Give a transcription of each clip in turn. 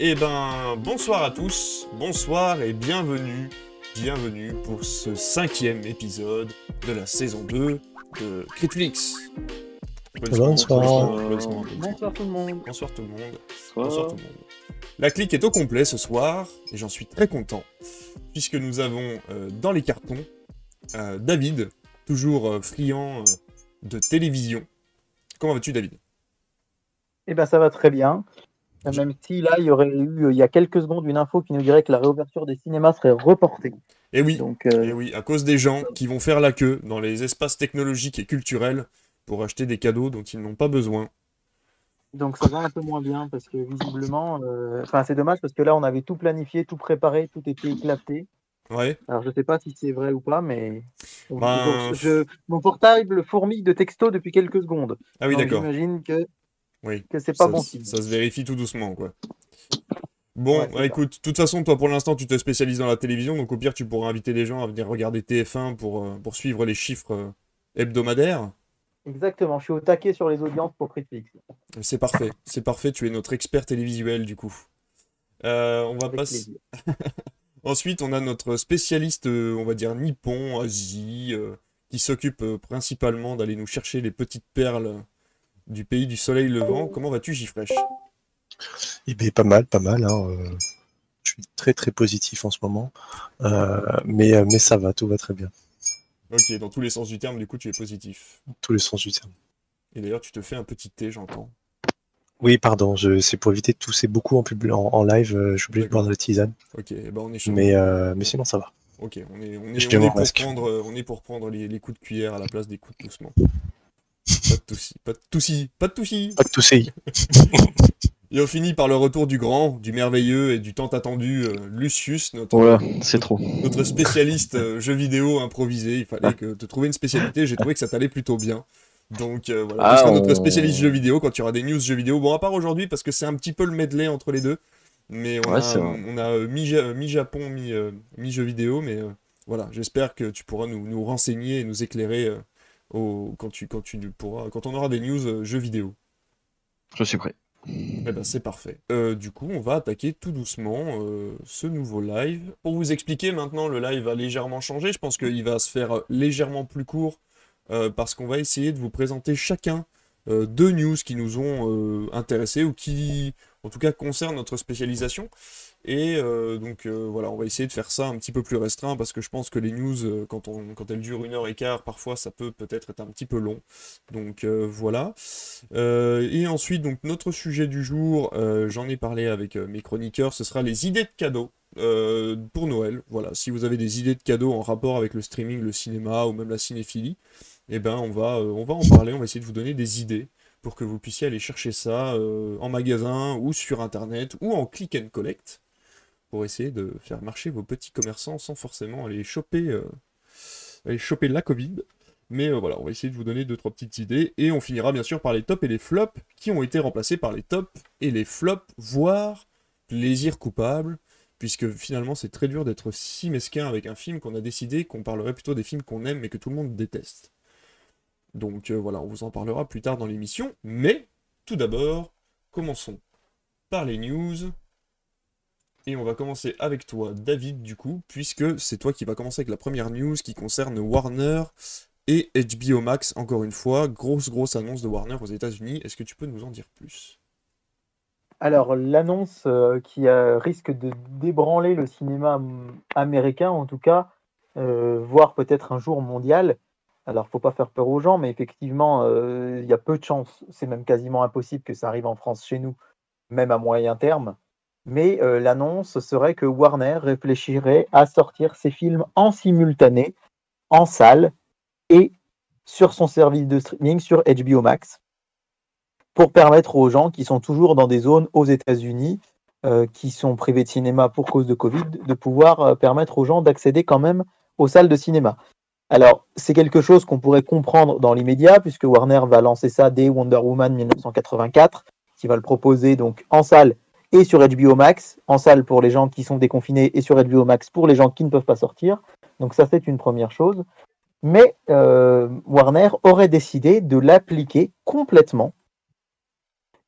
Eh ben, bonsoir à tous, bonsoir et bienvenue, bienvenue pour ce cinquième épisode de la saison 2 de Critflix. Bonsoir. Bonsoir tout le monde. Bonsoir tout le monde. Bonsoir tout le monde. La clique est au complet ce soir et j'en suis très content puisque nous avons euh, dans les cartons euh, David, toujours euh, friand euh, de télévision. Comment vas-tu David? Eh ben ça va très bien. Même si là, il y aurait eu, euh, il y a quelques secondes, une info qui nous dirait que la réouverture des cinémas serait reportée. Eh oui, Donc, euh, eh oui, à cause des gens qui vont faire la queue dans les espaces technologiques et culturels pour acheter des cadeaux dont ils n'ont pas besoin. donc ça va un peu moins bien parce que visiblement, euh, enfin c'est dommage parce que là, on avait tout planifié, tout préparé, tout était éclaté. Ouais, Alors je sais pas si c'est vrai ou pas, mais Ben, je, mon portable fourmille de textos depuis quelques secondes. ah oui, d'accord. J'imagine que Oui. que c'est pas ça, bon signe. ça se vérifie tout doucement, quoi. Bon, Ouais, bah, écoute, de toute façon, toi pour l'instant, tu te spécialises dans la télévision, donc au pire, tu pourras inviter les gens à venir regarder TF1 pour, euh, pour suivre les chiffres euh, hebdomadaires. Exactement. Je suis au taquet sur les audiences pour Critflix. C'est parfait, c'est parfait, tu es notre expert télévisuel du coup. Euh, on va passer. Ensuite, on a notre spécialiste, on va dire nippon, Asie, qui s'occupe principalement d'aller nous chercher les petites perles du pays du soleil levant. Comment vas-tu, Gifresh? Eh bien, pas mal, pas mal. hein, euh, Je suis très très positif en ce moment, Euh, mais, euh, mais ça va, tout va très bien. Ok, dans tous les sens du terme, du coup, tu es positif. dans Tous les sens du terme. Et d'ailleurs, tu te fais un petit thé, j'entends. Oui, pardon, je, c'est pour éviter de tousser beaucoup en, pub, en, en live, euh, je suis obligé de boire de la tisane, Ok, ben on est chaud. mais, euh, mais sinon ça va. Ok, on est, on est, on est pour prendre, on est pour prendre les, les coups de cuillère à la place des coups de toussement. Pas de toussi, pas de toussi, pas de toussi. Pas de tousser. Et on finit par le retour du grand, du merveilleux et du tant attendu euh, Lucius, notre, Voilà, c'est trop. notre spécialiste euh, jeux vidéo improvisé. Il fallait que te trouver une spécialité. J'ai trouvé que ça t'allait plutôt bien. Donc euh, voilà, Ah, tu seras notre on- spécialiste jeux vidéo quand il y aura des news jeux vidéo. Bon, à part aujourd'hui parce que c'est un petit peu le medley entre les deux. Mais on Ouais, a, on a mi-Ja- mi-Japon, mi, euh, mi-jeux vidéo. Mais voilà, j'espère que tu pourras nous, nous renseigner et nous éclairer au, quand, tu, quand, tu pourras, quand on aura des news euh, jeux vidéo. Je suis prêt. Eh ben c'est parfait. Euh, du coup, on va attaquer tout doucement euh, ce nouveau live. Pour vous expliquer, maintenant, le live va légèrement changer. Je pense qu'il va se faire légèrement plus court euh, parce qu'on va essayer de vous présenter chacun deux news qui nous ont intéressés ou qui, en tout cas, concernent notre spécialisation. Et euh, donc euh, voilà, on va essayer de faire ça un petit peu plus restreint parce que je pense que les news, euh, quand, on, quand elles durent une heure et quart, parfois ça peut peut-être être un petit peu long. Donc voilà. Et ensuite, donc notre sujet du jour, j'en ai parlé avec mes chroniqueurs, ce sera les idées de cadeaux pour Noël. Voilà, si vous avez des idées de cadeaux en rapport avec le streaming, le cinéma ou même la cinéphilie, eh ben on va, on va en parler, on va essayer de vous donner des idées pour que vous puissiez aller chercher ça en magasin ou sur internet ou en click and collect pour essayer de faire marcher vos petits commerçants sans forcément aller choper, euh, choper la Covid. Mais euh, voilà, on va essayer de vous donner deux trois petites idées et on finira bien sûr par les tops et les flops qui ont été remplacés par les tops et les flops, voire plaisir coupable, puisque finalement c'est très dur d'être si mesquin avec un film qu'on a décidé qu'on parlerait plutôt des films qu'on aime mais que tout le monde déteste. Donc euh, voilà, on vous en parlera plus tard dans l'émission, mais tout d'abord, commençons par les news. Et on va commencer avec toi, David, du coup, puisque c'est toi qui va commencer avec la première news qui concerne Warner et HBO Max, encore une fois, grosse grosse annonce de Warner aux États-Unis. Est-ce que tu peux nous en dire plus? Alors, l'annonce euh, qui euh, risque de débranler le cinéma hum, américain, en tout cas, euh, voire peut-être un jour mondial. Alors, faut pas faire peur aux gens, mais effectivement, il y a peu de chances, c'est même quasiment impossible que ça arrive en France chez nous, même à moyen terme. Mais euh, l'annonce serait que Warner réfléchirait à sortir ses films en simultané, en salle et sur son service de streaming sur HBO Max pour permettre aux gens qui sont toujours dans des zones aux États-Unis, euh, qui sont privés de cinéma pour cause de Covid, de pouvoir euh, permettre aux gens d'accéder quand même aux salles de cinéma. Alors, c'est quelque chose qu'on pourrait comprendre dans l'immédiat, puisque Warner va lancer ça dès Wonder Woman 1984, qui va le proposer donc en salle et sur HBO Max, en salle pour les gens qui sont déconfinés et sur HBO Max pour les gens qui ne peuvent pas sortir. Donc ça, c'est une première chose. Mais euh, Warner aurait décidé de l'appliquer complètement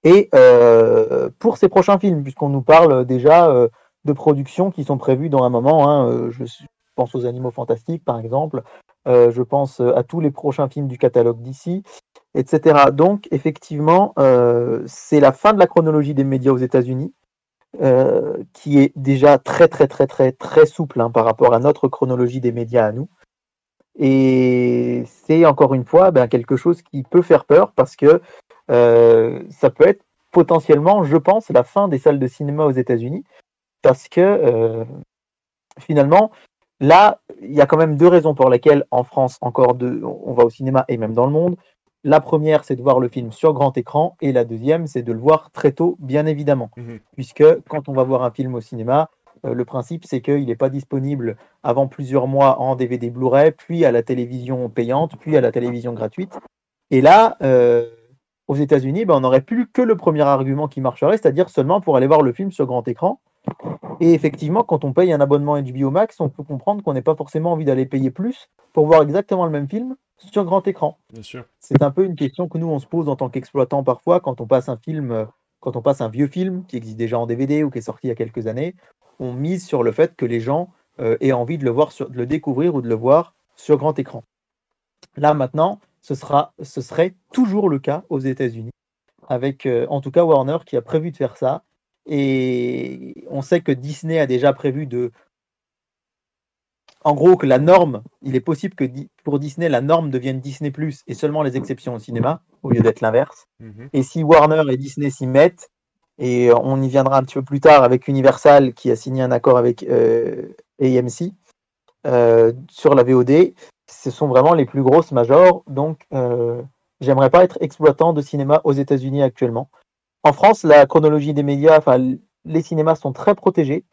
et euh, pour ses prochains films, puisqu'on nous parle déjà euh, de productions qui sont prévues dans un moment. hein, pense aux Animaux Fantastiques, par exemple. Euh, je pense à tous les prochains films du catalogue d'ici, etc. Donc, effectivement, euh, c'est la fin de la chronologie des médias aux États-Unis, euh, qui est déjà très, très, très, très, très souple hein, par rapport à notre chronologie des médias à nous. Et c'est encore une fois ben, quelque chose qui peut faire peur parce que euh, ça peut être potentiellement, je pense, la fin des salles de cinéma aux États-Unis. Parce que euh, finalement, là, il y a quand même deux raisons pour lesquelles en France, encore deux, on va au cinéma et même dans le monde. La première, c'est de voir le film sur grand écran, et la deuxième, c'est de le voir très tôt, bien évidemment. Mhm. Puisque quand on va voir un film au cinéma, euh, le principe, c'est qu'il n'est pas disponible avant plusieurs mois en DVD Blu-ray, puis à la télévision payante, puis à la télévision gratuite. Et là, euh, aux États-Unis, ben, on n'aurait plus que le premier argument qui marcherait, c'est-à-dire seulement pour aller voir le film sur grand écran. Et effectivement, quand on paye un abonnement HBO Max, on peut comprendre qu'on n'ait pas forcément envie d'aller payer plus pour voir exactement le même film sur grand écran. Bien sûr. C'est un peu une question que nous on se pose en tant qu'exploitant parfois quand on passe un film, euh, quand on passe un vieux film qui existe déjà en DVD ou qui est sorti il y a quelques années, on mise sur le fait que les gens euh, aient envie de le voir, sur, de le découvrir ou de le voir sur grand écran. Là maintenant, ce sera, ce serait toujours le cas aux États-Unis, avec euh, en tout cas Warner qui a prévu de faire ça. Et on sait que Disney a déjà prévu de en gros, que la norme, il est possible que pour Disney, la norme devienne Disney Plus et seulement les exceptions au cinéma, au lieu d'être l'inverse. Mhm. Et si Warner et Disney s'y mettent, et on y viendra un petit peu plus tard avec Universal qui a signé un accord avec euh, AMC euh, sur la VOD, ce sont vraiment les plus grosses majors. Donc, euh, j'aimerais pas être exploitant de cinéma aux États-Unis actuellement. En France, la chronologie des médias, enfin, les cinémas sont très protégés.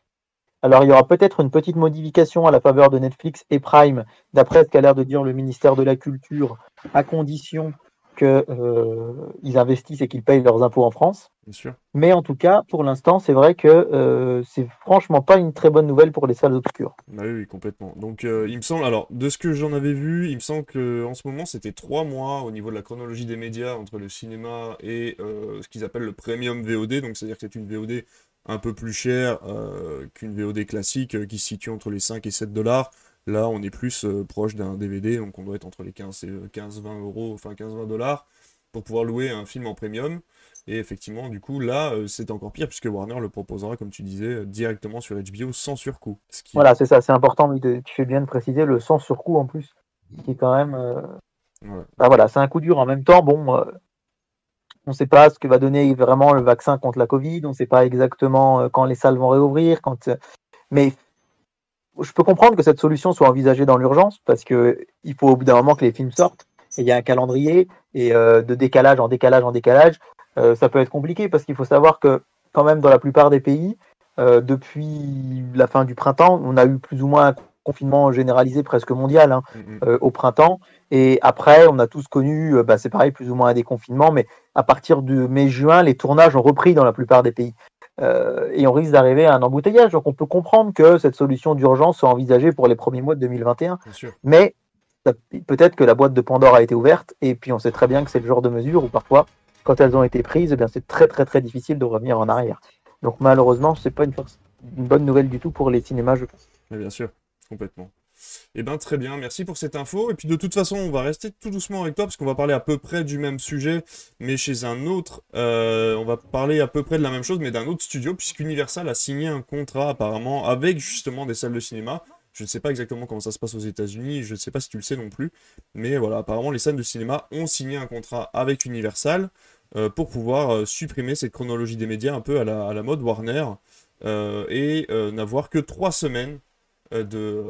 Alors, il y aura peut-être une petite modification à la faveur de Netflix et Prime, d'après ce qu'a l'air de dire le ministère de la Culture, à condition qu'ils investissent et qu'ils payent leurs impôts en France. Bien sûr. Mais en tout cas, pour l'instant, c'est vrai que euh, c'est franchement pas une très bonne nouvelle pour les salles obscures. Bah oui, oui, complètement. Donc, euh, il me semble, alors, de ce que j'en avais vu, il me semble que en ce moment, c'était trois mois au niveau de la chronologie des médias entre le cinéma et euh, ce qu'ils appellent le premium VOD. Donc, c'est-à-dire que c'est une VOD un peu plus chère euh, qu'une VOD classique euh, qui se situe entre les 5 et 7 dollars. Là, on est plus euh, proche d'un DVD, donc on doit être entre les 15 et 15-20 euros, enfin 15-20 dollars, pour pouvoir louer un film en premium. Et effectivement, du coup, là, euh, c'est encore pire, puisque Warner le proposera, comme tu disais, euh, directement sur HBO sans surcoût. Ce qui... Voilà, c'est ça, c'est important. mais tu fais bien de préciser le sans surcoût en plus, qui est quand même. euh, Ouais. bah voilà, c'est un coup dur. En même temps, bon, euh, on ne sait pas ce que va donner vraiment le vaccin contre la Covid. On ne sait pas exactement euh, quand les salles vont réouvrir. Quand, euh, mais je peux comprendre que cette solution soit envisagée dans l'urgence parce que il faut au bout d'un moment que les films sortent. Et il y a un calendrier et euh, de décalage en décalage en décalage. Euh, ça peut être compliqué parce qu'il faut savoir que quand même dans la plupart des pays, euh, depuis la fin du printemps, on a eu plus ou moins un confinement généralisé presque mondial hein, au printemps. Et après, on a tous connu, bah, c'est pareil, plus ou moins un déconfinement, mais à partir de mai-juin, les tournages ont repris dans la plupart des pays. Euh, et on risque d'arriver à un embouteillage. Donc on peut comprendre que cette solution d'urgence soit envisagée pour les premiers mois de 2021. Bien sûr. Mais peut-être que la boîte de Pandore a été ouverte, et puis on sait très bien que c'est le genre de mesure où parfois, quand elles ont été prises, eh bien c'est très très très difficile de revenir en arrière. Donc malheureusement, c'est pas une, force- une bonne nouvelle du tout pour les cinémas, je pense. Mais bien sûr, complètement. Eh ben très bien, merci pour cette info. Et puis de toute façon, on va rester tout doucement avec toi parce qu'on va parler à peu près du même sujet, mais chez un autre. euh, on va parler à peu près de la même chose, mais d'un autre studio, puisqu'Universal a signé un contrat apparemment avec justement des salles de cinéma. Je ne sais pas exactement comment ça se passe aux États-Unis, je ne sais pas si tu le sais non plus, mais voilà, apparemment les salles de cinéma ont signé un contrat avec Universal euh, pour pouvoir euh, supprimer cette chronologie des médias un peu à la, à la mode Warner et n'avoir que trois semaines de,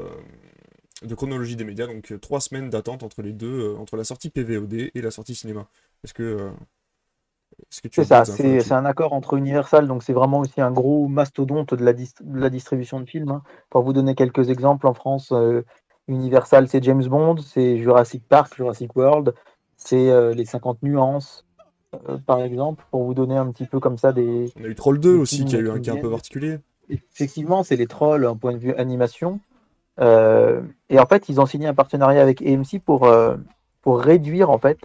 de chronologie des médias, donc euh, trois semaines d'attente entre les deux, euh, entre la sortie PVOD et la sortie cinéma. Est-ce que, euh, est-ce que tu C'est ça, c'est un accord entre Universal, donc c'est vraiment aussi un gros mastodonte de la, dis- de la distribution de films. hein. Pour vous donner quelques exemples, en France, euh, Universal, c'est James Bond, c'est Jurassic Park, Jurassic World, c'est les 50 nuances, par exemple, pour vous donner un petit peu comme ça des... On a eu Troll 2 des aussi, qui a eu un cas un peu particulier. Effectivement, c'est les trolls d'un point de vue animation. Euh, et en fait, ils ont signé un partenariat avec AMC pour, euh, pour réduire en fait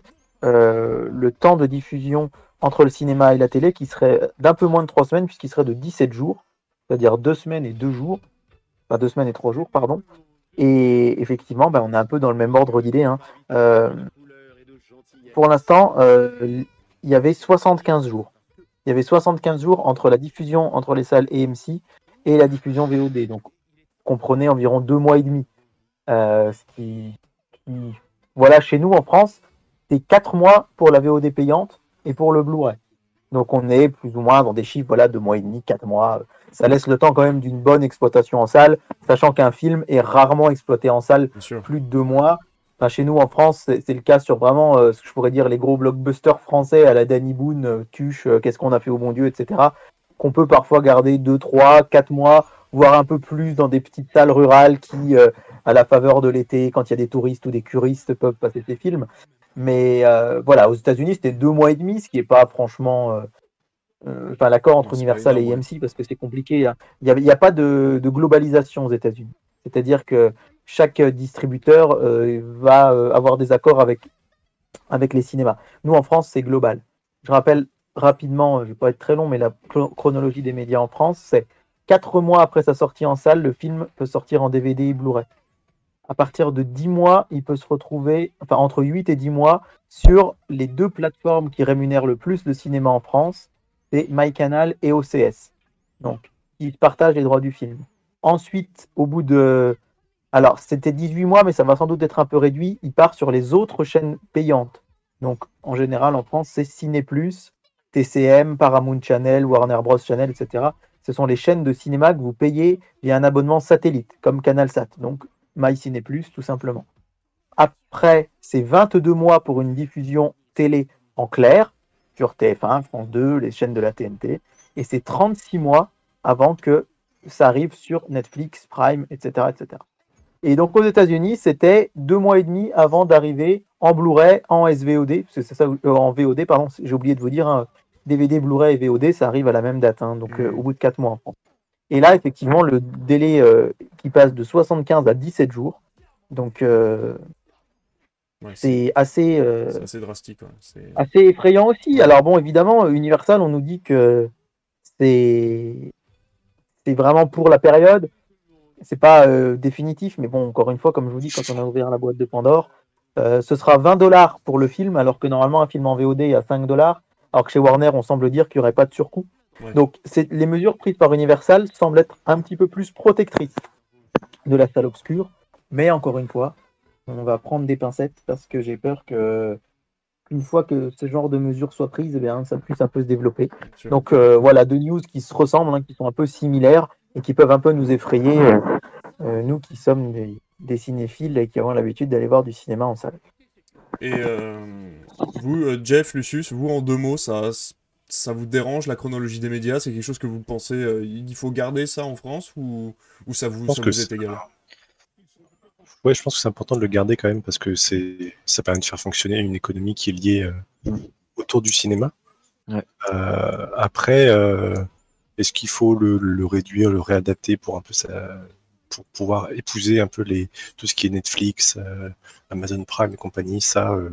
euh, le temps de diffusion entre le cinéma et la télé qui serait d'un peu moins de 3 semaines, puisqu'il serait de 17 jours, c'est-à-dire 2 semaines et 2 jours, enfin 2 semaines et 3 jours, pardon. Et effectivement, ben, on est un peu dans le même ordre d'idée. Hein. Pour l'instant, il y avait 75 jours. Il y avait 75 jours entre la diffusion entre les salles AMC et la diffusion VOD. Donc, comprenez environ deux mois et demi. Euh, ce qui, qui- voilà, chez nous en France, c'est quatre mois pour la VOD payante et pour le Blu-ray. Donc, on est plus ou moins dans des chiffres, voilà, deux mois et demi, quatre mois. Ça laisse le temps quand même d'une bonne exploitation en salle, sachant qu'un film est rarement exploité en salle plus de deux mois. Enfin, chez nous en France, c'est le cas sur vraiment euh, ce que je pourrais dire les gros blockbusters français à la Danny Boone, euh, Tuche, Qu'est-ce qu'on a fait au bon Dieu, etc. Qu'on peut parfois garder deux, trois, quatre mois, voire un peu plus dans des petites salles rurales qui, euh, à la faveur de l'été, quand il y a des touristes ou des curistes, peuvent passer ces films. Mais euh, voilà, aux États-Unis, c'était deux mois et demi, ce qui n'est pas franchement. euh, Enfin, l'accord entre Universal et AMC, parce que c'est compliqué. hein. Il n'y a, pas de, de globalisation aux États-Unis. C'est-à-dire que chaque distributeur va avoir des accords avec, avec les cinémas. Nous, en France, c'est global. Je rappelle rapidement, je ne vais pas être très long, mais la chro- chronologie des médias en France, c'est quatre mois après sa sortie en salle, le film peut sortir en DVD et Blu-ray. À partir de 10 mois, il peut se retrouver, enfin entre 8 et 10 mois, sur les deux plateformes qui rémunèrent le plus le cinéma en France, c'est MyCanal et OCS. Donc, ils partagent les droits du film. Ensuite, au bout de alors, c'était 18 mois, mais ça va sans doute être un peu réduit. Il part sur les autres chaînes payantes. Donc, en général, en France, c'est Ciné+, TCM, Paramount Channel, Warner Bros. Channel, etc. Ce sont les chaînes de cinéma que vous payez via un abonnement satellite, comme CanalSat. Donc, MyCiné+, tout simplement. Après, c'est 22 mois pour une diffusion télé en clair, sur TF1, France 2, les chaînes de la TNT. Et c'est 36 mois avant que ça arrive sur Netflix, Prime, etc. etc. Et donc aux États-Unis, c'était deux mois et demi avant d'arriver en Blu-ray, en SVOD, parce que c'est ça, euh, en VOD, pardon, j'ai oublié de vous dire, hein, DVD, Blu-ray et VOD, ça arrive à la même date, hein, donc euh, Mhm. au bout de quatre mois en France. Et là, effectivement, le délai euh, qui passe de 75 à 17 jours, donc euh, Ouais, c'est assez, drastique. ouais. Assez effrayant aussi. Alors bon, évidemment, Universal, on nous dit que c'est c'est vraiment pour la période. C'est pas définitif, mais bon, encore une fois, comme je vous dis, quand on a ouvert la boîte de Pandore, ce sera 20 dollars pour le film, alors que normalement un film en VOD est à 5 dollars, alors que chez Warner, on semble dire qu'il n'y aurait pas de surcoût. Ouais. Donc, les mesures prises par Universal semblent être un petit peu plus protectrices de la salle obscure, mais encore une fois, on va prendre des pincettes parce que j'ai peur que une fois que ce genre de mesures soient prises, eh bien, ça puisse un peu se développer. Donc euh, voilà, deux news qui se ressemblent, hein, qui sont un peu similaires et qui peuvent un peu nous effrayer, euh, euh, nous qui sommes des, des cinéphiles et qui avons l'habitude d'aller voir du cinéma en salle. Et euh, vous, euh, Jeff, Lucius, vous en deux mots, ça, ça vous dérange la chronologie des médias? C'est quelque chose que vous pensez euh, il faut garder ça en France ou, ou ça vous, pense ça que vous est égal? Ouais, je pense que c'est important de le garder quand même parce que c'est ça permet de faire fonctionner une économie qui est liée euh, autour du cinéma. Ouais. Euh, après, euh, est-ce qu'il faut le, le réduire, le réadapter pour un peu ça, pour pouvoir épouser un peu les tout ce qui est Netflix, euh, Amazon Prime et compagnie, ça euh,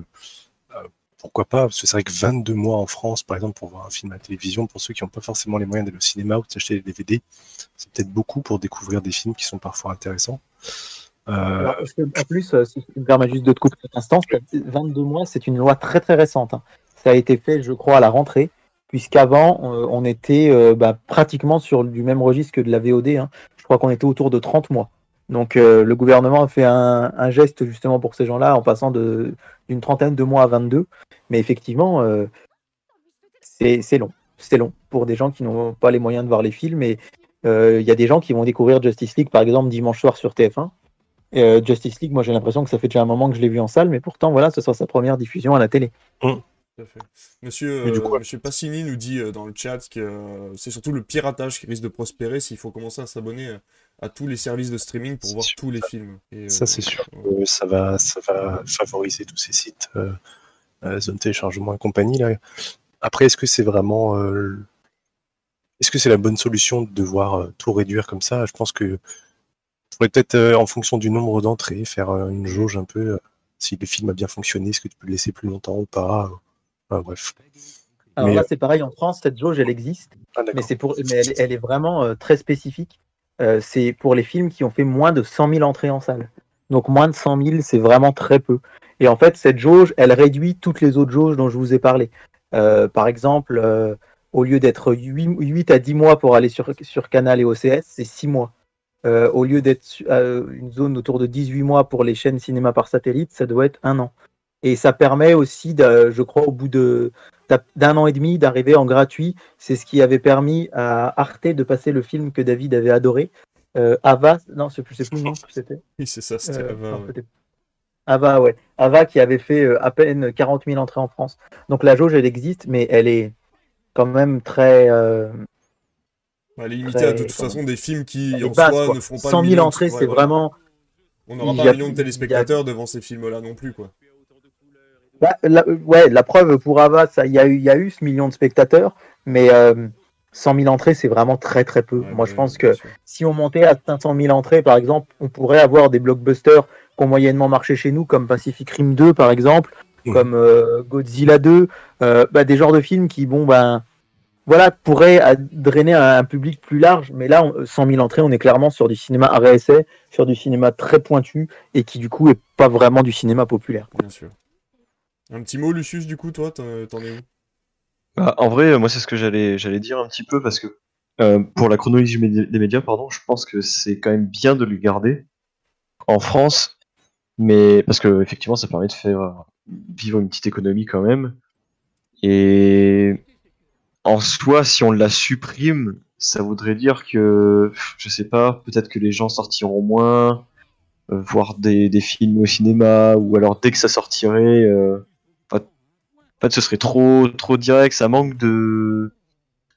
euh, pourquoi pas? Parce que c'est vrai que 22 mois en France, par exemple, pour voir un film à la télévision, pour ceux qui n'ont pas forcément les moyens d'aller au cinéma ou d'acheter des DVD, c'est peut-être beaucoup pour découvrir des films qui sont parfois intéressants. En plus, si tu me permets juste de te couper cet instant, c'est- 22 mois, c'est une loi très très récente. hein. Ça a été fait, je crois, à la rentrée, puisqu'avant, euh, on était euh, bah, pratiquement sur du même registre que de la VOD. hein. Je crois qu'on était autour de 30 mois. Donc euh, le gouvernement a fait un, geste justement pour ces gens-là en passant d'une trentaine de mois à 22. Mais effectivement, c'est long. C'est long pour des gens qui n'ont pas les moyens de voir les films. Et il y a des gens qui vont découvrir Justice League, par exemple, dimanche soir sur TF1. Et, euh, Justice League, moi j'ai l'impression que ça fait déjà un moment que je l'ai vu en salle, mais pourtant voilà, ce sera sa première diffusion à la télé. Tout à fait. Monsieur, du euh, Monsieur Passini nous dit euh, dans le chat que euh, c'est surtout le piratage qui risque de prospérer s'il faut commencer à s'abonner à, à tous les services de streaming pour voir sûr, tous les films. Et, euh, Ça, c'est sûr ouais. que ça va, ça va favoriser tous ces sites, euh, euh, zone téléchargement et compagnie. Là. Après, est-ce que c'est vraiment. euh, est-ce que c'est la bonne solution de devoir euh, tout réduire comme ça? Je pense que faudrait peut-être, euh, en fonction du nombre d'entrées, faire euh, une jauge un peu. euh, si le film a bien fonctionné, est-ce que tu peux le laisser plus longtemps ou pas euh, enfin, Bref. Alors Mais, là, euh, c'est pareil en France, cette jauge, elle existe, Ah, mais c'est pour, mais elle, est- elle est vraiment euh, très spécifique. Euh, c'est pour les films qui ont fait moins de 100 000 entrées en salle. Donc moins de 100 000, c'est vraiment très peu. Et en fait, cette jauge, elle réduit toutes les autres jauges dont je vous ai parlé. Euh, par exemple, au lieu d'être 8, 8 à 10 mois pour aller sur, sur Canal et OCS, c'est 6 mois. Au lieu d'être une zone autour de 18 mois pour les chaînes cinéma par satellite, ça doit être un an. Et ça permet aussi, de- je crois, au bout de d'un an et demi, d'arriver en gratuit. C'est ce qui avait permis à Arte de passer le film que David avait adoré. Euh, Ava, non, sais plus que c'était. Oui, c'est ça, c'était Euh, Ava, non, ouais. Ava, ouais. Ava qui avait fait euh, à peine 40 000 entrées en France. Donc la jauge, elle existe, mais elle est quand même très. euh, Bah, Elle est limitée à de toute façon des films qui en basse, soi quoi. ne feront pas 100 le 000 million de- entrées, c'est vraiment. On n'aura pas un million de a- téléspectateurs devant ces films-là non plus, quoi. Bah, la, euh, ouais, la preuve pour Ava, ça, il y a eu, il y a eu ce million de spectateurs, mais euh, 100 000 entrées, c'est vraiment très très peu. Ouais, Moi, je pense que si on montait à 500 000 entrées, par exemple, on pourrait avoir des blockbusters qui ont moyennement marché chez nous, comme Pacific Rim 2, par exemple, comme euh, Godzilla 2, euh, bah, des genres de films qui, bon, ben, voilà, pourraient à- drainer un, public plus large. Mais là, on- 100 000 entrées, on est clairement sur du cinéma essai, sur du cinéma très pointu, et qui, du coup, est pas vraiment du cinéma populaire. Bien sûr. Un petit mot, Lucius, du coup, toi, t'en es où? Bah, en vrai, moi, c'est ce que j'allais dire un petit peu parce que euh, pour la chronologie des médias, pardon, je pense que c'est quand même bien de le garder en France, mais parce que effectivement, ça permet de faire euh, vivre une petite économie quand même. Et en soi, si on la supprime, ça voudrait dire que, je sais pas, peut-être que les gens sortiront moins, euh, voir des, films au cinéma, ou alors dès que ça sortirait, fait, ce serait trop, trop direct, ça manque de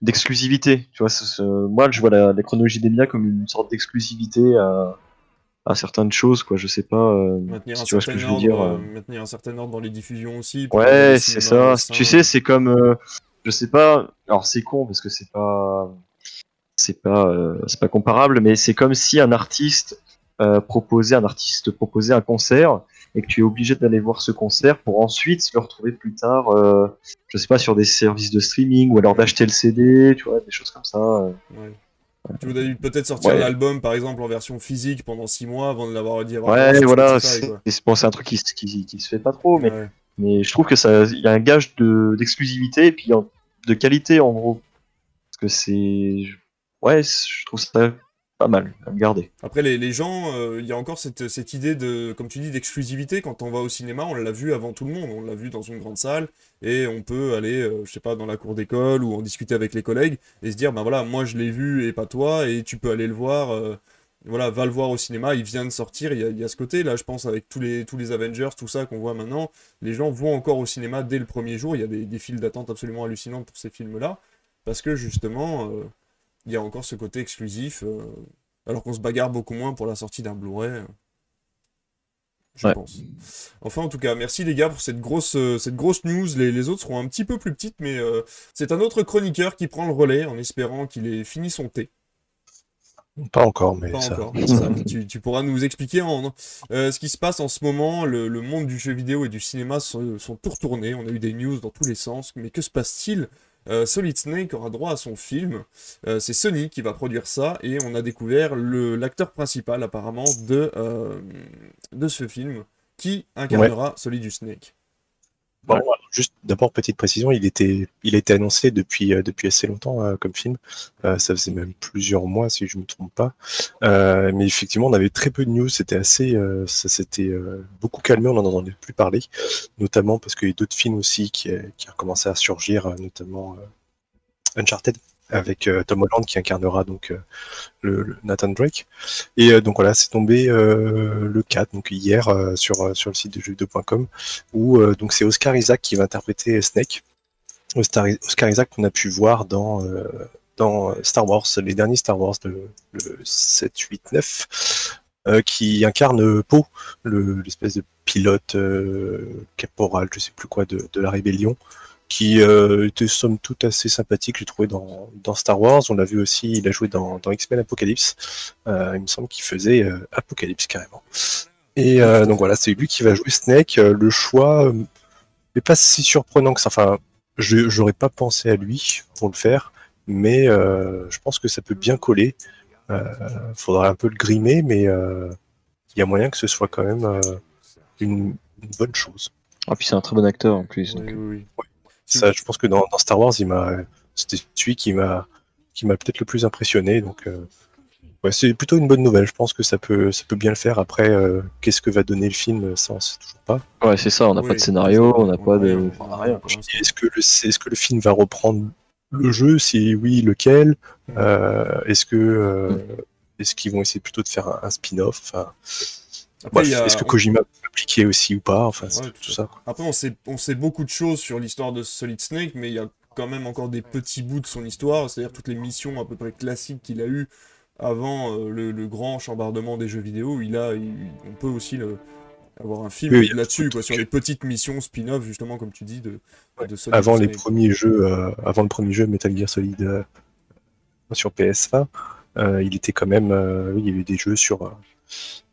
d'exclusivité. Tu vois, moi, je vois la, la chronologie des médias comme une sorte d'exclusivité à, à certaines choses, quoi. Je sais pas euh, si tu vois ce que je veux dire. euh, maintenir un certain ordre dans les diffusions aussi. Ouais, c'est ça. Tu sais, c'est comme, euh, je sais pas. Alors c'est con parce que c'est pas, c'est pas, euh, c'est pas comparable, mais c'est comme si un artiste euh, proposait, un artiste proposait un concert et que tu es obligé d'aller voir ce concert pour ensuite le retrouver plus tard, euh, je sais pas, sur des services de streaming ou alors d'acheter le CD, tu vois, des choses comme ça. euh. Ouais. Tu voudrais peut-être sortir Ouais. l'album, par exemple, en version physique pendant 6 mois avant de l'avoir dit. Ouais, voilà, c'est bon, un truc qui, qui, qui se fait pas trop, mais. Mais je trouve que ça, il y a un gage de d'exclusivité et puis de qualité en gros. Parce que c'est, ouais, je trouve ça pas mal à garder. Après, les, les gens, euh, il y a encore cette, cette idée de, comme tu dis, d'exclusivité. Quand on va au cinéma, on l'a vu avant tout le monde. On l'a vu dans une grande salle et on peut aller, euh, je sais pas, dans la cour d'école ou en discuter avec les collègues et se dire, ben voilà, moi je l'ai vu et pas toi et tu peux aller le voir. euh, voilà, va le voir au cinéma, il vient de sortir, il y a, il y a ce côté là, je pense, avec tous les, tous les Avengers, tout ça qu'on voit maintenant, les gens vont encore au cinéma dès le premier jour, il y a des, des files d'attente absolument hallucinantes pour ces films-là, parce que justement, euh, il y a encore ce côté exclusif, euh, alors qu'on se bagarre beaucoup moins pour la sortie d'un Blu-ray. euh, Je Ouais. pense. Enfin, en tout cas, merci les gars pour cette grosse, euh, cette grosse news. Les, les autres seront un petit peu plus petites, mais euh, c'est un autre chroniqueur qui prend le relais en espérant qu'il ait fini son thé. Pas encore, mais Pas ça. encore. ça, tu, tu pourras nous expliquer en, euh, ce qui se passe en ce moment. Le, le monde du jeu vidéo et du cinéma sont, sont tout retournés. On a eu des news dans tous les sens. Mais que se passe-t-il Euh, Solid Snake aura droit à son film. Euh, c'est Sony qui va produire ça. Et on a découvert le- l'acteur principal apparemment de, euh, de ce film qui incarnera Solid Snake. Bon, alors, juste d'abord petite précision, il était, il a été annoncé depuis euh, depuis assez longtemps euh, comme film. Euh, ça faisait même plusieurs mois si je me trompe pas. Euh, mais effectivement, on avait très peu de news. C'était assez, euh, ça s'était euh, beaucoup calmé. On n'en entendait plus parler, notamment parce qu'il y a d'autres films aussi qui, qui ont commencé à surgir, notamment euh, Uncharted avec euh, Tom Holland qui incarnera donc euh, le, Nathan Drake. Et euh, donc voilà, c'est tombé le 4, donc hier sur sur le site de jeuxvideo.com où donc c'est Oscar Isaac qui va interpréter Snake. Oscar, Isaac qu'on a pu voir dans dans Star Wars, les derniers Star Wars, le, le 7, 8, 9, euh, qui incarne Poe, le- l'espèce de pilote caporal, je sais plus quoi, de, de la rébellion, qui euh, était somme toute assez sympathique, j'ai trouvé dans, dans Star Wars. On l'a vu aussi, il a joué dans, dans X-Men Apocalypse. Euh, il me semble qu'il faisait euh, Apocalypse carrément. Et euh, donc voilà, c'est lui qui va jouer Snake. Le choix n'est pas si surprenant que ça. Enfin, je j'aurais pas pensé à lui pour le faire, mais euh, je pense que ça peut bien coller. Euh, faudra un peu le grimer, mais euh, il y a moyen que ce soit quand même euh, une, une bonne chose. Ah, puis c'est un très bon acteur en plus. donc, Oui, oui, oui. Ça, je pense que dans, dans Star Wars, il m'a, c'était celui qui m'a, qui m'a peut-être le plus impressionné. Donc, euh, ouais, c'est plutôt une bonne nouvelle. Je pense que ça peut, ça peut bien le faire. Après, euh, qu'est-ce que va donner le film, ça, on sait toujours pas. Ouais, c'est ça, on n'a Oui, pas de scénario, on n'a pas a de. rien, enfin. Est-ce que le, est-ce que le film va reprendre le jeu? Si oui, lequel? Euh, Est-ce que, euh, est-ce qu'ils vont essayer plutôt de faire un, un spin-off? Enfin, Après, bref, il y a- est-ce que Kojima appliquer aussi ou pas Enfin, Ouais, tout, ça. quoi. Après, on sait, on sait beaucoup de choses sur l'histoire de Solid Snake, mais il y a quand même encore des petits bouts de son histoire, c'est-à-dire toutes les missions à peu près classiques qu'il a eues avant euh, le, le grand chambardement des jeux vidéo. Il a, il- on peut aussi le- avoir un film Oui, là-dessus, quoi, sur les petites missions spin-off, justement, comme tu dis, de, de Solid Avant les Snake. premiers jeux, euh, avant le premier jeu Metal Gear Solid euh, sur PS1, euh, il était quand même, oui, il y a eu des jeux sur,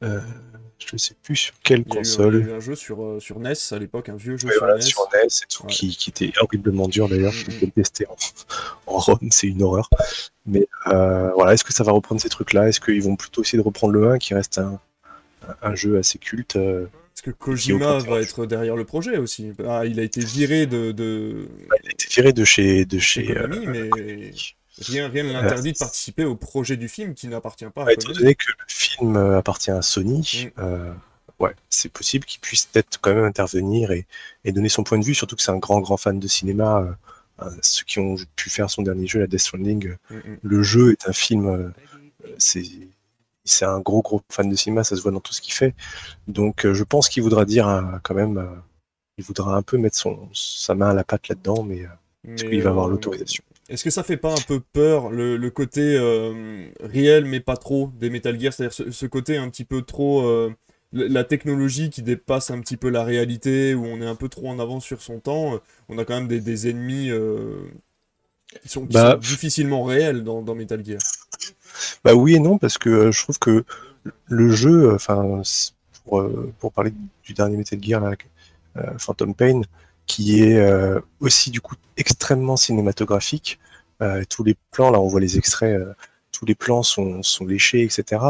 euh, je sais plus sur quelle Il y a eu un- console. il y a eu un jeu sur, euh, sur NES à l'époque, un vieux jeu Ouais, sur voilà, NES. sur NES et tout, Ouais. qui, qui était horriblement dur d'ailleurs, je l'ai testé en, en ROM, c'est une horreur. Mais euh, voilà, est-ce que ça va reprendre ces trucs-là? Est-ce qu'ils vont plutôt essayer de reprendre le 1 qui reste un, un jeu assez culte euh, Parce que Kojima va être derrière le projet aussi? Ah, il a été viré de, de, Il a été viré de chez, de chez chez Konami, mais rien, rien ne l'interdit de participer au projet du film qui n'appartient pas à Ouais, étant donné que le film euh, appartient à Sony, Mm. euh, ouais, c'est possible qu'il puisse peut-être quand même intervenir et, et donner son point de vue, surtout que c'est un grand, grand fan de cinéma. euh, euh, ceux qui ont pu faire son dernier jeu, la Death Stranding, euh, Mm, mm. le jeu est un film, euh, c'est un gros, gros fan de cinéma, ça se voit dans tout ce qu'il fait. Donc euh, je pense qu'il voudra dire euh, quand même, euh, il voudra un peu mettre son, sa main à la pâte là-dedans, mais euh, Mais, qu'il va avoir euh, l'autorisation Est-ce que ça fait pas un peu peur le, le côté euh, réel mais pas trop des Metal Gear, c'est-à-dire ce, ce côté un petit peu trop euh, la technologie qui dépasse un petit peu la réalité, où on est un peu trop en avance sur son temps. euh, On a quand même des, des ennemis euh, qui, sont, qui Bah, sont difficilement réels dans, dans Metal Gear. Bah oui et non, parce que je trouve que le jeu, enfin, pour, pour parler du dernier Metal Gear, là, Phantom Pain, qui est euh, aussi du coup extrêmement cinématographique. Euh, tous les plans, là on voit les extraits, euh, tous les plans sont, léchés, etc.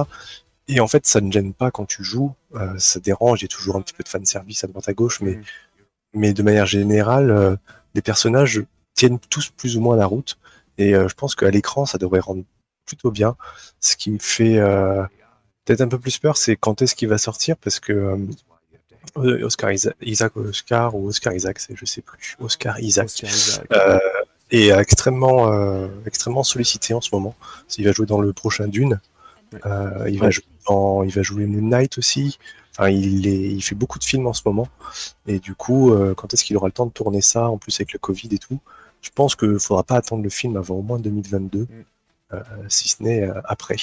Et en fait, ça ne gêne pas quand tu joues, ça dérange, il y a toujours un petit peu de fanservice à droite à gauche, mais, mais de manière générale, les personnages tiennent tous plus ou moins la route. Et je pense qu'à l'écran, ça devrait rendre plutôt bien. Ce qui me fait peut-être un peu plus peur, c'est quand est-ce qu'il va sortir, parce que Oscar Isaac, Isaac Oscar ou Oscar Isaac, je sais plus, Oscar Isaac, Oscar Isaac. euh, est extrêmement, euh, extrêmement sollicité en ce moment. Il va jouer dans le prochain Dune. Ouais. Euh, il, va jouer dans, il va jouer Moon Knight aussi. Enfin, il, est, il fait beaucoup de films en ce moment. Et du coup, euh, quand est-ce qu'il aura le temps de tourner ça, en plus avec le Covid et tout? Je pense qu'il ne faudra pas attendre le film avant au moins 2022, Mm. euh, si ce n'est euh, après.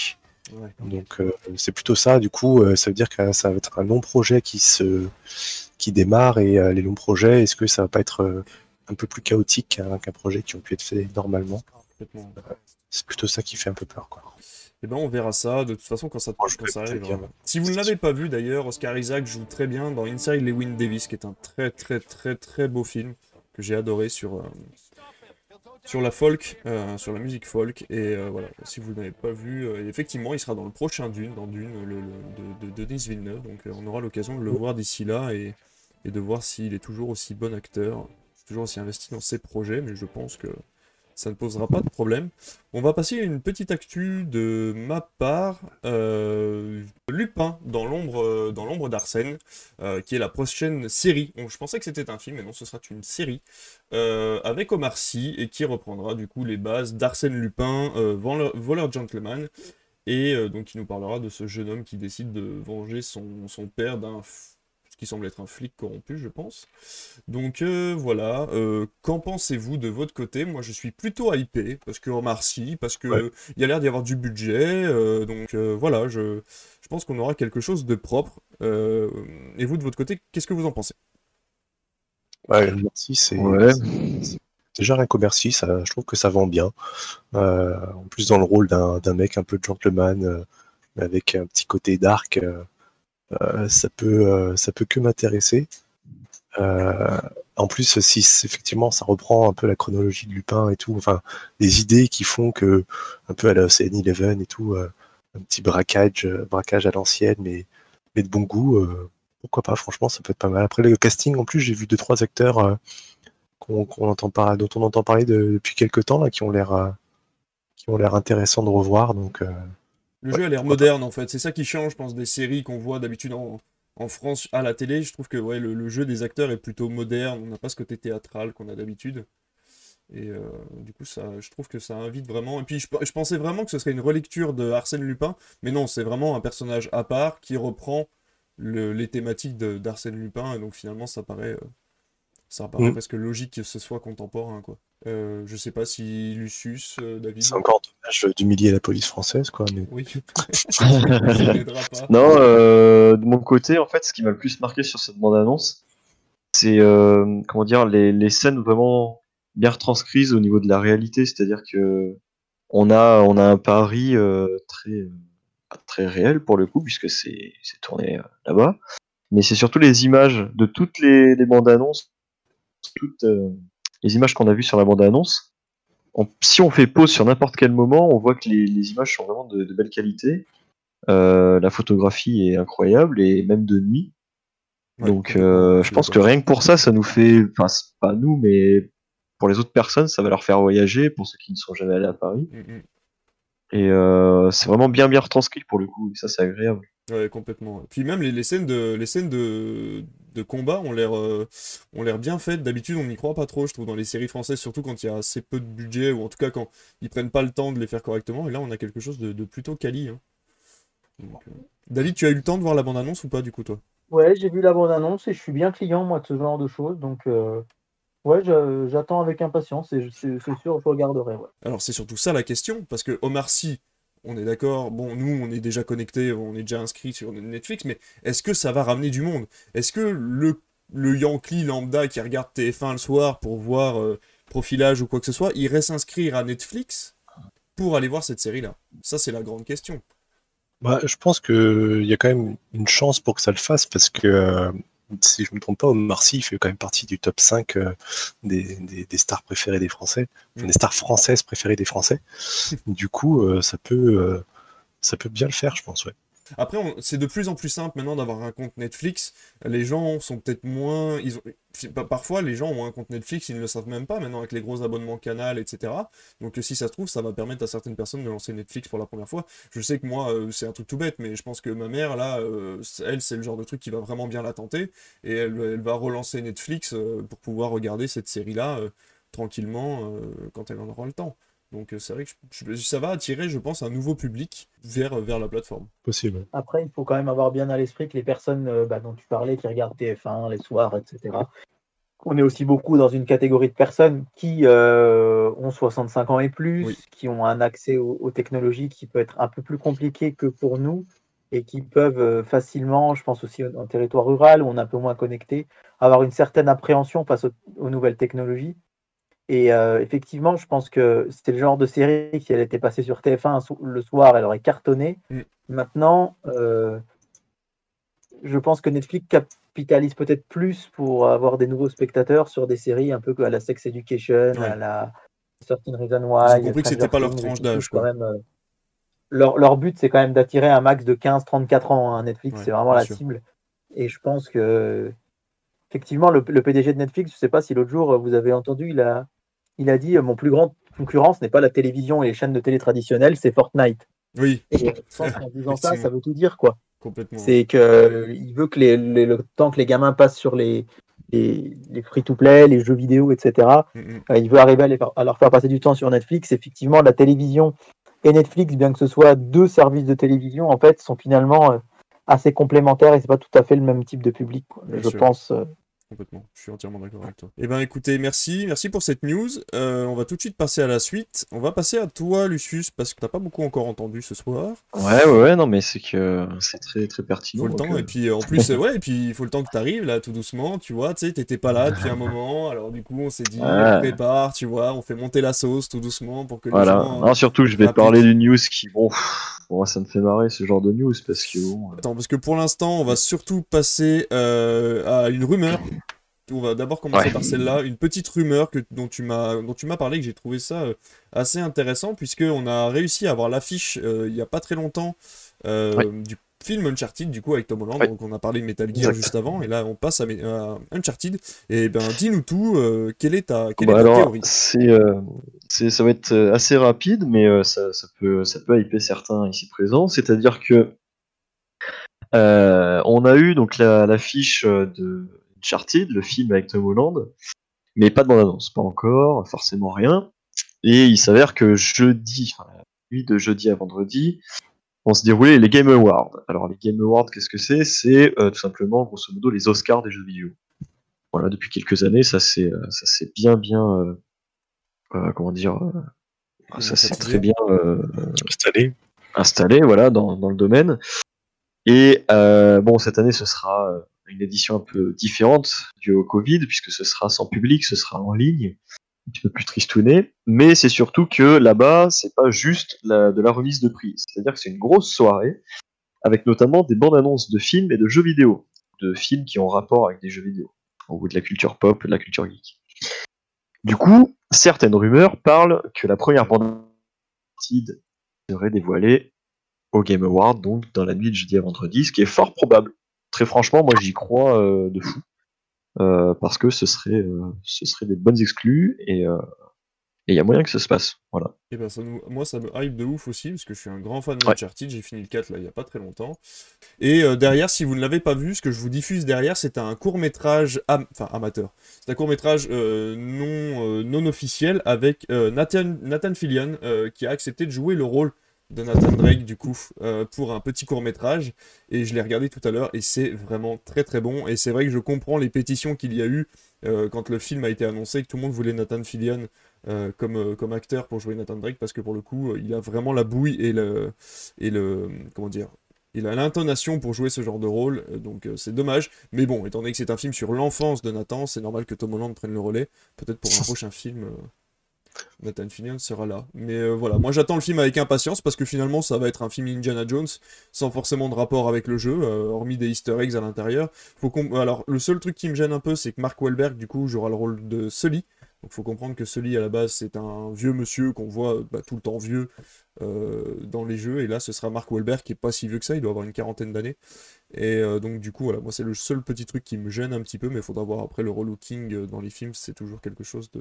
Ouais. Donc euh, c'est plutôt ça. Du coup, euh, ça veut dire que ça va être un long projet qui se qui démarre et euh, les longs projets, est-ce que ça va pas être un peu plus chaotique qu'un qu'un projet qui ont pu être fait normalement? Complètement. C'est plutôt ça qui fait un peu peur, quoi. Eh ben on verra ça de toute façon quand ça, quand le ça arrive. bien. hein. Si vous ne l'avez pas vu d'ailleurs, Oscar Isaac joue très bien dans Inside Lewin Davis, qui est un très très très très beau film que j'ai adoré sur, sur la folk, euh, sur la musique folk. Et euh, voilà, si vous n'avez pas vu, euh, effectivement, il sera dans le prochain Dune, dans Dune le, le- de, de Denis Villeneuve. Donc on aura l'occasion de le voir d'ici là et, et de voir s'il est toujours aussi bon acteur, toujours aussi investi dans ses projets. Mais je pense que ça ne posera pas de problème. On va passer à une petite actu de ma part. Euh, Lupin dans l'ombre euh, dans d'Arsène, euh, qui est la prochaine série. Je pensais que c'était un film, mais non, ce sera une série avec Omar Sy et qui reprendra du coup les bases d'Arsène Lupin, voleur, gentleman, et donc qui nous parlera de ce jeune homme qui décide de venger son, son père d'un f- ce qui semble être un flic corrompu, je pense. Donc euh, voilà, euh, qu'en pensez-vous de votre côté? Moi je suis plutôt hypé, parce que Omar Sy, parce que Ouais. il y a l'air d'y avoir du budget, euh, donc euh, voilà, je, je pense qu'on aura quelque chose de propre. Euh, et vous de votre côté, qu'est-ce que vous en pensez? Ouais, merci, c'est Ouais. déjà rien qu'au merci, ça, je trouve que ça vend bien. Euh, en plus dans le rôle d'un mec un peu gentleman, euh, avec un petit côté dark, ça peut euh, ça peut que m'intéresser. Euh, en plus, si effectivement ça reprend un peu la chronologie de Lupin et tout, enfin des idées qui font que un peu à la Ocean Eleven et tout, euh, un petit braquage, euh, braquage à l'ancienne, mais, de bon goût, pourquoi pas Franchement, ça peut être pas mal. Après le casting, en plus, j'ai vu deux trois acteurs dont on entend parler depuis quelques temps qui ont l'air l'air intéressants de revoir. Donc le jeu a l'air moderne en fait. C'est ça qui change, je pense, des séries qu'on voit d'habitude en, en, France à la télé. Je trouve que ouais, le, jeu des acteurs est plutôt moderne. On n'a pas ce côté théâtral qu'on a d'habitude. Et euh, du coup, ça, je trouve que ça invite vraiment. Et puis, je, pensais vraiment que ce serait une relecture de Arsène Lupin, mais non, c'est vraiment un personnage à part qui reprend le, les thématiques d'Arsène Lupin. Et donc, finalement, ça paraît, euh, ça paraît mm. presque logique que ce soit contemporain. Quoi. Euh, je sais pas si Lucius, euh, David. 50 tâche d'humilier la police française, quoi. Oui, non, euh, de mon côté, en fait, ce qui m'a le plus marqué sur cette bande-annonce, c'est euh, comment dire les, les, scènes vraiment bien retranscrites au niveau de la réalité, c'est-à-dire que on a on a un pari euh, très très réel pour le coup puisque c'est tourné là-bas, mais c'est surtout les images de toutes les, les bandes-annonces, toutes les images qu'on a vues sur la bande-annonce si on fait pause sur n'importe quel moment, on voit que les, images sont vraiment de, belle qualité. Euh, la photographie est incroyable et même de nuit. Donc, euh, je pense que rien que pour ça, ça nous fait, enfin, pas nous, mais pour les autres personnes, ça va leur faire voyager, pour ceux qui ne sont jamais allés à Paris. Mm, mm. Et euh, c'est vraiment bien bien retranscrit pour le coup, et ça c'est agréable. Ouais, complètement. Puis même les, scènes de les scènes de, de combat ont l'air euh, ont l'air bien faites. D'habitude, on n'y croit pas trop, je trouve, dans les séries françaises, surtout quand il y a assez peu de budget ou en tout cas quand ils prennent pas le temps de les faire correctement. Et là, on a quelque chose de, plutôt quali. Hein. Euh, David, tu as eu le temps de voir la bande annonce ou pas du coup, toi? Ouais, j'ai vu la bande annonce et je suis bien client moi de ce genre de choses, donc. Euh, ouais, j'attends avec impatience et c'est sûr, je regarderai. Alors, c'est surtout ça la question, parce que Omar Sy, on est d'accord, bon, nous, on est déjà connectés, on est déjà inscrit sur Netflix, mais est-ce que ça va ramener du monde? Est-ce que le, le Yankee lambda qui regarde TF1 le soir pour voir euh, profilage ou quoi que ce soit, irait s'inscrire à Netflix pour aller voir cette série-là? Ça, c'est la grande question. Bah, je pense qu'il y a quand même une chance pour que ça le fasse parce que euh, si je ne me trompe pas, Omar Sy fait quand même partie du top 5 euh, des, stars préférées des Français, mm. des stars françaises préférées des Français. du coup, euh, ça, peut, euh, ça peut bien le faire, je pense. Ouais. Après, c'est de plus en plus simple maintenant d'avoir un compte Netflix. Les gens sont peut-être moins. Parfois, les gens ont un compte Netflix, ils ne le savent même pas maintenant avec les gros abonnements Canal, etc. Donc, si ça se trouve, ça va permettre à certaines personnes de lancer Netflix pour la première fois. Je sais que moi, euh, c'est un truc tout bête, mais je pense que ma mère, là, euh, elle, c'est le genre de truc qui va vraiment bien la tenter. Et elle, elle va relancer Netflix euh, pour pouvoir regarder cette série-là tranquillement quand elle en aura le temps. Donc euh, c'est vrai que ça va attirer, je pense, un nouveau public vers, vers la plateforme. Possible. Après, il faut quand même avoir bien à l'esprit que les personnes euh, bah, dont tu parlais, qui regardent TF1 les soirs, etc., on est aussi beaucoup dans une catégorie de personnes qui euh, ont 65 ans et plus, qui ont un accès aux, technologies qui peut être un peu plus compliqué que pour nous et qui peuvent facilement, je pense aussi en territoire rural où on est un peu moins connecté, avoir une certaine appréhension face aux nouvelles technologies et euh, effectivement, je pense que c'était le genre de série, si elle était passée sur TF1 le soir, elle aurait cartonné. Mm. Maintenant, euh, je pense que Netflix capitalise peut-être plus pour avoir des nouveaux spectateurs sur des séries un peu à la Sex Education, à la Certain Reason Why. J'ai compris que c'était pas leur tranche d'âge. Euh, leur, leur, but, c'est quand même d'attirer un max de 15-34 ans. Hein. Netflix, c'est vraiment la cible. Et je pense que, effectivement, le, le PDG de Netflix, je ne sais pas si l'autre jour vous avez entendu, il a, il a dit Mon plus grand concurrence n'est pas la télévision et les chaînes de télé traditionnelles, c'est Fortnite. Oui. Et en disant ça, ça veut tout dire, quoi. C'est qu'il veut que les, le temps que les gamins passent sur les, les, free-to-play, les jeux vidéo, etc., mm, mm. euh, il veut arriver à, leur faire passer du temps sur Netflix. Effectivement, la télévision et Netflix, bien que ce soit deux services de télévision, en fait, sont finalement euh, assez complémentaires et c'est pas tout à fait le même type de public. Je pense. Euh, complètement. Je suis entièrement d'accord avec toi. Eh ben écoutez, merci, merci pour cette news. Euh, on va tout de suite passer à la suite. On va passer à toi, Lucius, parce que t'as pas beaucoup encore entendu ce soir. Ouais, ouais, ouais, non, mais c'est que c'est très, très pertinent. Faut le temps, euh. et puis en plus, ouais, et puis il faut le temps que t'arrives là, tout doucement, tu vois. Tu sais, t'étais pas là depuis un moment, alors du coup, on s'est dit, on prépare, tu vois, on fait monter la sauce tout doucement pour que voilà. les gens. Non, surtout, je vais parler d'une news qui, bon, moi, ça me fait marrer ce genre de news parce que bon. Attends, parce que pour l'instant, on va surtout passer euh, à une rumeur On va d'abord commencer Ouais. par celle-là, une petite rumeur que, dont tu m'as dont tu m'as parlé, que j'ai trouvé ça euh, assez intéressant, puisqu'on a réussi à avoir l'affiche euh, il y a pas très longtemps euh, Ouais. du film Uncharted, du coup, avec Tom Holland. Ouais. Donc, on a parlé de Metal Gear juste avant, et là, on passe à, à Uncharted. Et ben, dis-nous tout, quelle est ta, quelle Bah est ta alors, théorie? c'est, ça va être assez rapide, mais ça, ça peut, ça peut hyper certains ici présents. C'est-à-dire que on a eu donc la, de Uncharted, le film avec Tom Holland, mais pas de bande-annonce, pas encore, forcément rien. Et il s'avère que jeudi, enfin, la nuit de jeudi à vendredi, vont se dérouler les Game Awards. Alors les Game Awards, qu'est-ce que c'est? C'est euh, tout simplement, grosso modo, les Oscars des jeux vidéo. Voilà, depuis quelques années, ça c'est, euh, ça c'est bien, bien, euh, euh, comment dire, ça c'est Démocratisé. très bien Installé. installé, voilà, dans, dans le domaine. Et bon, cette année, ce sera une édition un peu différente due au Covid, puisque ce sera sans public, ce sera en ligne, un petit peu plus tristouné. Mais c'est surtout que là-bas, c'est pas juste de la remise de prix. C'est-à-dire que c'est une grosse soirée, avec notamment des bandes annonces de films et de jeux vidéo, de films qui ont rapport avec des jeux vidéo, ou de la culture pop, de la culture geek. Du coup, certaines rumeurs parlent que la première bande annonce serait dévoilée au Game Award, donc dans la nuit de jeudi à vendredi, ce qui est fort probable. Très franchement, moi j'y crois euh, de fou. Euh, parce que ce serait, euh, ce serait des bonnes exclus et il y a moyen que ça se passe. Voilà. Et ben ça nous... Moi, ça me hype de ouf aussi, parce que je suis un grand fan de Ouais. Uncharted. J'ai fini le 4 là, il y a pas très longtemps. Et derrière, si vous ne l'avez pas vu, ce que je vous diffuse derrière, c'est un court-métrage am- enfin, amateur. C'est un court-métrage euh, non, non officiel avec Nathan, Nathan Fillion qui a accepté de jouer le rôle de Nathan Drake du coup euh, pour un petit court métrage et je l'ai regardé tout à l'heure et c'est vraiment très très bon et c'est vrai que je comprends les pétitions qu'il y a eu euh, quand le film a été annoncé que tout le monde voulait Nathan Fillion euh, comme, comme acteur pour jouer Nathan Drake parce que pour le coup il a vraiment la bouille et le et le comment dire il a l'intonation pour jouer ce genre de rôle donc euh, c'est dommage. Mais bon étant donné que c'est un film sur l'enfance de Nathan c'est normal que Tom Holland prenne le relais. Peut-être pour un prochain film euh, Nathan Fillion sera là. Mais euh, voilà, moi j'attends le film avec impatience parce que finalement ça va être un film Indiana Jones sans forcément de rapport avec le jeu, euh, hormis des easter eggs à l'intérieur. Faut Alors le seul truc qui me gêne un peu c'est que Mark Wahlberg du coup jouera le rôle de Sully. Donc faut comprendre que Sully à la base c'est un vieux monsieur qu'on voit bah, tout le temps vieux euh, dans les jeux et là ce sera Mark Wahlberg qui est pas si vieux que ça, il doit avoir une quarantaine d'années. Et donc du coup voilà, moi c'est le seul petit truc qui me gêne un petit peu mais il faudra voir après le relooking dans les films, c'est toujours quelque chose de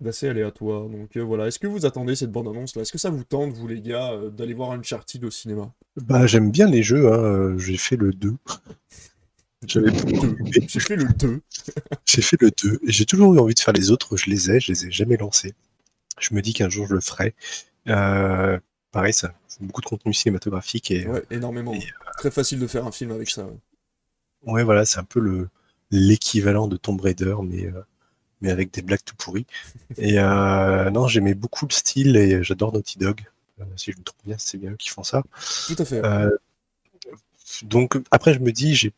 d'assez aléatoire. Donc euh, voilà, est-ce que vous attendez cette bande-annonce là? Est-ce que ça vous tente, vous les gars, euh, d'aller voir Uncharted au cinéma? Bah, j'aime bien les jeux, hein. euh, j'ai fait le 2. J'avais. J'ai fait le 2. J'ai fait le 2 et j'ai toujours eu envie de faire les autres. Je les ai, je les ai jamais lancés. Je me dis qu'un jour je le ferai. Euh, pareil, ça, beaucoup de contenu cinématographique et Ouais, énormément. Et, Très facile de faire un film avec ça. ouais. ouais, voilà, c'est un peu le l'équivalent de Tomb Raider, mais mais avec des blagues tout pourries. Et euh, non, j'aimais beaucoup le style et j'adore Naughty Dog. Euh, si je me trompe bien, c'est bien eux qui font ça. Tout à fait. Euh, donc après, je me dis, j'ai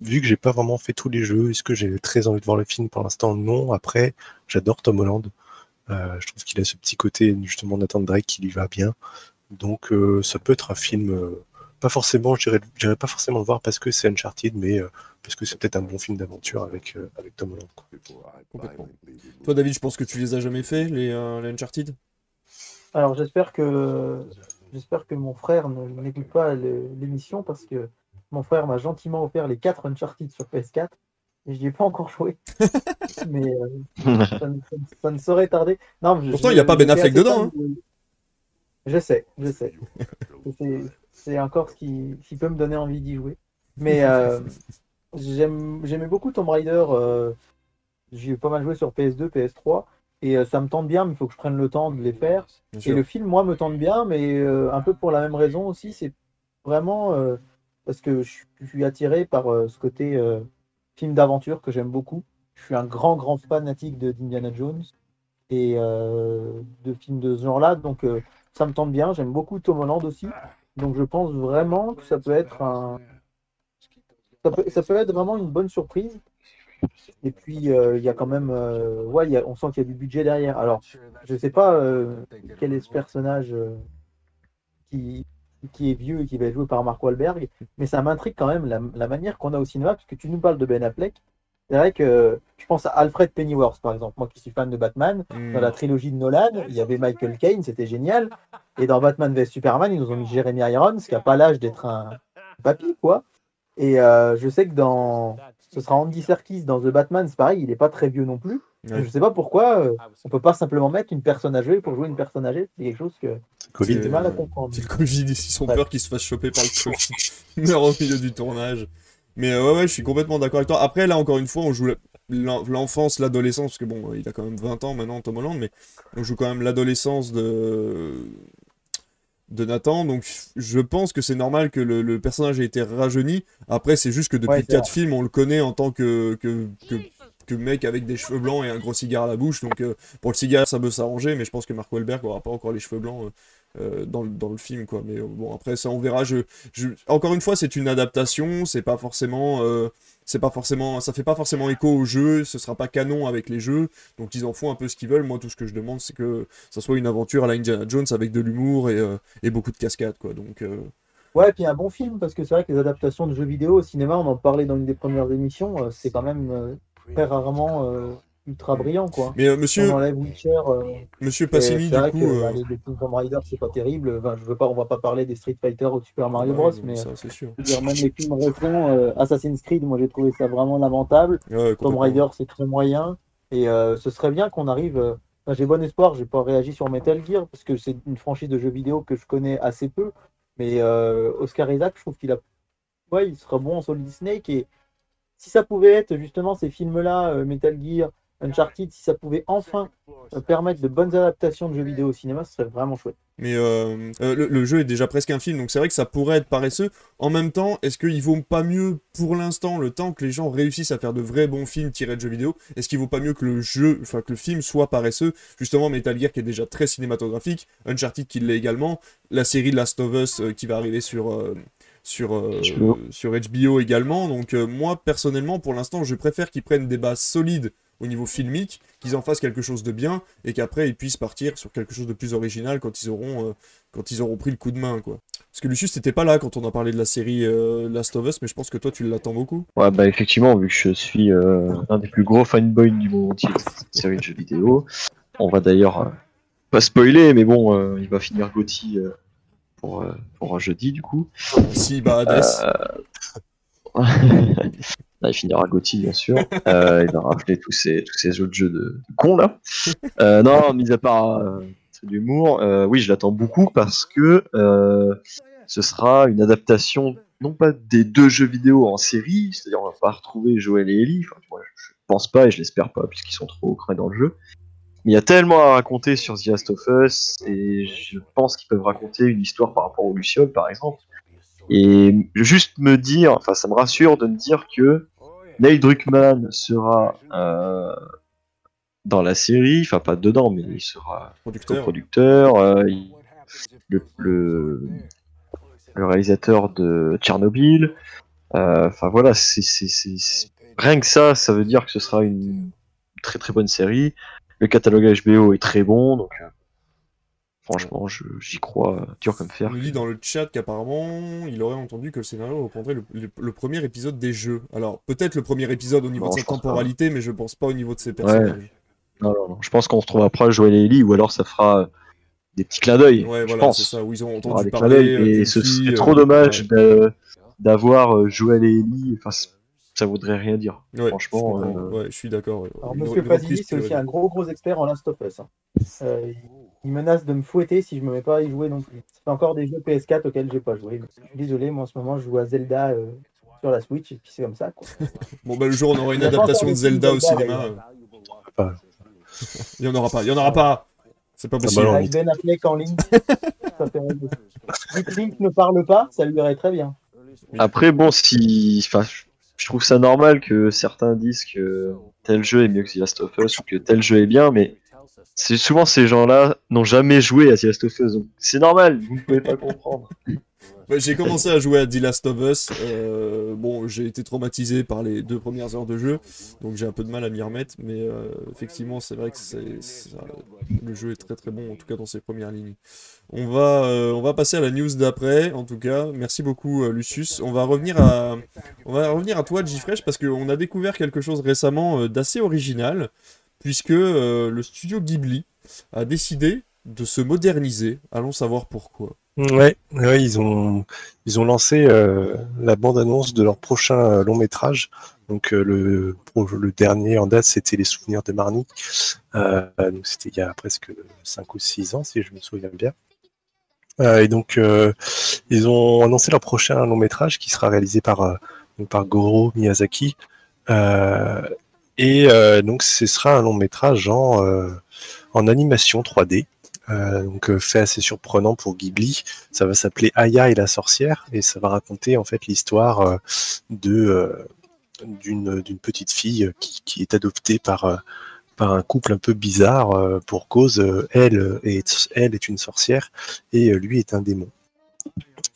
vu que j'ai pas vraiment fait tous les jeux, est-ce que j'ai très envie de voir le film pour l'instant? Non. Après, j'adore Tom Holland. Euh, je trouve qu'il a ce petit côté justement Nathan Drake qui lui va bien. Donc ça peut être un film, pas forcément, je dirais, je dirais pas forcément le voir parce que c'est Uncharted, mais euh, parce que c'est peut-être un bon film d'aventure avec, euh, avec Tom Holland. quoi. Complètement. Toi, David, je pense que tu les as jamais fait, les, euh, les Uncharted? Alors j'espère que j'espère que mon frère ne n'écoute pas l'émission parce que mon frère m'a gentiment offert les 4 Uncharted sur PS4 et je n'y ai pas encore joué. Mais euh, ça, ne, ça ne- ça ne saurait tarder. Non, je- Pourtant, il y a pas Ben Affleck dedans, de- Je sais, je sais. C'est- encore ce qui, qui peut me donner envie d'y jouer. Mais euh, j'aime- j'aimais beaucoup Tomb Raider. euh, J'y ai pas mal joué sur PS2, PS3. Et euh, ça me tente bien, mais il faut que je prenne le temps de les faire. Bien Et sûr. le film, moi, me tente bien, mais euh, un peu pour la même raison aussi. C'est vraiment euh, parce que je, suis attiré par ce côté film d'aventure que j'aime beaucoup. Je suis un grand, grand fanatique de d'Indiana Jones et euh, de films de ce genre-là. Donc, euh, ça me tente bien. J'aime beaucoup Tom Holland aussi. Donc, je pense vraiment que ça peut être un. Ça peut, ça peut être vraiment une bonne surprise. Et puis, euh, il y a quand même. euh, ouais, il y a- on sent qu'il y a du budget derrière. Alors, je ne sais pas euh, quel est ce personnage qui, qui est vieux et qui va être joué par Mark Wahlberg, mais ça m'intrigue quand même la, la manière qu'on a au cinéma, parce que tu nous parles de Ben Affleck, c'est vrai que je pense à Alfred Pennyworth, par exemple. Moi qui suis fan de Batman, Hmm. dans la trilogie de Nolan, il y avait Michael Caine, c'était génial. Et dans Batman vs Superman, ils nous ont mis Jeremy Irons, qui n'a pas l'âge d'être un papy, quoi. Et euh, je sais que dans. Ce sera Andy Serkis dans The Batman, c'est pareil, il n'est pas très vieux non plus. Ouais. Je sais pas pourquoi euh, on peut pas simplement mettre une personne âgée pour jouer une personne âgée. C'est quelque chose que C'est Covid. j'ai mal à comprendre. C'est le Covid, ils ont Ouais. peur qu'ils se fassent choper par le Covid. Au milieu du tournage. Mais euh, ouais, ouais, je suis complètement d'accord avec toi. Après, là, encore une fois, on joue l'enfance, l'adolescence, parce que bon, il a quand même 20 ans maintenant, Tom Holland, mais on joue quand même l'adolescence de de Nathan, donc je pense que c'est normal que le, le personnage ait été rajeuni. Après, c'est juste que depuis Ouais, c'est quatre films, on le connaît en tant que, que, que, que mec avec des cheveux blancs et un gros cigare à la bouche. Donc euh, pour le cigare, ça peut s'arranger, mais je pense que Mark Wahlberg aura pas encore les cheveux blancs euh, dans, le, dans le film, quoi. Mais euh, bon, après, ça, on verra. Je, je... Encore une fois, c'est une adaptation, c'est pas forcément. euh, c'est pas forcément, ça fait pas forcément écho au jeu, ce sera pas canon avec les jeux, donc ils en font un peu ce qu'ils veulent. Moi, tout ce que je demande, c'est que ça soit une aventure à la Indiana Jones avec de l'humour et, euh, et beaucoup de cascades, quoi. Donc, euh, Ouais, et puis un bon film, parce que c'est vrai que les adaptations de jeux vidéo au cinéma, on en parlait dans une des premières émissions, euh, c'est quand même euh, très rarement euh, ultra brillant, quoi. mais euh, Si monsieur, on enlève Witcher, euh, monsieur c'est du coup, que euh, bah, les, les Tomb Raider, c'est pas terrible. Enfin, je veux pas, on va pas parler des Street Fighter ou Super Mario Bros, mais ça, c'est sûr. dire, même les films récents, euh, Assassin's Creed, moi j'ai trouvé ça vraiment lamentable. Ouais, Tomb. Raider, c'est très moyen. Et euh, ce serait bien qu'on arrive. euh, j'ai bon espoir, j'ai pas réagi sur Metal Gear parce que c'est une franchise de jeux vidéo que je connais assez peu. Mais euh, Oscar Isaac, je trouve qu'il a. Ouais, il sera bon en Solid Snake. Et si ça pouvait être justement ces films-là, euh, Metal Gear, Uncharted, si ça pouvait enfin euh, permettre de bonnes adaptations de jeux vidéo au cinéma, ce serait vraiment chouette. Mais euh, euh, le, le jeu est déjà presque un film, donc c'est vrai que ça pourrait être paresseux. En même temps, est-ce qu'il vaut pas mieux, pour l'instant, le temps que les gens réussissent à faire de vrais bons films tirés de jeux vidéo, est-ce qu'il vaut pas mieux que le jeu, enfin que le film soit paresseux? Justement, Metal Gear qui est déjà très cinématographique, Uncharted qui l'est également, la série de Last of Us euh, qui va arriver sur euh, sur euh, HBO. sur HBO également. Donc euh, moi personnellement, pour l'instant, je préfère qu'ils prennent des bases solides au niveau filmique, qu'ils en fassent quelque chose de bien et qu'après ils puissent partir sur quelque chose de plus original quand ils auront euh, quand ils auront pris le coup de main quoi. Parce que Lucius t'étais pas là quand on a parlé de la série euh, Last of Us, mais je pense que toi tu l'attends beaucoup. Ouais, bah effectivement, vu que je suis euh, un des plus gros fanboys du monde entier de cette série de jeux vidéo, on va d'ailleurs pas spoiler, mais bon, il va finir Gotti pour, pour jeudi du coup. Si bah Hades, il finira Gotti, bien sûr. Euh, il va rafler tous ces, tous ces autres jeux de, de cons là. Euh, non, mis à part euh, l'humour, euh, oui, je l'attends beaucoup parce que euh, ce sera une adaptation non pas des deux jeux vidéo en série, c'est-à-dire on va pas retrouver Joel et Ellie, enfin, moi, je pense pas et je l'espère pas puisqu'ils sont trop crains dans le jeu. Mais il y a tellement à raconter sur The Last of Us et je pense qu'ils peuvent raconter une histoire par rapport au Luciole par exemple. Et juste me dire, enfin ça me rassure de me dire que Neil Druckmann sera euh, dans la série, enfin pas dedans, mais il sera producteur. coproducteur, euh, il- le, le, le réalisateur de Tchernobyl. Euh, Enfin voilà, c'est rien que ça, ça veut dire que ce sera une très très bonne série. Le catalogue HBO est très bon, donc franchement, j'y crois euh, dur comme fer. On nous dit dans le chat qu'apparemment il aurait entendu que le scénario reprendrait le, le- le premier épisode des jeux. Alors peut-être le premier épisode au niveau Non, de sa pas. temporalité, mais je pense pas au niveau de ses personnages. Non, non, non. Je pense qu'on se trouvera après Joel et Ellie, ou alors ça fera euh, des petits clins d'œil. Ouais, je voilà, pense. c'est ça, où ils ont entendu parler. euh, et ce serait trop dommage ouais. d'avoir Joel et Ellie. Enfin, ça voudrait rien dire. Ouais, franchement, je euh, ouais, je suis d'accord. ouais. Alors, Une- Monsieur reprise c'est aussi un gros gros expert en Last of Us. hein. Euh, il menace de me fouetter si je me mets pas à y jouer non plus. Fait encore des jeux PS4 auxquels j'ai pas joué. Je suis désolé, moi en ce moment je joue à Zelda euh, sur la Switch et puis c'est comme ça. Quoi. Bon, bah, le jour où on aura une adaptation de Zelda au cinéma, euh, il y en aura pas. Il y en aura pas. C'est pas bah possible. non. Avec Ben Affleck en ligne. ça fait Link ne parle pas, ça lui irait très bien. Après, bon, si. Enfin, je- trouve ça normal que certains disent que tel jeu est mieux que The Last of Us ou que tel jeu est bien, mais c'est souvent ces gens-là n'ont jamais joué à The Last of Us, donc c'est normal, vous ne pouvez pas comprendre. Ouais, j'ai commencé à jouer à The Last of Us. euh, bon, j'ai été traumatisé par les deux premières heures de jeu, donc j'ai un peu de mal à m'y remettre. Mais euh, effectivement, c'est vrai que c'est, ça- le jeu est très très bon, en tout cas dans ses premières lignes. On va, euh, on va passer à la news d'après, en tout cas. Merci beaucoup, euh, Lucius. On va revenir à, on va revenir à toi, Gfresh, parce qu'on a découvert quelque chose récemment euh, d'assez original, puisque euh, le studio Ghibli a décidé de se moderniser. Allons savoir pourquoi. Ouais, ils ont lancé euh, la bande-annonce de leur prochain euh, long métrage. Donc le dernier en date, c'était Les Souvenirs de Marnie. C'était il y a presque 5 ou 6 ans, si je me souviens bien. Et donc ils ont annoncé leur prochain long métrage qui sera réalisé par Goro Miyazaki. Et euh, donc ce sera un long métrage en euh, en animation 3D. Euh, donc fait assez surprenant pour Ghibli. Ça va s'appeler Aya et la sorcière et ça va raconter en fait l'histoire de d'une petite fille qui, qui est adoptée par par un couple un peu bizarre pour cause elle est elle est une sorcière et lui est un démon.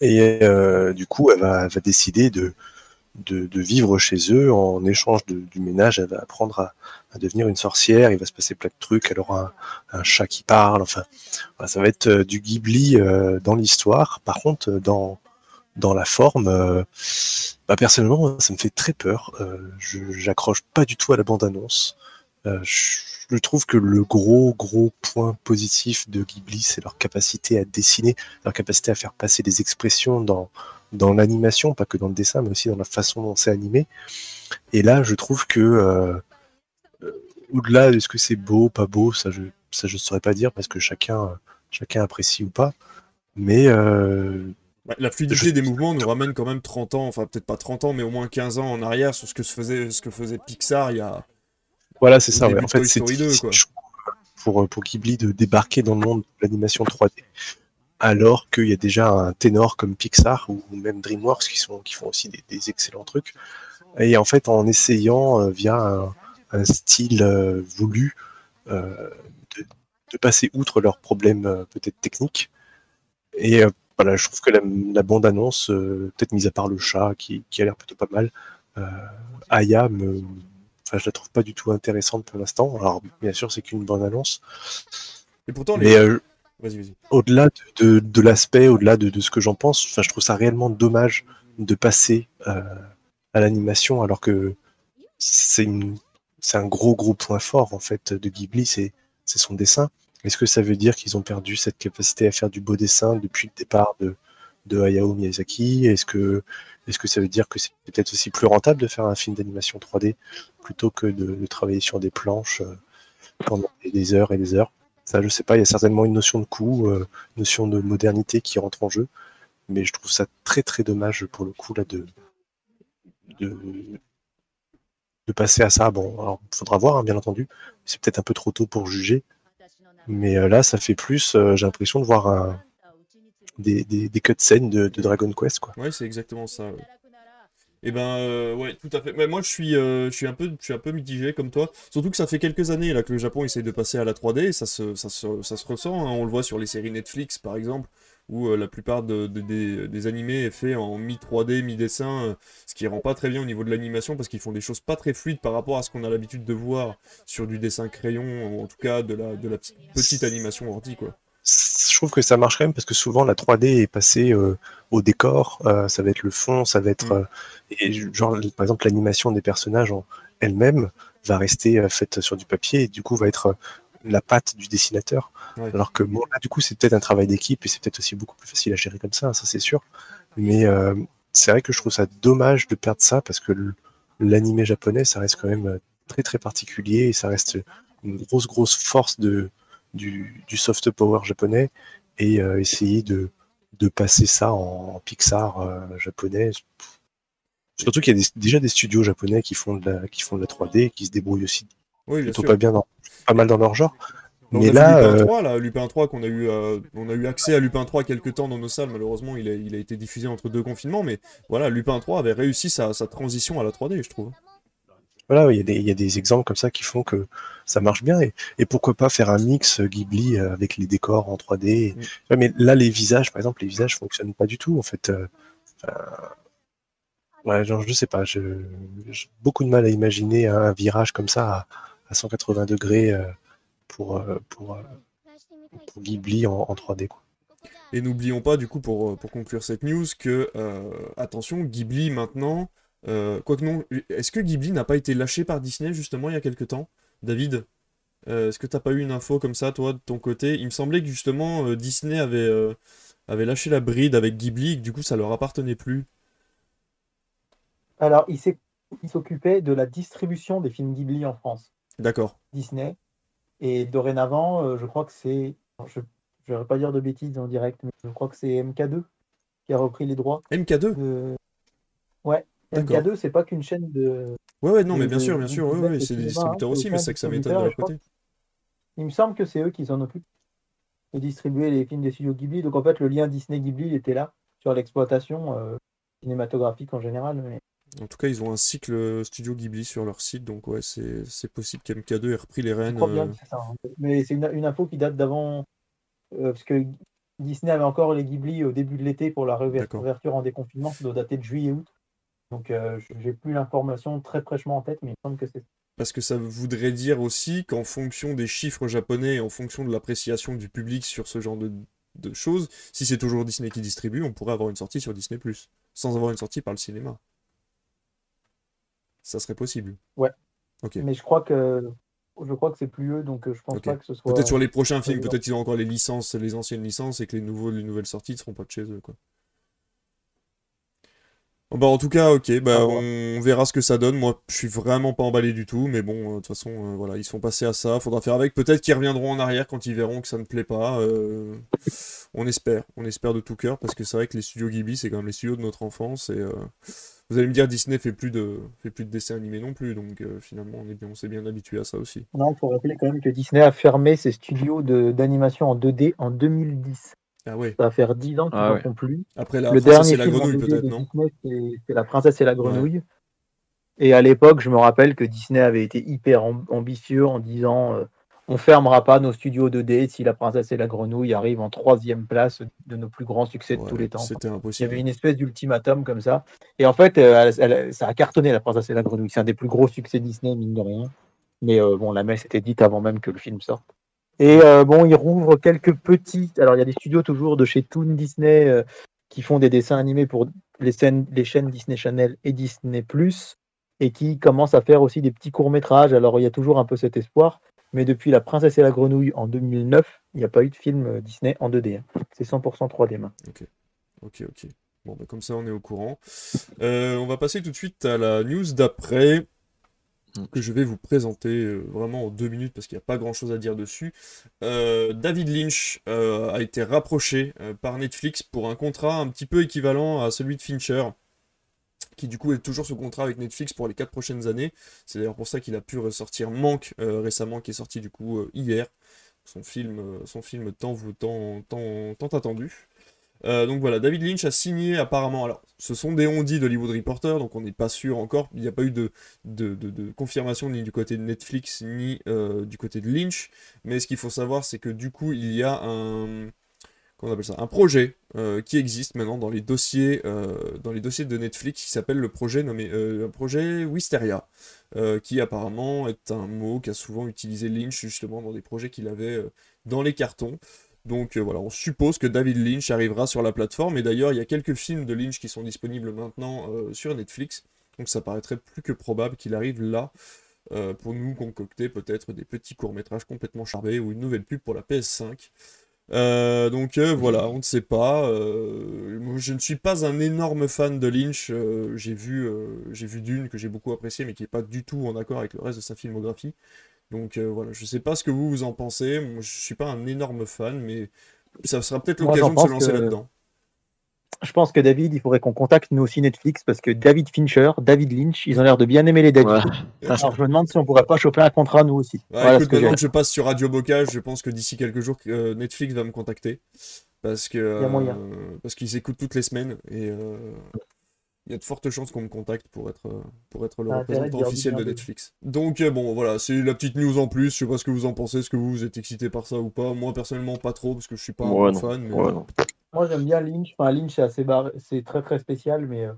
Et du coup, elle va décider de, de, de vivre chez eux en échange de- du ménage. Elle va apprendre à, à devenir une sorcière. Il va se passer plein de trucs. Elle aura un, un chat qui parle. Enfin, ça va être euh, du Ghibli euh, dans l'histoire. Par contre, euh, dans, dans la forme, euh, bah, personnellement, ça me fait très peur. Euh, je j'accroche pas du tout à la bande-annonce. Euh, je, je trouve que le gros, gros point positif de Ghibli, c'est leur capacité à dessiner, leur capacité à faire passer des expressions dans, dans l'animation, pas que dans le dessin, mais aussi dans la façon dont c'est animé. Et là, je trouve que euh, euh, au-delà de ce que c'est beau, pas beau, ça je ça je saurais pas dire parce que chacun chacun apprécie ou pas. Mais euh, La fluidité Je- des mouvements nous ramène quand même 30 ans, enfin peut-être pas 30 ans, mais au moins 15 ans en arrière sur ce que se faisait, ce que faisait Pixar il y a. voilà, c'est ça. ouais. En fait, c'est Story 2, difficile, quoi. je trouve, pour pour Ghibli de débarquer dans le monde de l'animation 3D, alors qu'il y a déjà un ténor comme Pixar ou même DreamWorks qui sont qui font aussi des, des excellents trucs. Et en fait, en essayant euh, via un, un style euh, voulu euh, de, de passer outre leurs problèmes peut-être techniques. Et voilà, je trouve que la, la bande-annonce, peut-être mis à part le chat qui, qui a l'air plutôt pas mal, Aya, me, je la trouve pas du tout intéressante pour l'instant. Alors, bien sûr, c'est qu'une bande-annonce. Et pourtant, les... Mais au-delà de, l'aspect, au-delà de, ce que j'en pense, je trouve ça réellement dommage de passer euh, à l'animation alors que c'est un gros gros point fort en fait de Ghibli, c'est son dessin. Est-ce que ça veut dire qu'ils ont perdu cette capacité à faire du beau dessin depuis le départ de, Hayao Miyazaki? Est-ce que ça veut dire que c'est peut-être aussi plus rentable de faire un film d'animation 3D plutôt que de, travailler sur des planches euh, pendant des heures et des heures? Je sais pas. Il y a certainement une notion de coût, euh, une notion de modernité qui rentre en jeu, mais je trouve ça très très dommage pour le coup là de de, passer à ça. Bon, alors faudra voir, hein, bien entendu. C'est peut-être un peu trop tôt pour juger, mais euh, là, ça fait plus. euh, J'ai l'impression de voir des, des, cutscenes de, de Dragon Quest, quoi. Ouais, c'est exactement ça. Et ben euh, ouais, tout à fait. Mais moi je suis, euh, je suis un peu, je un peu mitigé comme toi. Surtout que ça fait quelques années là que le Japon essaye de passer à la 3D et ça se, ressent. hein. On le voit sur les séries Netflix par exemple, où euh, la plupart de- de- des, des animés est fait en mi 3D, mi dessin, euh, ce qui rend pas très bien au niveau de l'animation parce qu'ils font des choses pas très fluides par rapport à ce qu'on a l'habitude de voir sur du dessin crayon, ou en tout cas de la, de la petite, petite animation ordi quoi. Je trouve que ça marche quand même parce que souvent la 3D est passée euh, au décor, euh, ça va être le fond, ça va être Mm. euh, et genre par exemple l'animation des personnages en elle-même va rester faite sur du papier et du coup va être la patte du dessinateur. Ouais. Alors que bon là du coup c'est peut-être un travail d'équipe et c'est peut-être aussi beaucoup plus facile à gérer comme ça, ça c'est sûr. Mais c'est vrai que je trouve ça dommage de perdre ça parce que l'animé japonais ça reste quand même très très particulier et ça reste une grosse grosse force de du, du soft power japonais et euh, essayer de, de passer ça en, en Pixar euh, japonais. Surtout qu'il y a des- déjà des studios japonais qui font, de la, qui font de la 3D, qui se débrouillent aussi Oui, plutôt sûr. pas bien, dans, pas mal dans leur genre. On Mais là, Lupin euh, 3, là, Lupin 3 qu'on a eu, euh, on a eu accès à Lupin 3 quelques temps dans nos salles. Malheureusement, il a, il a été diffusé entre deux confinements, mais voilà, Lupin 3 avait réussi sa, sa transition à la 3D, je trouve. voilà, il y, a des, il y a des exemples comme ça qui font que ça marche bien. Et, et pourquoi pas faire un mix Ghibli euh, avec les décors en 3D. Mm. Ouais, Mais là, les visages, par exemple, les visages fonctionnent pas du tout, en fait. euh, enfin, ouais, genre, je sais pas, j'ai beaucoup de mal à imaginer un, un virage comme ça à, à 180 degrés euh, pour, euh, pour, euh, pour Ghibli en, en 3D. Quoi. Et n'oublions pas, du coup, pour, euh, pour conclure cette news, que, euh, attention, Ghibli maintenant, euh, quoique non, est-ce que Ghibli n'a pas été lâché par Disney justement il y a quelque temps? David Euh, Est-ce que t'as pas eu une info comme ça, toi, de ton côté? Il me semblait que justement euh, Disney avait, euh, avait lâché la bride avec Ghibli et que du coup ça leur appartenait plus. Alors, il s'occupait de la distribution des films Ghibli en France, D'accord. Disney. Et dorénavant, je crois que c'est. Je ne vais pas dire de bêtises en direct, mais je crois que c'est MK2 qui a repris les droits. MK2 De... Ouais, D'accord. MK2, c'est pas qu'une chaîne de. Ouais, ouais, non, mais bien sûr, bien sûr, ouais, c'est des cinémas, distributeurs aussi, mais c'est que ça m'étonne de leur côté. Il me semble que c'est eux qui s'en occupent de distribuer les films des studios Ghibli. Donc en fait, le lien Disney-Ghibli, était là sur l'exploitation euh, cinématographique en général. Mais... En tout cas, ils ont un cycle Studio Ghibli sur leur site, donc ouais, c'est possible qu'MK2 ait repris les rênes. bien euh, ça. hein. Mais c'est une, une info qui date d'avant. euh, parce que Disney avait encore les Ghibli au début de l'été pour la réouverture en déconfinement. Ça doit dater de juillet-août. Donc euh, je- j'ai plus l'information très fraîchement en tête, mais il me semble que c'est Parce que ça voudrait dire aussi qu'en fonction des chiffres japonais et en fonction de l'appréciation du public sur ce genre de, de choses, si c'est toujours Disney qui distribue, on pourrait avoir une sortie sur Disney+, sans avoir une sortie par le cinéma. Ça serait possible. Ouais. Ok. Mais je crois que je crois que c'est plus eux, donc euh, je pense pas que ce soit. Peut-être sur les prochains films, peut-être qu'ils ont encore les licences, les anciennes licences, et que les, nouveaux, les nouvelles sorties ne seront pas de chez eux, quoi. Bah, en tout cas, ok, bah, on verra ce que ça donne. Moi, je suis vraiment pas emballé du tout, mais bon, euh, de toute façon, euh, voilà, ils sont passés à ça. Faudra faire avec. Peut-être qu'ils reviendront en arrière quand ils verront que ça ne plaît pas. euh, On espère, on espère de tout cœur, parce que c'est vrai que les studios Ghibli, c'est quand même les studios de notre enfance. Et euh, vous allez me dire, Disney fait plus de, fait plus de dessins animés non plus, donc euh, finalement, on est bien, on s'est bien habitué à ça aussi. Non, il faut rappeler quand même que Disney a fermé ses studios de- d'animation en 2D en 2010. Ah ouais. Ça va faire 10 ans qu'ils Ah n'en ouais. font plus. Après la le princesse dernier et la grenouille, 2D peut-être, de non Disney, c'est- c'est La princesse et la grenouille. Et à l'époque, je me rappelle que Disney avait été hyper am- ambitieux en disant euh, on fermera pas nos studios 2D si La princesse et la grenouille arrive en troisième place de nos plus grands succès de tous les temps. C'était Il y impossible. avait une espèce d'ultimatum comme ça. Et en fait, euh, elle- elle- ça a cartonné La princesse et la grenouille. C'est un des plus gros succès Disney, mine de rien. Mais euh, bon, la messe était dite avant même que le film sorte. Et euh, bon, ils rouvrent quelques petits. Alors, il y a des studios toujours de chez Toon Disney euh, qui font des dessins animés pour les, chaînes Disney Channel et Disney et qui commencent à faire aussi des petits courts-métrages. Alors, il y a toujours un peu cet espoir. Mais depuis La princesse et la grenouille en 2009, il n'y a pas eu de film euh, Disney en 2D. hein. C'est 100% 3D. maintenant. Ok, ok. Bon, bah, comme ça, on est au courant. On va passer tout de suite à la news d'après. Que je vais vous présenter euh, vraiment en deux minutes parce qu'il n'y a pas grand-chose à dire dessus. Euh, David Lynch euh, a été rapproché par Netflix pour un contrat un petit peu équivalent à celui de Fincher, qui du coup est toujours sous contrat avec Netflix pour les quatre prochaines années. C'est d'ailleurs pour ça qu'il a pu ressortir Manque récemment, qui est sorti du coup hier. Son film, tant, tant attendu. Euh, donc voilà, David Lynch a signé apparemment. Alors, ce sont des on-dit d'Hollywood Reporter, donc on n'est pas sûr encore. Il n'y a pas eu de, confirmation ni du côté de Netflix ni euh, du côté de Lynch. Mais ce qu'il faut savoir, c'est que du coup, il y a un, on appelle ça, un projet euh, qui existe maintenant dans les dossiers, dans les dossiers de Netflix qui s'appelle le projet nommé, un projet Wisteria, qui apparemment est un mot qu'a souvent utilisé Lynch justement dans des projets qu'il avait dans les cartons. Donc euh, voilà, on suppose que David Lynch arrivera sur la plateforme. Et d'ailleurs, il y a quelques films de Lynch qui sont disponibles maintenant euh, sur Netflix. Donc ça paraîtrait plus que probable qu'il arrive là euh, pour nous concocter peut-être des petits courts-métrages complètement charbés ou une nouvelle pub pour la PS5. Euh, donc voilà, on ne sait pas. Je ne suis pas un énorme fan de Lynch. J'ai vu, j'ai vu Dune que j'ai beaucoup apprécié, mais qui n'est pas du tout en accord avec le reste de sa filmographie. Donc euh, voilà, je sais pas ce que vous vous en pensez. Moi, je suis pas un énorme fan, mais ça sera peut-être l'occasion de se lancer que- là-dedans. Je pense que David, il faudrait qu'on contacte nous aussi Netflix parce que David Fincher, David Lynch, ils ont l'air de bien aimer les David. Ouais. Alors je me demande si on pourrait pas choper un contrat nous aussi. Ouais, voilà ce écoute, que j'ai. maintenant que je passe sur Radio Bocage, je pense que d'ici quelques jours, euh, Netflix va me contacter. Parce que y a moyen. euh, parce qu'ils écoutent toutes les semaines et euh, il y a de fortes chances qu'on me contacte pour être, euh, pour être le représentant officiel de Netflix. Donc euh, bon, voilà, c'est la petite news en plus. Je sais pas ce que vous en pensez, est-ce que vous, vous êtes excité par ça ou pas? Moi personnellement, pas trop parce que je suis pas un Ouais, non. fan. Mais Ouais, non. Moi, j'aime bien Lynch. Enfin, Lynch, c'est assez barré- c'est très très spécial, mais euh,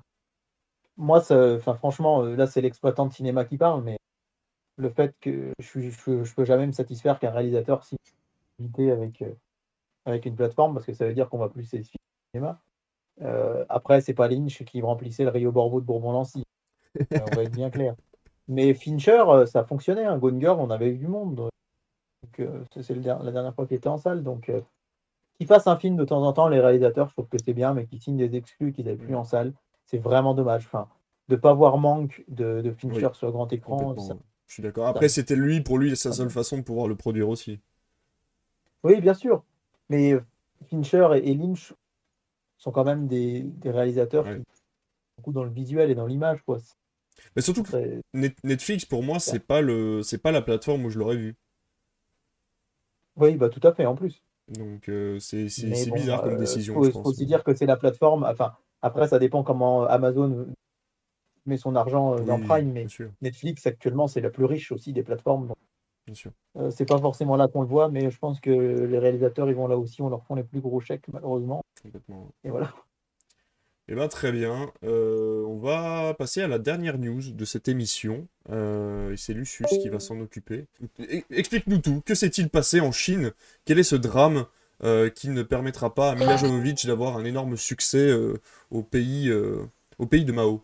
moi, ça, enfin, franchement, là, c'est l'exploitant de cinéma qui parle, mais le fait que je, suis- je, je peux jamais me satisfaire qu'un réalisateur invité avec, euh, avec une plateforme, parce que ça veut dire qu'on va plus les cinéma. Euh, après, c'est pas Lynch qui remplissait le Rio Borvo de Bourbon-Lancy. Euh, on va être bien clair. Mais Fincher, euh, ça fonctionnait. Hein. Gone Girl, on avait eu du monde. Euh, c'est der- la dernière fois qu'il était en salle. Donc, euh, qu'ils fassent un film de temps en temps, les réalisateurs, je trouve que c'est bien, mais qu'ils signent des exclus qu'ils n'avaient plus en salle, c'est vraiment dommage. Enfin, de ne pas voir manque de, de Fincher Oui, sur grand écran, ça-. Je suis d'accord. Après, c'était lui, pour lui, sa seule façon de pouvoir le produire aussi. Oui, bien sûr. Mais Fincher et Lynch sont quand même des, des réalisateurs Ouais. qui sont beaucoup dans le visuel et dans l'image. Quoi. Mais surtout que Net- Netflix, pour moi, c'est pas le, c'est pas la plateforme où je l'aurais vu. Oui, bah, tout à fait, en plus. Donc euh, c'est bon, bizarre comme euh, décision, faut, je faut aussi dire que c'est la plateforme. Enfin, après, ça dépend comment Amazon met son argent euh, dans Oui, Prime, mais Netflix actuellement, c'est la plus riche aussi des plateformes. Donc, bien sûr. euh, c'est pas forcément là qu'on le voit, mais je pense que les réalisateurs, ils vont là aussi, on leur font les plus gros chèques, malheureusement. Et voilà. Eh ben très bien. Euh, on va passer à la dernière news de cette émission. Euh, et c'est Lucius qui va s'en occuper. Explique-nous tout. Que s'est-il passé en Chine? Quel est ce drame euh, qui ne permettra pas à Mila Jovovich d'avoir un énorme succès euh, au, pays, euh, au pays de Mao?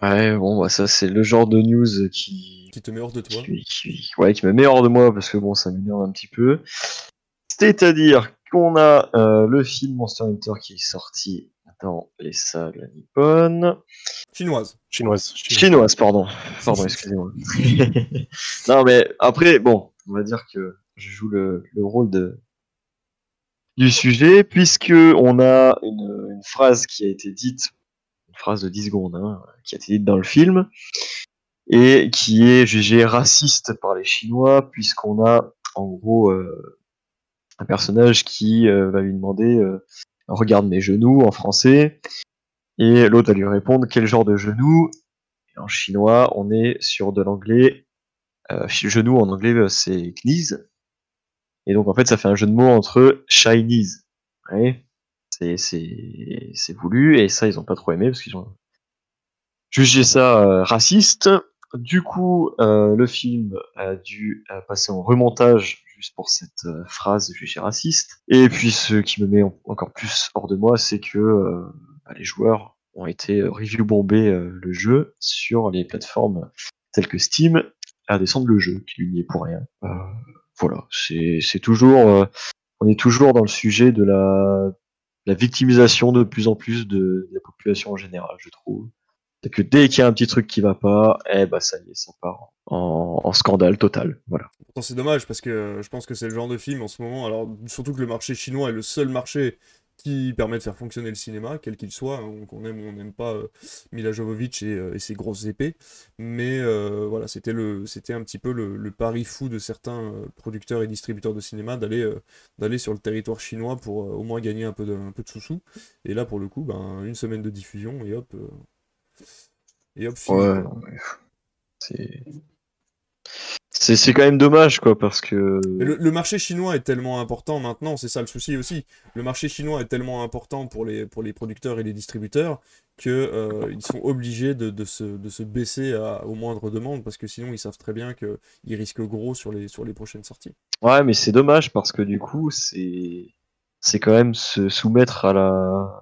Ouais, bon, bah, ça, c'est le genre de news qui, Qui te met hors de toi qui, qui- ouais, qui me met hors de moi parce que bon, ça m'énerve un petit peu. C'est-à-dire qu'on a euh, le film Monster Hunter qui est sorti dans les salles nippones. Chinoise. Chinoise. Chinoise, pardon. Pardon, excusez-moi. non, mais après, bon, on va dire que je joue le, le rôle de du sujet, puisque on a une, une phrase qui a été dite, une phrase de 10 secondes, hein, qui a été dite dans le film, et qui est jugée raciste par les Chinois, puisqu'on a, en gros, euh, un personnage qui euh, va lui demander euh, Regarde mes genoux en français, et l'autre va lui répondre Quel genre de genoux? Et en chinois, on est sur de l'anglais. Euh, genou en anglais, euh, c'est knees. Et donc, en fait, ça fait un jeu de mots entre Chinese. Ouais. C'est, c'est, voulu. Et ça, ils ont pas trop aimé parce qu'ils ont jugé ça euh, raciste. Du coup, euh, le film a dû euh, passer en remontage juste pour cette euh, phrase jugée raciste. Et puis, ce qui me met en- encore plus hors de moi, c'est que bah, les joueurs ont été review bombés le jeu sur les plateformes telles que Steam à descendre le jeu, qui lui n'y est pour rien. Voilà, c'est toujours, on est toujours dans le sujet de la, la victimisation de plus en plus de la population en général, je trouve. C'est que dès qu'il y a un petit truc qui va pas, eh ben ça y est, ça part en, scandale total. Voilà. C'est dommage parce que euh, je pense que c'est le genre de film en ce moment. Alors, surtout que le marché chinois est le seul marché qui permet de faire fonctionner le cinéma, quel qu'il soit, hein, qu'on aime ou on n'aime pas euh, Mila Jovovich et, euh, ses grosses épées. Mais euh, voilà, c'était un petit peu le, le pari fou de certains producteurs et distributeurs de cinéma d'aller, sur le territoire chinois pour au moins gagner un peu de, un peu de sous-sous. Et là, pour le coup, ben, une semaine de diffusion et hop, et hop, fini. Ouais, c'est c'est c'est quand même dommage quoi parce que le, le marché chinois est tellement important maintenant, c'est ça le souci aussi. Le marché chinois est tellement important pour les, pour les producteurs et les distributeurs que euh, ils sont obligés de, de se, de se baisser à, aux moindres demandes parce que sinon ils savent très bien qu'ils risquent gros sur les, sur les prochaines sorties. Ouais, mais c'est dommage parce que du coup, c'est c'est quand même se soumettre à la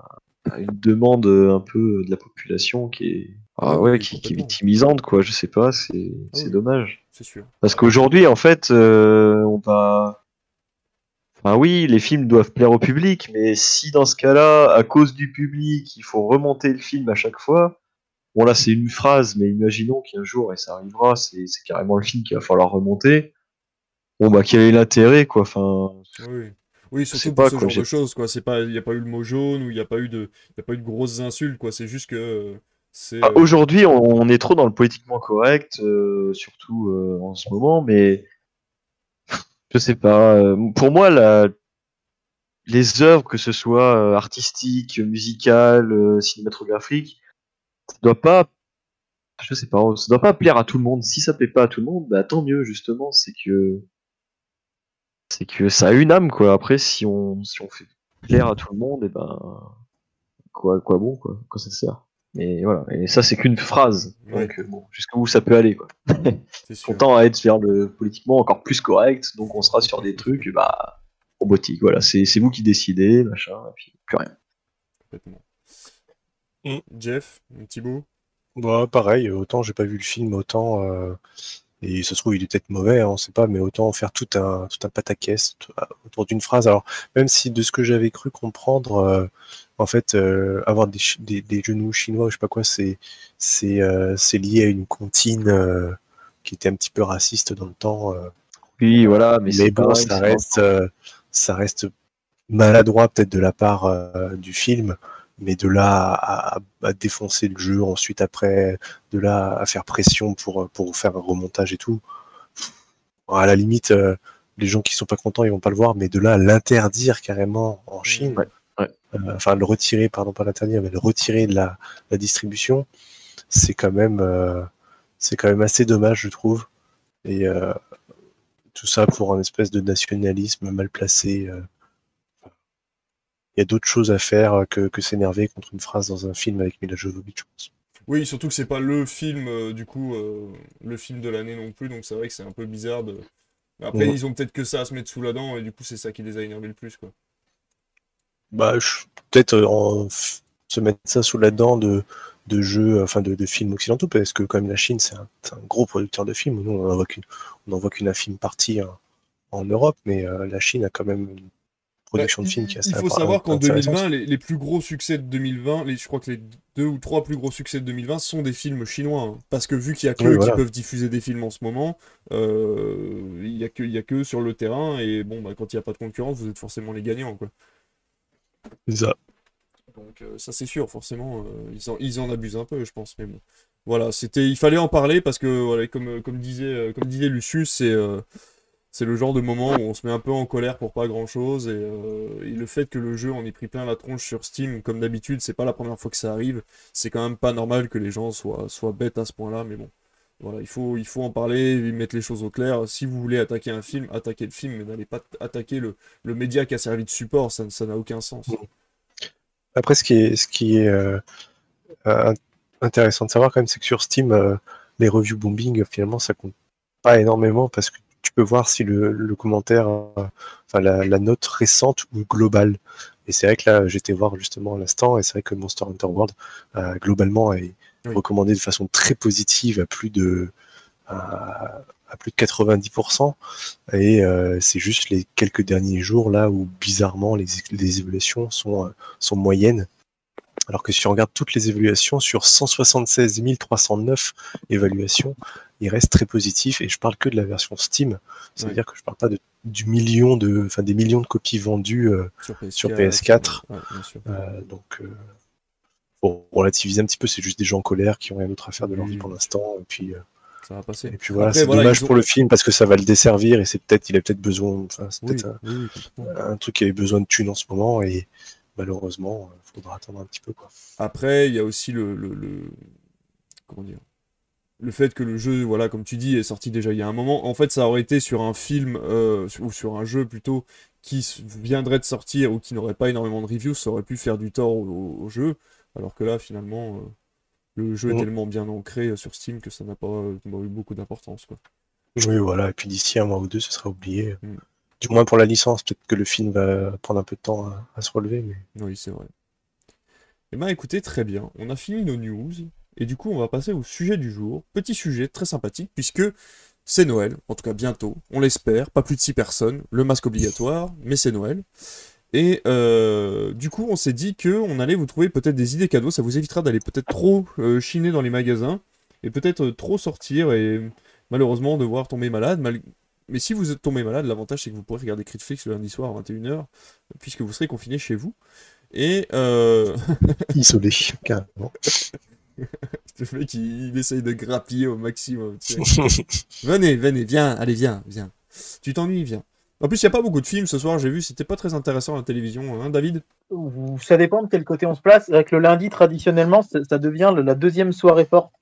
à une demande un peu de la population qui est ah ouais, qui, qui est victimisante quoi. Je sais pas, c'est Ah c'est oui. dommage C'est sûr. parce qu'aujourd'hui en fait, euh, on va Enfin oui, les films doivent plaire au public, mais si dans ce cas-là, à cause du public, il faut remonter le film à chaque fois, bon là c'est une phrase, mais imaginons qu'un jour, et ça arrivera, c'est c'est carrément le film qu'il va falloir remonter. Bon bah quel est l'intérêt quoi Enfin, Oui, oui surtout pas, pour ce quoi, genre de choses. quoi. C'est pas, il n'y a pas eu le mot jaune ou il n'y a pas eu de, il y a pas eu de grosses insultes. quoi. C'est juste que euh, c'est. Ah, euh, Aujourd'hui, on, est trop dans le politiquement correct, euh, surtout euh, en ce moment, mais je sais pas. euh, pour moi, la... les œuvres, que ce soit artistiques, musicales, cinématographiques, ça doit pas, je sais pas, ça doit pas plaire à tout le monde. Si ça plaît pas à tout le monde, bah tant mieux justement, c'est que c'est que ça a une âme quoi. Après, si on si on fait plaire à tout le monde, et ben quoi quoi bon quoi, quoi ça sert? Mais voilà, et ça c'est qu'une phrase. Ouais. Donc bon, jusqu'où ça peut aller quoi. C'est sûr. On tend à être vers le politiquement encore plus correct, donc on sera sur des trucs bah robotiques. Voilà, c'est c'est vous qui décidez, machin, et puis plus rien. Complètement. Mm. Jeff, un petit bout Bah, pareil, autant j'ai pas vu le film, autant euh, et ça se trouve il est peut-être mauvais, hein, on sait pas, mais autant faire tout un tout un pataquès t- autour d'une phrase. Alors même si de ce que j'avais cru comprendre, euh, en fait, euh, avoir des, des, des genoux chinois, ou je sais pas quoi, c'est euh, lié à une comptine euh, qui était un petit peu raciste dans le temps. euh. Oui, voilà, mais, mais bon, pareil, ça reste euh, ça reste maladroit peut-être de la part euh, du film. Mais de là à, à- à défoncer le jeu, ensuite après, de là à faire pression pour, pour faire un remontage et tout. À la limite, euh, les gens qui sont pas contents, ils vont pas le voir, mais de là à l'interdire carrément en Chine, Ouais, ouais. euh, enfin le retirer, pardon, pas l'interdire, mais le retirer de la, la distribution, c'est quand même, euh, c'est quand même assez dommage, je trouve. Et tout ça pour un espèce de nationalisme mal placé. Euh. Il y a d'autres choses à faire que, que s'énerver contre une phrase dans un film avec Mila Jovovich, je pense. Oui, surtout que c'est pas le film, euh, du coup, euh, le film de l'année non plus, donc c'est vrai que c'est un peu bizarre de. Après, Ouais. ils ont peut-être que ça à se mettre sous la dent, et du coup, c'est ça qui les a énervés le plus, quoi. Bah, je- peut-être euh, se mettre ça sous la dent de, de jeux, enfin de, de films occidentaux, parce que quand même la Chine, c'est un, gros producteur de films. Nous, on n'en voit qu'une, infime partie hein, en Europe, mais euh, la Chine a quand même une production Bah, de films il- qui est assez Il faut savoir qu'en intéressante. 2020, les, les plus gros succès de 2020, les, je crois que les deux ou trois plus gros succès de 2020 sont des films chinois. hein. Parce que vu qu'il y a que Oui, eux voilà. qui peuvent diffuser des films en ce moment, euh, il y a que, il y a que eux sur le terrain, et bon, bah, quand il n'y a pas de concurrence, vous êtes forcément les gagnants, quoi. C'est ça. Donc euh, ça c'est sûr, forcément, euh, ils, en, ils en abusent un peu, je pense, mais bon. Voilà, c'était, il fallait en parler parce que, voilà, comme, comme disait, comme disait Lucius, c'est, euh, c'est le genre de moment où on se met un peu en colère pour pas grand chose, et, euh, et le fait que le jeu en ait pris plein la tronche sur Steam, comme d'habitude, c'est pas la première fois que ça arrive, c'est quand même pas normal que les gens soient, soient bêtes à ce point-là, mais bon. Voilà, il faut, il faut en parler, mettre les choses au clair. Si vous voulez attaquer un film, attaquez le film, mais n'allez pas attaquer le, le média qui a servi de support, ça ça n'a aucun sens. Après, ce qui est, ce qui est euh, euh, intéressant de savoir quand même, c'est que sur Steam, les reviews bombing, finalement, ça compte pas énormément parce que tu peux voir si le, le commentaire, euh, enfin la, la note récente ou globale. Et c'est vrai que là, j'étais voir justement à l'instant, et c'est vrai que Monster Hunter World, euh, globalement, est Oui. recommandé de façon très positive à plus de à, à plus de 90%. Et euh, c'est juste les quelques derniers jours là où bizarrement les, les évaluations sont, sont moyennes. Alors que si on regarde toutes les évaluations sur 176 309 évaluations, il reste très positif et je parle que de la version Steam. Ça veut Ouais. dire que je parle pas de, du million de, enfin des millions de copies vendues. euh, Sur PS4. Sur PS4. Ouais, bien sûr. euh, donc, euh, pour relativiser un petit peu, c'est juste des gens en colère qui ont rien d'autre à faire de leur vie pour l'instant. Et puis, euh, Ça va passer. et puis voilà, c'est voilà, dommage ont- pour le film parce que ça va le desservir et c'est peut-être, il a peut-être besoin, enfin, c'est Oui, peut-être un- oui, un truc qui avait besoin de thunes en ce moment et malheureusement, il faudra attendre un petit peu. Quoi. Après, il y a aussi le, le, le- comment dire le fait que le jeu, voilà, comme tu dis, est sorti déjà il y a un moment. En fait, ça aurait été sur un film euh, ou sur un jeu plutôt qui viendrait de sortir ou qui n'aurait pas énormément de reviews, ça aurait pu faire du tort au, au jeu. Alors que là, finalement, euh, le jeu est Mm. tellement bien ancré euh, sur Steam que ça n'a pas, euh, pas eu beaucoup d'importance, quoi. Oui, voilà, et puis d'ici un mois ou deux, ce sera oublié. Mm. Du moins pour la licence, peut-être que le film va prendre un peu de temps à, se relever, Oui, c'est vrai. Eh ben écoutez, très bien. On a fini nos news. Et du coup, on va passer au sujet du jour. Petit sujet très sympathique, puisque c'est Noël, en tout cas bientôt, on l'espère, pas plus de 6 personnes, le masque obligatoire, mais c'est Noël. Et euh, du coup, on s'est dit que on allait vous trouver peut-être des idées cadeaux, ça vous évitera d'aller peut-être trop euh, chiner dans les magasins, et peut-être euh, trop sortir, et malheureusement devoir tomber malade. mal- Mais si vous êtes tombé malade, l'avantage c'est que vous pourrez regarder Critflix le lundi soir à 21h, puisque vous serez confiné chez vous. Et euh, isolé, carrément. le mec il, il essaye de grappiller au maximum. venez, venez, viens, allez, viens, viens. Tu t'ennuies, viens. En plus, il n'y a pas beaucoup de films ce soir, j'ai vu, c'était pas très intéressant à la télévision, hein, David? Ça dépend de quel côté on se place. Avec le lundi, traditionnellement, ça ça devient la deuxième soirée forte.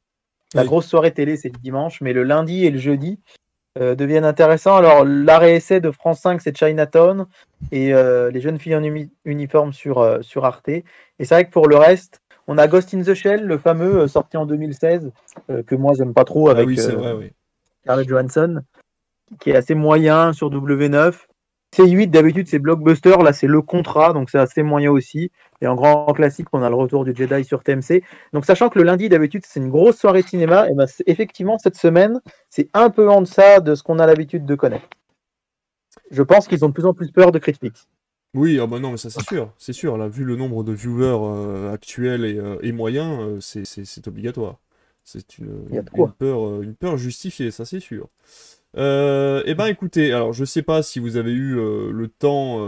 La Oui. grosse soirée télé, c'est le dimanche, mais le lundi et le jeudi euh, deviennent intéressants. Alors, l'arrêt essai de France 5, c'est Chinatown, et euh, les jeunes filles en uni- uniforme sur, euh, sur Arte. Et c'est vrai que pour le reste, on a Ghost in the Shell, le fameux sorti en 2016, euh, que moi j'aime pas trop Ah avec oui, c'est vrai, oui. Scarlett Johansson, qui est assez moyen sur W9. C8, d'habitude, c'est Blockbuster. Là, c'est le contrat, donc c'est assez moyen aussi. Et en grand classique, on a le retour du Jedi sur TMC. Donc, sachant que le lundi, d'habitude, c'est une grosse soirée de cinéma, et ben, c'est- effectivement, cette semaine, c'est un peu en deçà de ce qu'on a l'habitude de connaître. Je pense qu'ils ont de plus en plus peur de Crispix. Oui, ah bah non, mais ça c'est sûr, c'est sûr. Là, vu le nombre de viewers euh, actuels et, euh, et moyens, euh, c'est- obligatoire. C'est une, une peur, une peur justifiée, ça c'est sûr. Eh ben écoutez, alors je sais pas si vous avez eu le temps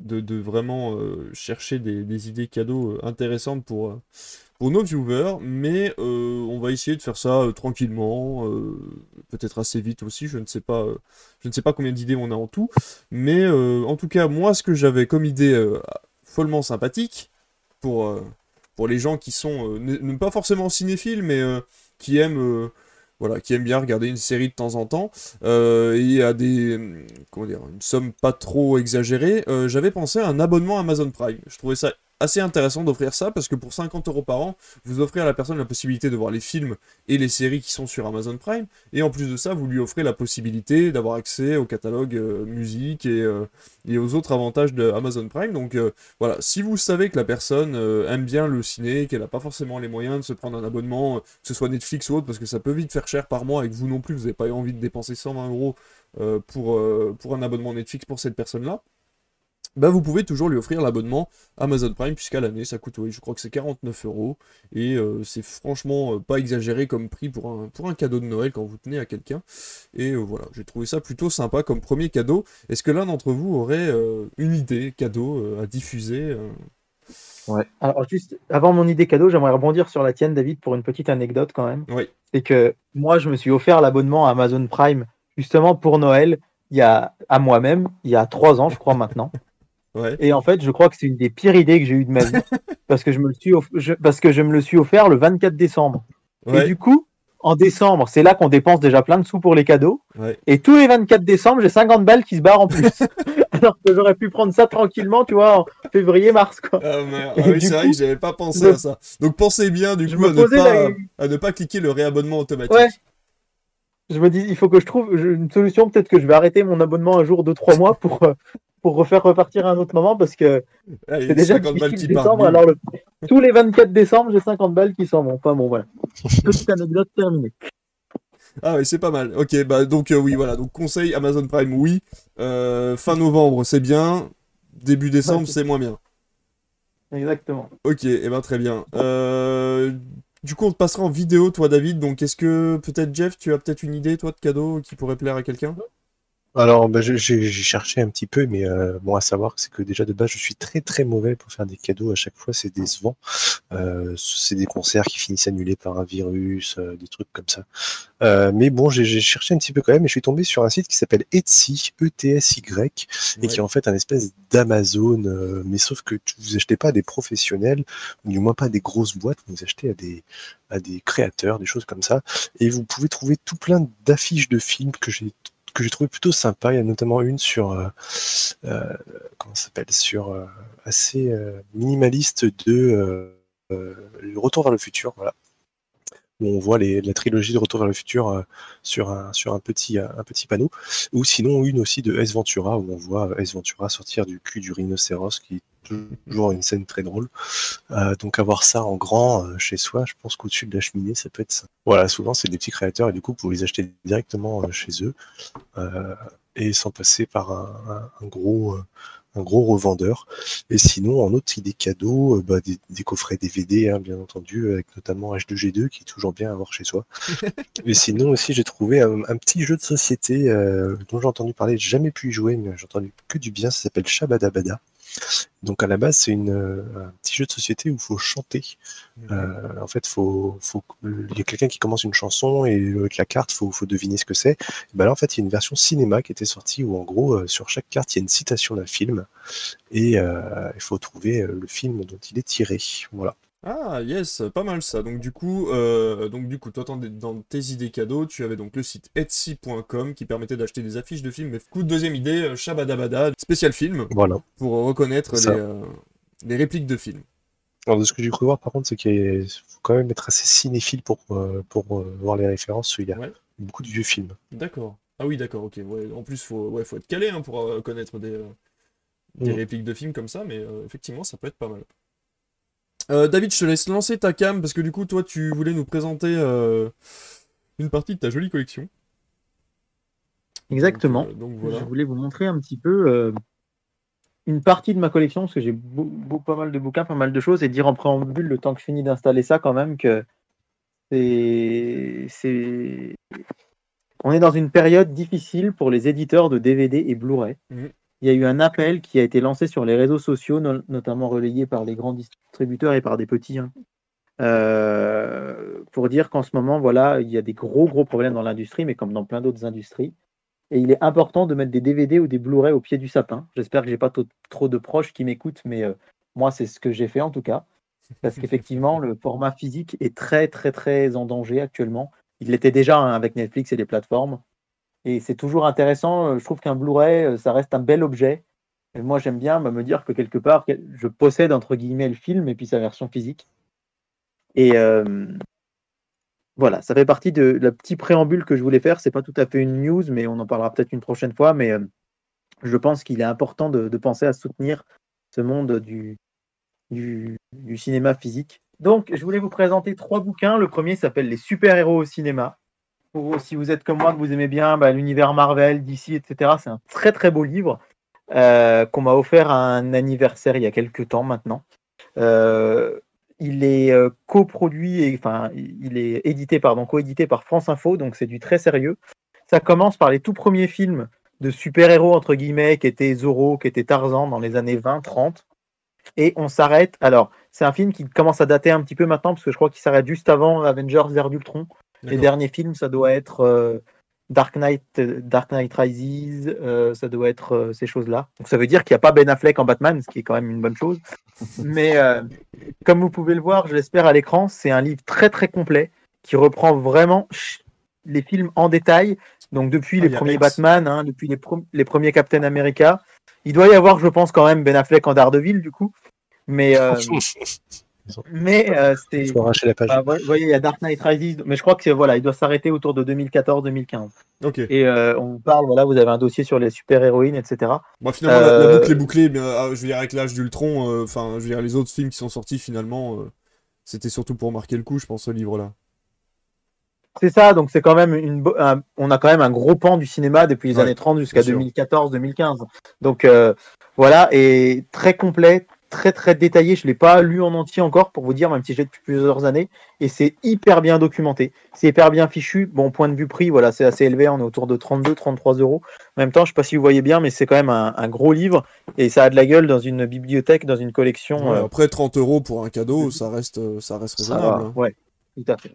de, vraiment euh, chercher des, idées cadeaux euh, intéressantes pour, euh, pour nos viewers, mais on va essayer de faire ça tranquillement, peut-être assez vite aussi, je ne sais pas, je ne sais pas combien d'idées on a en tout, mais en tout cas, moi, ce que j'avais comme idée follement sympathique, pour, pour les gens qui sont, ne, pas forcément cinéphiles, mais qui aiment... voilà, qui aiment bien regarder une série de temps en temps, euh, et à des, comment dire, une somme pas trop exagérée, euh, j'avais pensé à un abonnement Amazon Prime. Je trouvais ça assez intéressant d'offrir ça, parce que pour 50 euros par an, vous offrez à la personne la possibilité de voir les films et les séries qui sont sur Amazon Prime, et en plus de ça, vous lui offrez la possibilité d'avoir accès au catalogue euh, musique et, euh, et aux autres avantages de Amazon Prime. Donc euh, voilà, si vous savez que la personne aime bien le ciné, qu'elle n'a pas forcément les moyens de se prendre un abonnement, que ce soit Netflix ou autre, parce que ça peut vite faire cher par mois et que vous non plus, vous n'avez pas envie de dépenser 120 euros pour, pour un abonnement Netflix pour cette personne-là, bah vous pouvez toujours lui offrir l'abonnement Amazon Prime, puisqu'à l'année ça coûte, oui, je crois que c'est 49 euros, et euh, c'est franchement euh, pas exagéré comme prix pour un, pour un cadeau de Noël quand vous tenez à quelqu'un. Et euh, voilà, j'ai trouvé ça plutôt sympa comme premier cadeau. Est-ce que l'un d'entre vous aurait une idée cadeau à diffuser euh? Alors, juste avant mon idée cadeau, j'aimerais rebondir sur la tienne, David, pour une petite anecdote quand même. Oui. c'est que moi, je me suis offert l'abonnement à Amazon Prime justement pour Noël, il y a à moi-même, il y a trois ans, je crois maintenant. Ouais. Et en fait, je crois que c'est une des pires idées que j'ai eues de ma vie parce que je me le suis, off- je- parce que je me le suis offert le 24 décembre. Et du coup, en décembre, c'est là qu'on dépense déjà plein de sous pour les cadeaux. ouais. Et tous les 24 décembre, j'ai 50 balles qui se barrent en plus. Alors que j'aurais pu prendre ça tranquillement, tu vois, en février-mars, quoi. Ah, merde. Ah oui, c'est vrai que j'avais pas pensé je- à ça. Donc pensez bien du je coup me à ne, posais pas, la- à ne pas cliquer le réabonnement automatique. Je me dis, il faut que je trouve une solution. Peut-être que je vais arrêter mon abonnement un jour, deux, trois mois pour, euh, pour refaire repartir à un autre moment parce que Allez, c'est déjà 50 balles difficile décembre. Alors, le- tous les 24 décembre, j'ai 50 balles qui s'en vont. Enfin bon, voilà. Petite anecdote terminée. Ah ouais, c'est pas mal. Ok, bah donc euh, oui, voilà. Donc conseil Amazon Prime, oui. Euh, fin novembre, c'est bien. Début décembre, Ouais. c'est moins bien. Exactement. Ok, et ben très bien. Euh, du coup, on te passera en vidéo, toi, David. Donc, est-ce que peut-être Jeff, tu as peut-être une idée, toi, de cadeau qui pourrait plaire à quelqu'un? Alors, bah, j'ai cherché un petit peu, mais euh, bon, à savoir, c'est que déjà de base, je suis très très mauvais pour faire des cadeaux. À chaque fois, c'est décevant. Euh, c'est des concerts qui finissent annulés par un virus, euh, des trucs comme ça. Euh, mais bon, j'ai cherché un petit peu quand même, et je suis tombé sur un site qui s'appelle Etsy, E-T-S-Y, et qui est en fait un espèce d'Amazon, mais sauf que vous achetez pas à des professionnels, ou du moins pas à des grosses boîtes, vous achetez à des à des créateurs, des choses comme ça, et vous pouvez trouver tout plein d'affiches de films que j'ai que j'ai trouvé plutôt sympa. Il y a notamment une sur euh, euh, comment s'appelle sur euh, assez minimaliste de le Retour vers le futur, voilà. Où on voit la trilogie de Retour vers le futur euh, sur un sur un petit panneau, ou sinon une aussi de S Ventura où on voit S Ventura sortir du cul du rhinocéros, qui est toujours une scène très drôle. Euh, donc avoir ça en grand euh, chez soi, je pense qu'au-dessus de la cheminée, ça peut être ça. Voilà, souvent c'est des petits créateurs et du coup vous les achetez directement euh, chez eux euh, et sans passer par un, gros euh, un gros revendeur. Et sinon, en autre idée cadeau, euh, bah, des, des coffrets DVD, hein, bien entendu, avec notamment H2G2 qui est toujours bien à avoir chez soi. et sinon aussi, j'ai trouvé un, un petit jeu de société euh, dont j'ai entendu parler, j'ai jamais pu y jouer, mais j'ai entendu que du bien. Ça s'appelle Shabadabada. Donc à la base, c'est une, euh, un petit jeu de société où il faut chanter. Euh, en fait, faut, faut, il y a quelqu'un qui commence une chanson et avec la carte, faut, faut deviner ce que c'est. Ben là, en fait, il y a une version cinéma qui était sortie où en gros, euh, sur chaque carte, il y a une citation d'un film et euh, il faut trouver euh, le film dont il est tiré. Voilà. Ah, yes, pas mal ça. Donc du coup, euh, donc du coup, toi, dans- tes idées cadeaux, tu avais donc le site etsy.com qui permettait d'acheter des affiches de films. Mais coup, deuxième idée, euh, Shabadabada, spécial film, Voilà. pour reconnaître les, euh, les répliques de films. Alors, de ce que j'ai cru voir, par contre, c'est qu'il faut quand même être assez cinéphile pour, euh, pour voir les références. Il y a Ouais. beaucoup de vieux films. D'accord. Ah oui, d'accord, ok. Ouais, en plus, faut, ouais, faut être calé hein, pour connaître des, des Mm. répliques de films comme ça, mais effectivement, ça peut être pas mal. Euh, David, je te laisse lancer ta cam, parce que du coup, toi, tu voulais nous présenter euh, une partie de ta jolie collection. Exactement. Donc, euh, donc voilà. Je voulais vous montrer un petit peu une partie de ma collection, parce que j'ai pas mal de bouquins, pas mal de choses, et dire en préambule, le temps que je finis d'installer ça, quand même, que c'est. On est dans une période difficile pour les éditeurs de DVD et Blu-ray. Mhm. Il y a eu un appel qui a été lancé sur les réseaux sociaux, no- notamment relayé par les grands distributeurs et par des petits, hein, euh, pour dire qu'en ce moment, voilà, il y a des gros, gros problèmes dans l'industrie, mais comme dans plein d'autres industries. Et il est important de mettre des DVD ou des Blu-ray au pied du sapin. J'espère que j'ai pas to- trop de proches qui m'écoutent, mais euh, moi, c'est ce que j'ai fait en tout cas. Parce qu'effectivement, le format physique est très, très, très en danger actuellement. Il l'était déjà hein, avec Netflix et les plateformes. Et c'est toujours intéressant. euh, Je trouve qu'un Blu-ray, euh, ça reste un bel objet. Et moi, j'aime bien bah, me dire que quelque part, je possède entre guillemets le film et puis sa version physique. Et euh, voilà, ça fait partie de le petit préambule que je voulais faire. C'est pas tout à fait une news, mais on en parlera peut-être une prochaine fois. Mais je pense qu'il est important de, penser à soutenir ce monde du cinéma physique. Donc, je voulais vous présenter trois bouquins. Le premier s'appelle Les super-héros au cinéma. Si vous êtes comme moi, que vous aimez bien bah, l'univers Marvel, DC, etc., c'est un très très beau livre euh, qu'on m'a offert à un anniversaire il y a quelques temps maintenant. Euh, il est euh, coproduit, et, enfin, il est édité, pardon, coédité par France Info, donc c'est du très sérieux. Ça commence par les tout premiers films de super-héros, entre guillemets, qui étaient Zorro, qui étaient Tarzan dans les années 20-30. Et on s'arrête. Alors, c'est un film qui commence à dater un petit peu maintenant, parce que je crois qu'il s'arrête juste avant Avengers Ère d'Ultron. Les derniers films, ça doit être euh, Dark Knight, Dark Knight Rises, euh, ça doit être euh, ces choses-là. Donc ça veut dire qu'il n'y a pas Ben Affleck en Batman, ce qui est quand même une bonne chose. Mais comme vous pouvez le voir, je l'espère à l'écran, c'est un livre très très complet qui reprend vraiment les films en détail. Donc depuis Ah, les premiers X. Batman, hein, depuis les, les premiers Captain America. Il doit y avoir, je pense, quand même Ben Affleck en Daredevil du coup. Mais, mais euh, c'est. Il faut arracher la page. Bah, vous voyez, il y a Dark Knight Rises, mais je crois que voilà, il doit s'arrêter autour de 2014-2015. Ok. Et euh, on vous parle, voilà, vous avez un dossier sur les super-héroïnes, etc. Bon, finalement, la, la Euh, boucle est bouclée, mais euh, je veux dire, avec l'âge d'Ultron, euh, enfin, je veux dire, les autres films qui sont sortis finalement, euh, c'était surtout pour marquer le coup, je pense, ce livre-là. C'est ça, donc c'est quand même une. un- on a quand même un gros pan du cinéma depuis les Ouais, années 30 jusqu'à bien sûr. 2014-2015. Donc euh, voilà, et très complet, très très détaillé. Je l'ai pas lu en entier encore pour vous dire, même si j'ai depuis plusieurs années. Et c'est hyper bien documenté. C'est hyper bien fichu. Bon, point de vue prix, voilà, c'est assez élevé. On est autour de 32-33 euros. En même temps, je sais pas si vous voyez bien, mais c'est quand même un, un gros livre et ça a de la gueule dans une bibliothèque, dans une collection. Ouais, euh, Après, 30 euros pour un cadeau, ça reste, euh, ça reste Ça raisonnable. va, hein. ouais, tout à fait.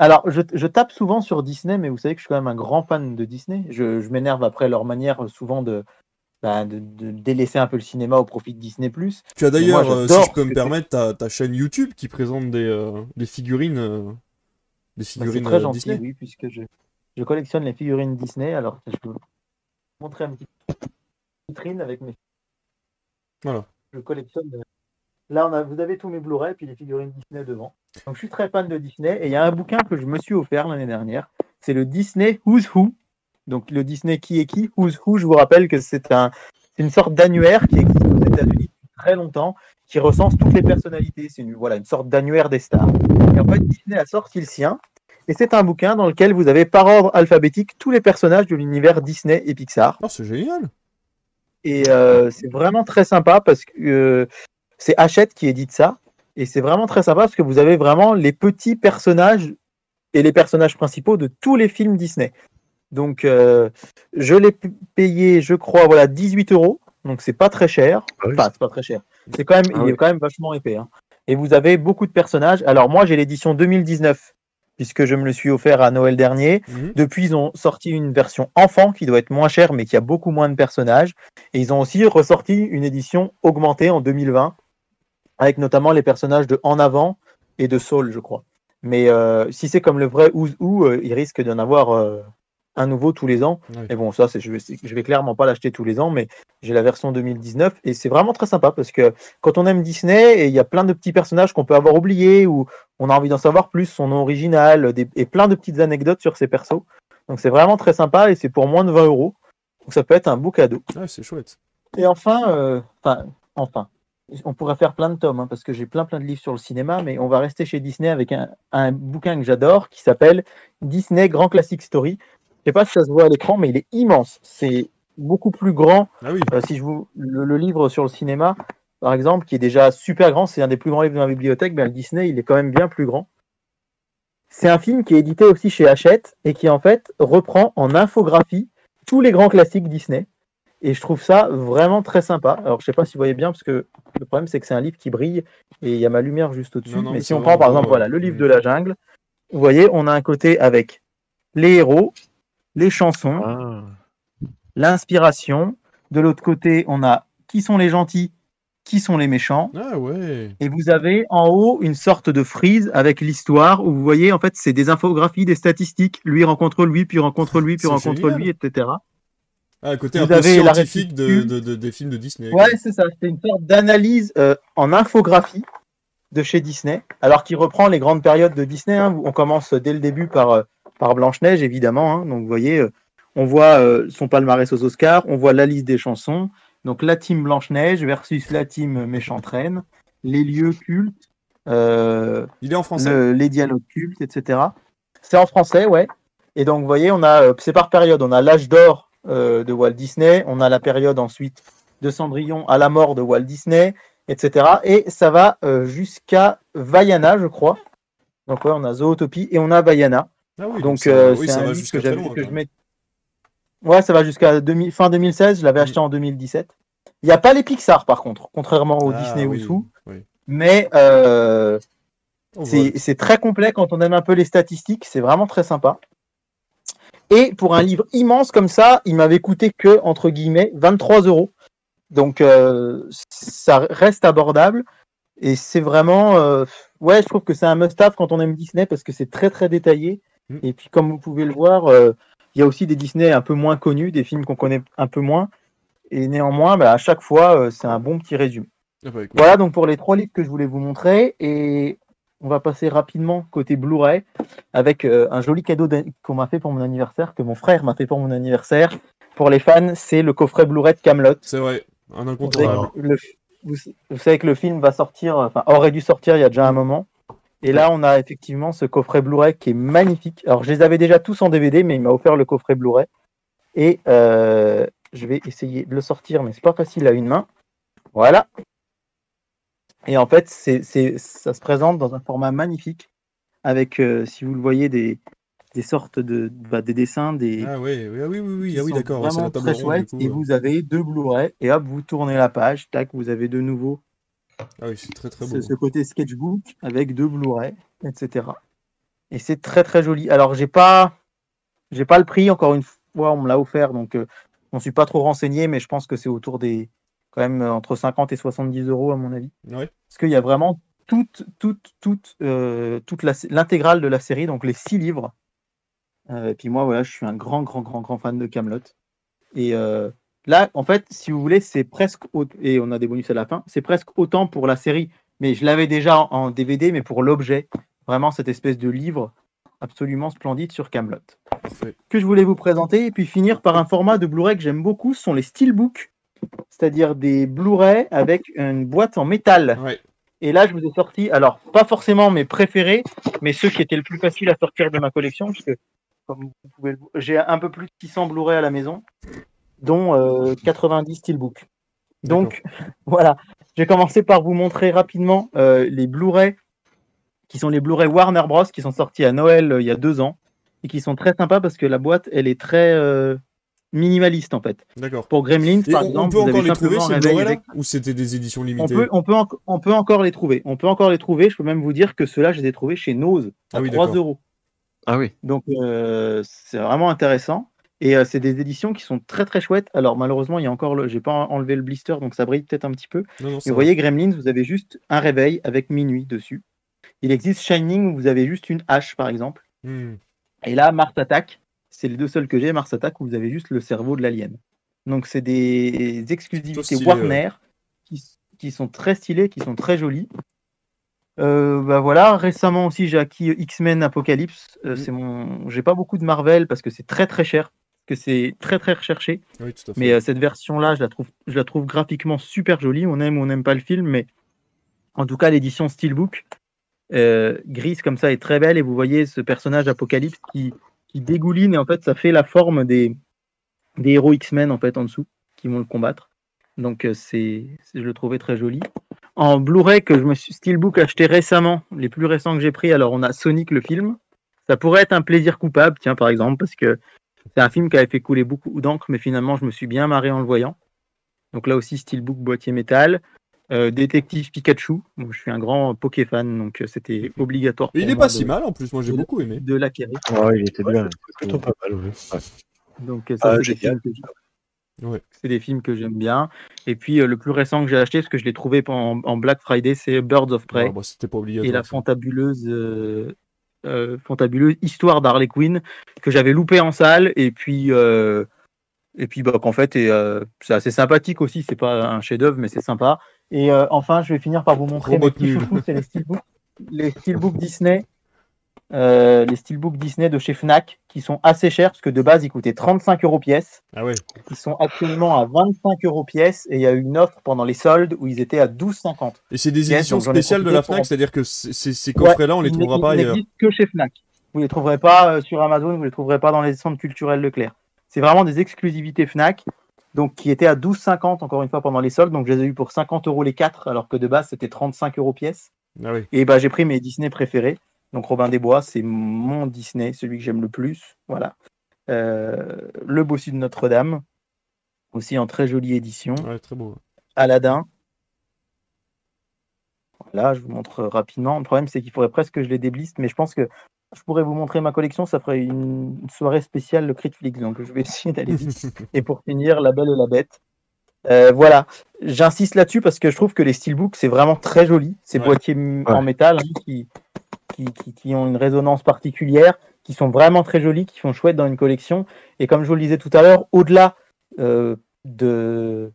Alors, je, je tape souvent sur Disney, mais vous savez que je suis quand même un grand fan de Disney. Je, je m'énerve après leur manière euh, souvent de, bah, de, de délaisser un peu le cinéma au profit de Disney+. Tu as d'ailleurs, euh, si je peux me permettre, ta, ta chaîne YouTube qui présente des, euh, des figurines, euh, des Bah, c'est figurines très euh, gentil, Disney. oui, puisque je, je collectionne les figurines Disney. Alors, je peux vous montrer un petit vitrine avec mes. Voilà. Je collectionne. euh, Là, on a, vous avez tous mes Blu-ray puis les figurines Disney devant. Donc, je suis très fan de Disney et il y a un bouquin que je me suis offert l'année dernière. C'est le Disney Who's Who. Donc, le Disney qui est qui Who's Who. Je vous rappelle que c'est un, c'est une sorte d'annuaire qui existe aux États-Unis depuis très longtemps, qui recense toutes les personnalités. C'est une, voilà, une sorte d'annuaire des stars. Et en fait, Disney a sorti le sien. Et c'est un bouquin dans lequel vous avez par ordre alphabétique tous les personnages de l'univers Disney et Pixar. Oh, c'est génial. Et euh, c'est vraiment très sympa parce que euh, c'est Hachette qui édite ça. Et c'est vraiment très sympa parce que vous avez vraiment les petits personnages et les personnages principaux de tous les films Disney. Donc, euh, je l'ai payé, je crois, voilà, 18 euros. donc c'est pas très cher. Ah oui. Enfin, c'est pas très cher. C'est quand même, Ah il oui. est quand même vachement épais. hein. Et vous avez beaucoup de personnages. Alors moi, j'ai l'édition 2019 puisque je me le suis offert à Noël dernier. Mhm. Depuis, ils ont sorti une version enfant qui doit être moins chère, mais qui a beaucoup moins de personnages. Et ils ont aussi ressorti une édition augmentée en 2020, avec notamment les personnages de En Avant et de Soul, je crois. Mais euh, si c'est comme le vrai Ouz Ou, euh, il risque d'en avoir euh, un nouveau tous les ans. Ouais. Et bon, ça, c'est, je, vais, je vais clairement pas l'acheter tous les ans, mais j'ai la version 2019 et c'est vraiment très sympa parce que quand on aime Disney, et il y a plein de petits personnages qu'on peut avoir oubliés ou on a envie d'en savoir plus, son nom original des- et plein de petites anecdotes sur ces persos. Donc c'est vraiment très sympa et c'est pour moins de 20 euros. Donc ça peut être un beau cadeau. Ouais, c'est chouette. Et enfin, euh, enfin, enfin, on pourrait faire plein de tomes hein, parce que j'ai plein plein de livres sur le cinéma, mais on va rester chez Disney avec un, un bouquin que j'adore qui s'appelle Disney Grand Classic Story. Sais pas si ça se voit à l'écran, mais il est immense. C'est beaucoup plus grand. Ah oui, Euh, si je vous le, le livre sur le cinéma, par exemple, qui est déjà super grand, c'est un des plus grands livres de ma bibliothèque. Ben, le Disney, il est quand même bien plus grand. C'est un film qui est édité aussi chez Hachette et qui en fait reprend en infographie tous les grands classiques Disney. Et je trouve ça vraiment très sympa. Alors je sais pas si vous voyez bien parce que le problème c'est que c'est un livre qui brille et il y a ma lumière juste au-dessus. Mais mais si on prend par exemple voilà le livre de la jungle, vous voyez on a un côté avec les héros, les chansons, Ah. l'inspiration. De l'autre côté, on a qui sont les gentils, qui sont les méchants. ah ouais. Et vous avez en haut une sorte de frise avec l'histoire où vous voyez, en fait, c'est des infographies, des statistiques. Lui rencontre lui, puis rencontre lui, puis rencontre génial. lui, etc. Ah, côté Vous un peu avez la scientifique de, réticule. de- de- des films de Disney. Ouais, c'est ça. C'est une sorte d'analyse euh, en infographie de chez Disney, alors qu'il reprend les grandes périodes de Disney. hein. On commence dès le début par, euh, par Blanche-Neige, évidemment. hein. Donc, vous voyez, euh, on voit euh, son palmarès aux Oscars, on voit la liste des chansons. Donc, la team Blanche-Neige versus la team Méchante Reine, les lieux cultes, euh, Il est en français. le- les dialogues cultes, etc. C'est en français, ouais. Et donc, vous voyez, on a, euh, c'est par période. On a l'âge d'or euh, de Walt Disney, on a la période ensuite de Cendrillon à la mort de Walt Disney, etc. Et ça va euh, jusqu'à Vaiana, je crois. Donc, ouais, on a Zootopie et on a Vaiana. Ah oui, Donc, ça, euh, oui, c'est un va livre jusqu'à que loin. je mets. Ouais, ça va jusqu'à 2000 fin 2016. Je l'avais acheté en 2017. Il n'y a pas les Pixar, par contre, contrairement au Ah, Disney oui, Wushu. oui. Mais euh, c'est très complet quand on aime un peu les statistiques, c'est vraiment très sympa. Et pour un livre immense comme ça, il m'avait coûté que, entre guillemets, 23 euros. Donc euh, ça reste abordable. Et c'est vraiment... euh, ouais, je trouve que c'est un must-have quand on aime Disney parce que c'est très très détaillé. Mm. Et puis comme vous pouvez le voir, euh, il y a aussi des Disney un peu moins connus, des films qu'on connaît un peu moins. Et néanmoins, bah, à chaque fois, euh, c'est un bon petit résumé. Ah bah. Voilà donc pour les trois livres que je voulais vous montrer et on va passer rapidement côté Blu-ray avec euh, un joli cadeau qu'on m'a fait pour mon anniversaire, que mon frère m'a fait pour mon anniversaire. Pour les fans, c'est le coffret Blu-ray de Camelot. C'est vrai, un incontournable. vous- vous savez que le film va sortir, enfin aurait dû sortir il y a déjà un moment. Et là, on a effectivement ce coffret Blu-ray qui est magnifique. Alors, je les avais déjà tous en DVD, mais il m'a offert le coffret Blu-ray. Et euh, je vais essayer de le sortir, mais c'est pas facile à une main. Voilà. Et en fait, c'est, c'est, ça se présente dans un format magnifique, avec, euh, si vous le voyez, des, des sortes de, bah, des dessins, des, Ah oui, oui, ah oui, ah oui d'accord, c'est la vraiment table très ronde. coup, Et vous avez deux Blu-ray, et hop, vous tournez la page, tac, vous avez de nouveau Ah oui, c'est très très beau. ce, ce côté sketchbook avec deux Blu-ray, etc. Et c'est très très joli. Alors j'ai pas, j'ai pas le prix encore une fois, on me l'a offert, donc euh, je ne suis pas trop renseigné, mais je pense que c'est autour des quand même euh, entre 50 et 70 euros à mon avis, Ouais. parce qu'il y a vraiment toute toute toute euh, toute l'intégrale de la série, donc les six livres. Euh, et puis moi voilà, je suis un grand grand grand grand fan de Camelot. Et là, en fait, si vous voulez, c'est presque et on a des bonus à la fin. C'est presque autant pour la série, mais je l'avais déjà en, DVD, mais pour l'objet, vraiment cette espèce de livre absolument splendide sur Camelot que je voulais vous présenter et puis finir par un format de Blu-ray que j'aime beaucoup, ce sont les steelbooks, c'est-à-dire des Blu-ray avec une boîte en métal. Ouais. Et là, je vous ai sorti, alors pas forcément mes préférés, mais ceux qui étaient le plus faciles à sortir de ma collection, parce que comme vous pouvez j'ai un peu plus de 600 Blu-ray à la maison, dont euh, 90 steelbooks. Donc voilà, je vais commencer par vous montrer rapidement euh, les Blu-ray qui sont les Blu-ray Warner Bros qui sont sortis à Noël euh, il y a deux ans et qui sont très sympas parce que la boîte elle est très euh, minimaliste en fait. D'accord. Pour Gremlins, Et par on, exemple, peut vous encore avez les trouver ces là avec- Ou c'était des éditions On limitées peut, on, peut en- on peut encore les trouver. On peut encore les trouver. Je peux même vous dire que ceux-là, je les ai trouvés chez Nose à Ah oui, 3 d'accord. euros. Ah oui. Donc euh, c'est vraiment intéressant. Et euh, c'est des éditions qui sont très très chouettes. Alors malheureusement, il y a encore le... j'ai pas enlevé le blister, donc ça brille peut-être un petit peu. Non, vous voyez, Gremlins, vous avez juste un réveil avec minuit dessus. Il existe Shining où vous avez juste une hache, par exemple. Hmm. Et là, Mars Attack, c'est les deux seuls que j'ai, Mars Attack, où vous avez juste le cerveau de l'alien. Donc c'est des exclusivités stylé, Warner qui, qui sont très stylées, qui sont très jolies. Euh, bah voilà, récemment aussi j'ai acquis X-Men Apocalypse. Euh, Mhm. c'est mon, j'ai pas beaucoup de Marvel parce que c'est très très cher, que c'est très très recherché. Oui, tout à fait. Mais euh, cette version-là, je la trouve, je la trouve graphiquement super jolie. On aime ou on n'aime pas le film, mais en tout cas, l'édition Steelbook euh, grise comme ça est très belle. Et vous voyez ce personnage Apocalypse qui, qui dégouline et en fait, ça fait la forme des, des héros X-Men en fait en dessous qui vont le combattre. Donc euh, c'est, c'est- je le trouvais très joli. En Blu-ray que je me suis Steelbook acheté récemment, les plus récents que j'ai pris, alors on a Sonic le film. Ça pourrait être un plaisir coupable, tiens par exemple, parce que c'est un film qui avait fait couler beaucoup d'encre, mais finalement, je me suis bien marré en le voyant. Donc là aussi, Steelbook, boîtier métal. Euh, Détective Pikachu. Moi, je suis un grand Poké fan, donc euh, c'était obligatoire. Et il est pas de- si mal en plus, moi j'ai beaucoup aimé. De l'acquérir. Ah, il était bien. Plutôt pas mal, oui. Donc ça, Ah, c'est des films que j'ai- Ouais. c'est des films que j'aime bien. Et puis euh, le plus récent que j'ai acheté, parce que je l'ai trouvé en, en Black Friday, c'est Birds of Prey Ouais, bah, c'était pas et la fantabuleuse, euh, euh, fantabuleuse histoire d'Harley Quinn que j'avais loupé en salle et puis euh, et puis bah, qu'en fait euh, c'est assez sympathique aussi. C'est pas un chef-d'œuvre, mais c'est sympa. Et enfin, je vais finir par vous montrer mes petits chouchous, c'est les steelbooks, les steelbooks Disney. les steelbooks Disney de chez Fnac qui sont assez chers parce que de base ils coûtaient 35 euros pièce. Ah ouais. Ils sont actuellement à 25 euros pièce et il y a eu une offre pendant les soldes où ils étaient à 12,50. Et c'est des éditions spéciales de la Fnac, c'est-à-dire que ces, ces coffrets-là, on les trouvera pas ils ailleurs. que chez Fnac. Vous les trouverez pas euh, sur Amazon, vous les trouverez pas dans les centres culturels Leclerc. C'est vraiment des exclusivités Fnac, donc qui étaient à 12,50 encore une fois pendant les soldes. Donc je les ai eu pour 50 euros les 4, alors que de base c'était 35 euros pièce. Ah oui. Et bah j'ai pris mes Disney préférés. Donc Robin des Bois, c'est mon Disney, celui que j'aime le plus. Voilà. Euh, le Bossu de Notre-Dame, aussi en très jolie édition. Ouais, très beau. Aladdin. Là, je vous montre rapidement. Le problème, c'est qu'il faudrait presque que je les débliste, mais je pense que je pourrais vous montrer ma collection. Ça ferait une soirée spéciale, le Critflix. Donc, je vais essayer d'aller vite. et pour finir, La Belle et la Bête. Euh, voilà, j'insiste là-dessus parce que je trouve que les steelbooks, c'est vraiment très joli. Ces Ouais. boîtiers en métal hein, qui, qui, ont une résonance particulière, qui sont vraiment très jolis, qui sont chouettes dans une collection. Et comme je vous le disais tout à l'heure, au-delà euh, de,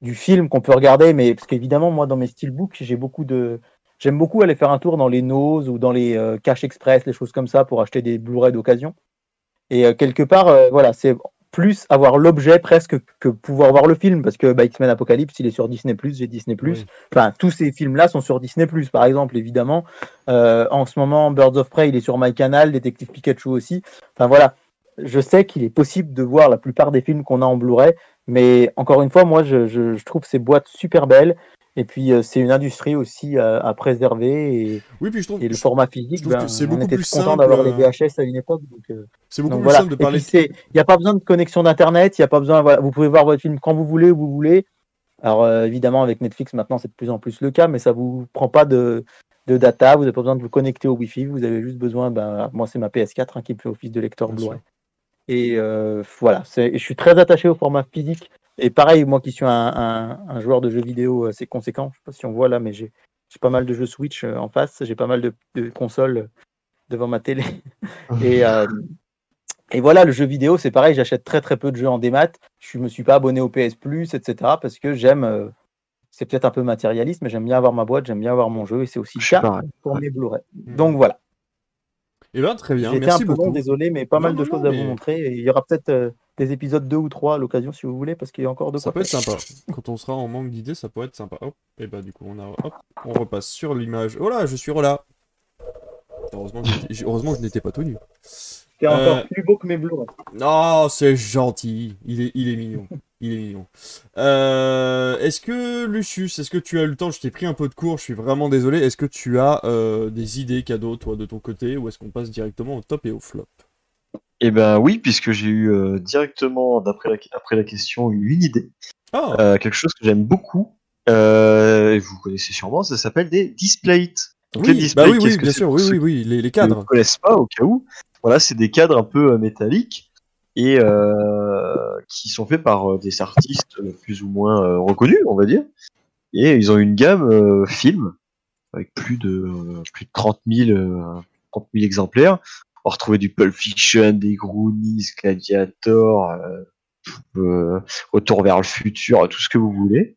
du film qu'on peut regarder, mais parce qu'évidemment, moi, dans mes steelbooks, j'ai beaucoup de. J'aime beaucoup aller faire un tour dans les Nose ou dans les euh, Cash Express, les choses comme ça, pour acheter des Blu-ray d'occasion. Et euh, quelque part, voilà, c'est plus avoir l'objet presque que pouvoir voir le film, parce que bah, X-Men Apocalypse, il est sur Disney+, j'ai Disney+. Oui. Enfin, tous ces films-là sont sur Disney+, par exemple, évidemment. Euh, en ce moment, Birds of Prey, il est sur MyCanal, Détective Pikachu aussi. Enfin, voilà. Je sais qu'il est possible de voir la plupart des films qu'on a en Blu-ray, mais encore une fois, moi, je, je- je trouve ces boîtes super belles. Et puis, euh, c'est une industrie aussi à, à préserver. Et, Oui, puis je trouve et le je- format physique, ben, c'est on beaucoup était plus content d'avoir les euh, VHS à une époque. Euh, c'est beaucoup donc plus voilà. simple de parler. il n'y a pas besoin de connexion d'internet, il a pas besoin. Voilà, vous pouvez voir votre film quand vous voulez, où vous voulez. Alors euh, évidemment, avec Netflix maintenant, c'est de plus en plus le cas, mais ça vous prend pas de, de data. Vous n'avez pas besoin de vous connecter au Wi-Fi. Vous avez juste besoin. Ben, moi, c'est ma PS4 hein, qui me fait office de lecteur Blu-ray. Et euh, voilà, je suis très attaché au format physique. Et pareil, moi qui suis un, un- un joueur de jeux vidéo assez conséquent, je sais pas si on voit là, mais j'ai pas mal de jeux Switch euh, en face, j'ai pas mal de, de consoles euh, devant ma télé. et, euh, et voilà, le jeu vidéo, c'est pareil, j'achète très très peu de jeux en démat. Je me suis pas abonné au PS Plus, etc. parce que j'aime, euh, c'est peut-être un peu matérialiste, mais j'aime bien avoir ma boîte, j'aime bien avoir mon jeu, et c'est aussi pareil. pour mes Blu-ray. Donc voilà, Eh ben, très bien, été un peu long, beaucoup. désolé, mais pas Non, mal de non, choses non, à mais- vous montrer. Et il y aura peut-être euh, des épisodes 2 ou 3 à l'occasion si vous voulez, parce qu'il y a encore de Ça quoi peut être sympa. Quand on sera en manque d'idées, ça peut être sympa. Hop, et bah du coup, on a, hop, on repasse sur l'image. Oh là, je suis là. Heureusement que, j'étais- heureusement que je n'étais pas tout nu. C'est encore Euh, plus beau que mes Blu-ray. Non, c'est gentil. Il est, il est mignon. Il est mignon. Euh, est-ce que, Lucius, est-ce que tu as eu le temps? Je t'ai pris un peu de cours, je suis vraiment désolé. Est-ce que tu as euh, des idées cadeaux, toi, de ton côté Ou est-ce qu'on passe directement au top et au flop? Eh ben oui, puisque j'ai eu euh, directement, d'après la, après la question, une idée. Euh, quelque chose que j'aime beaucoup. Euh, et vous connaissez sûrement, ça s'appelle des displays. Donc, les oui, displays, bah oui, oui, bien sûr, oui, oui, oui, les, les qui ne cadres. connaissent pas au cas où. Voilà, c'est des cadres un peu euh, métalliques et euh, qui sont faits par euh, des artistes plus ou moins reconnus, on va dire. Et ils ont une gamme film avec plus de plus de 30 000, euh, 30 000 exemplaires. On va retrouver du Pulp Fiction, des Goonies, Gladiator, Retour vers le futur, tout ce que vous voulez.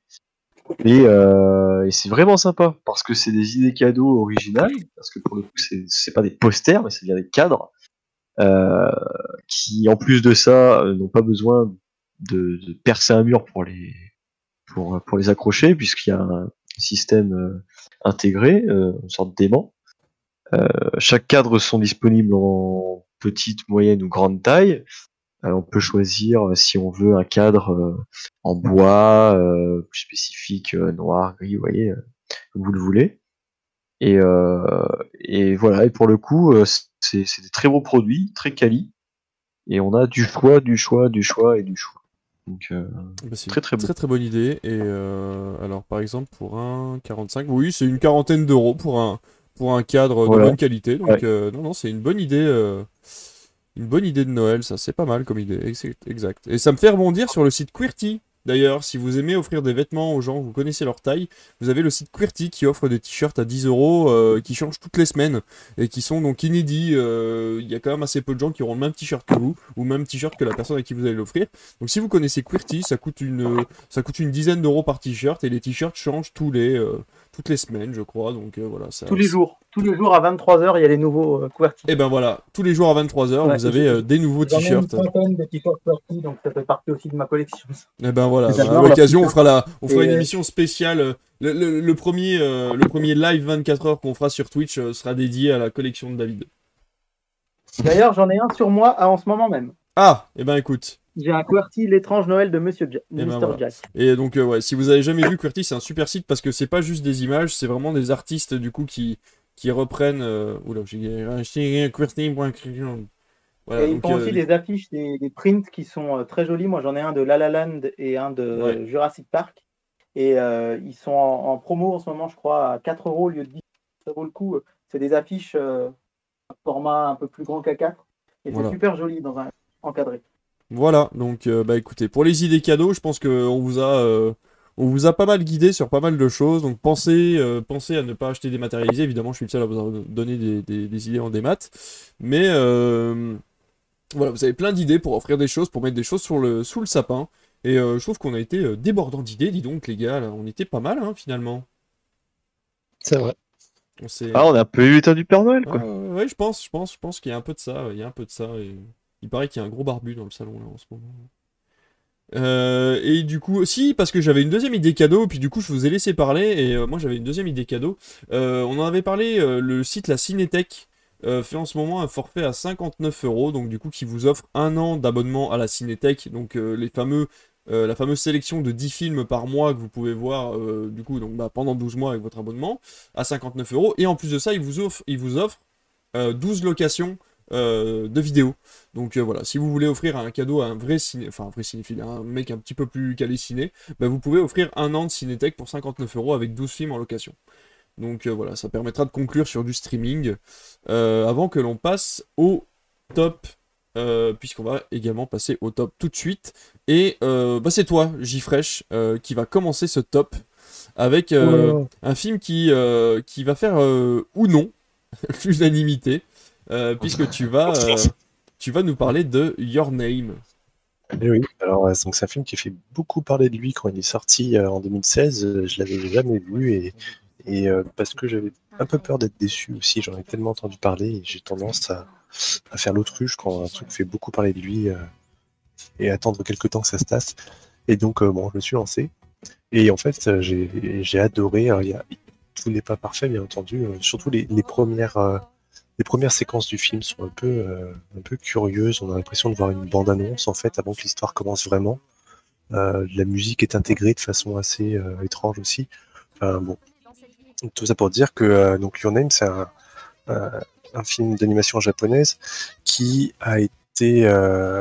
Et, c'est vraiment sympa parce que c'est des idées cadeaux originales, parce que pour le coup, c'est pas des posters, mais c'est bien des cadres qui, en plus de ça, euh, n'ont pas besoin de, de percer un mur pour les pour, pour les accrocher, puisqu'il y a un système euh, intégré, euh, une sorte d'aimant. Euh, chaque cadre sont disponibles en petite, moyenne ou grande taille. Euh, on peut choisir euh, si on veut un cadre euh, en bois, euh, plus spécifique, euh, noir, gris, vous voyez, euh, comme vous le voulez. Et, euh, et voilà, et pour le coup, euh, c'est des très beaux produits, très quali. Et on a du choix, du choix, du choix et du choix. Donc, euh, Bah, c'est Très, très très très bonne idée. Et euh, alors par exemple pour un 45, oui c'est une quarantaine d'euros pour un pour un cadre Voilà. de bonne qualité. Donc Ouais. euh, non non c'est une bonne idée, une bonne idée de Noël. Ça c'est pas mal comme idée. Exact, exact. Et ça me fait rebondir sur le site Queerty. D'ailleurs, si vous aimez offrir des vêtements aux gens, vous connaissez leur taille, vous avez le site Queerty qui offre des t-shirts à 10 euros euh, qui changent toutes les semaines et qui sont donc inédits. Euh, Il y a quand même assez peu de gens qui auront le même t-shirt que vous ou le même t-shirt que la personne à qui vous allez l'offrir. Donc si vous connaissez Queerty, ça coûte une, ça coûte une dizaine d'euros par t-shirt et les t-shirts changent tous les, euh, toutes les semaines, je crois. Donc euh, voilà. Ça, Tous les jours. Tous les jours à 23h, il y a les nouveaux euh, QWERTY. Et ben voilà, tous les jours à 23h, Ouais, vous avez euh, des nouveaux une t-shirts. de t-shirts QWERTY, donc ça fait partie aussi de ma collection. Et ben voilà, bah, à l'occasion, on fera, la, on fera Et, une émission spéciale. euh, Le, le- le premier, le premier live 24 heures qu'on fera sur Twitch sera dédié à la collection de David. D'ailleurs, j'en ai un sur moi à- en ce moment même. Ah, et ben écoute. J'ai un QWERTY L'étrange Noël de Monsieur Ja- ben Mr. voilà. Jack. Et donc, euh, ouais, si vous avez jamais vu QWERTY, c'est un super site parce que c'est pas juste des images, c'est vraiment des artistes du coup qui, qui reprennent. Euh... Oula, j'ai acheté QWERTY.com. Voilà, et ils font euh, aussi des affiches, des, des prints qui sont euh, très jolis. Moi, j'en ai un de La La Land et un de Ouais. Jurassic Park. Et euh, ils sont en, en promo en ce moment, je crois, à 4 euros au lieu de 10. Ça vaut le coup. C'est des affiches format un peu plus grand qu'à 4. Et Voilà. c'est super joli dans un encadré. Voilà, donc euh, bah écoutez, pour les idées cadeaux, je pense qu'on vous a euh, on vous a pas mal guidé sur pas mal de choses. Donc pensez, euh, pensez à ne pas acheter dématérialisé. Évidemment, je suis le seul à vous en donner des, des- des idées en démat. Mais euh, voilà, vous avez plein d'idées pour offrir des choses, pour mettre des choses sur le, sous le sapin. Et euh, je trouve qu'on a été débordant d'idées, dis donc les gars, là. on était pas mal hein, finalement. C'est vrai. On Ah, on a un peu eu l'état du Père Noël, quoi. Ouais, ouais, je pense, je pense, je pense qu'il y a un peu de ça. Il y a un peu de ça. Et... Il paraît qu'il y a un gros barbu dans le salon là en ce moment. Euh, et du coup, si, parce que j'avais une deuxième idée cadeau, puis du coup, je vous ai laissé parler, et euh, moi j'avais une deuxième idée cadeau. Euh, on en avait parlé, le site La Cinétech fait en ce moment un forfait à 59 euros, donc du coup, qui vous offre un an d'abonnement à la Cinétech, donc les fameux. la fameuse sélection de 10 films par mois que vous pouvez voir du coup donc, bah, pendant 12 mois avec votre abonnement à 59 euros et en plus de ça il vous offre, il vous offre euh, 12 locations euh, de vidéos. Donc euh, voilà, si vous voulez offrir un cadeau à un vrai ciné, enfin un vrai cinéphile, un mec un petit peu plus calé ciné, bah, vous pouvez offrir un an de Cinétech pour 59 euros avec 12 films en location. Donc euh, voilà, ça permettra de conclure sur du streaming avant que l'on passe au top. puisqu'on va également passer au top tout de suite. Et bah, c'est toi, euh, qui va commencer ce top avec euh, un film qui, euh, qui va faire euh, ou non l'unanimité, euh, puisque tu vas, euh, tu vas nous parler de Your Name. Eh oui, alors euh, donc c'est un film qui fait beaucoup parler de lui quand il est sorti euh, en 2016. euh, je l'avais jamais vu et, et euh, parce que j'avais un peu peur d'être déçu aussi. J'en ai tellement entendu parler et j'ai tendance à, à faire l'autruche quand un truc fait beaucoup parler de lui euh, et attendre quelques temps que ça se tasse. Et donc euh, bon, je me suis lancé et en fait j'ai j'ai adoré. Alors, il y a- tout n'est pas parfait bien entendu, euh, surtout les, les premières. Les premières séquences du film sont un peu, euh, un peu curieuses. On a l'impression de voir une bande-annonce en fait avant que l'histoire commence vraiment. Euh, la musique est intégrée de façon assez euh, étrange aussi. Enfin bon, tout ça pour dire que donc Your Name c'est un, un, film d'animation japonaise qui a été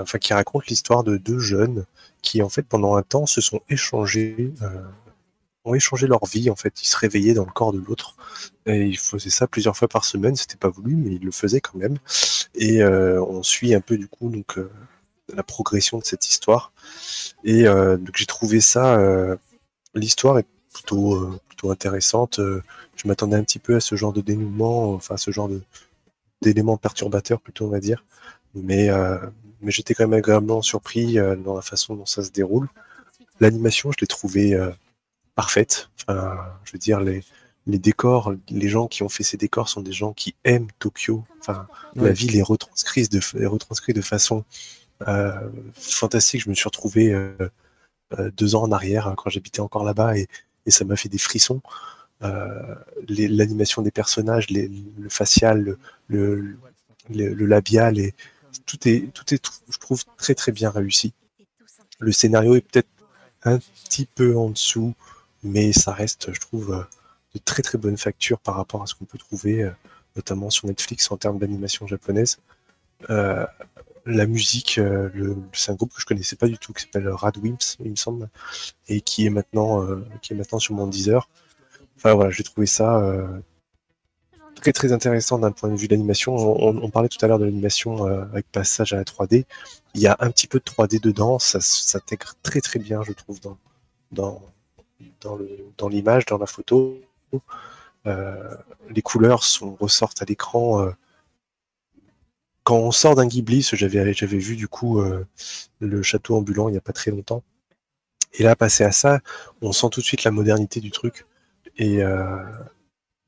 enfin, qui raconte l'histoire de deux jeunes qui, en fait, pendant un temps, se sont échangés, ont échangé leur vie. En fait, ils se réveillaient dans le corps de l'autre. Et ils faisaient ça plusieurs fois par semaine. C'était pas voulu, mais ils le faisaient quand même. Et euh, on suit un peu du coup donc euh, la progression de cette histoire. Et euh, donc j'ai trouvé ça, l'histoire est plutôt plutôt intéressante. Je m'attendais un petit peu à ce genre de dénouement, enfin ce genre de d'éléments perturbateurs plutôt on va dire. Mais mais j'étais quand même agréablement surpris dans la façon dont ça se déroule. L'animation, je l'ai trouvée parfaite. Enfin, je veux dire les les décors, les gens qui ont fait ces décors sont des gens qui aiment Tokyo. Enfin, la ville est retranscrite de, est retranscrite de façon euh, fantastique. Je me suis retrouvé euh, euh, deux ans en arrière quand j'habitais encore là-bas et, et ça m'a fait des frissons. L'animation des personnages, les- le facial, le, le, le- le labial, et tout est, tout est, je trouve, très très bien réussi. Le scénario est peut-être un petit peu en dessous, mais ça reste, je trouve, très très bonne facture par rapport à ce qu'on peut trouver, euh, notamment sur Netflix en termes d'animation japonaise. Euh, la musique, euh, c'est un groupe que je connaissais pas du tout, qui s'appelle Radwimps, il me semble, et qui est maintenant, euh, qui est maintenant sur mon Deezer. Enfin voilà, j'ai trouvé ça très très intéressant d'un point de vue de l'animation. On, parlait tout à l'heure de l'animation avec passage à la 3D. Il y a un petit peu de 3D dedans, ça s'intègre très très bien, je trouve, dans, dans, dans le- dans l'image, dans la photo. Euh, les couleurs sont, ressortent à l'écran. euh. Quand on sort d'un Ghibli, j'avais j'avais vu du coup euh, le château ambulant il n'y a pas très longtemps. Et là, passer à ça, on sent tout de suite la modernité du truc. Et, euh,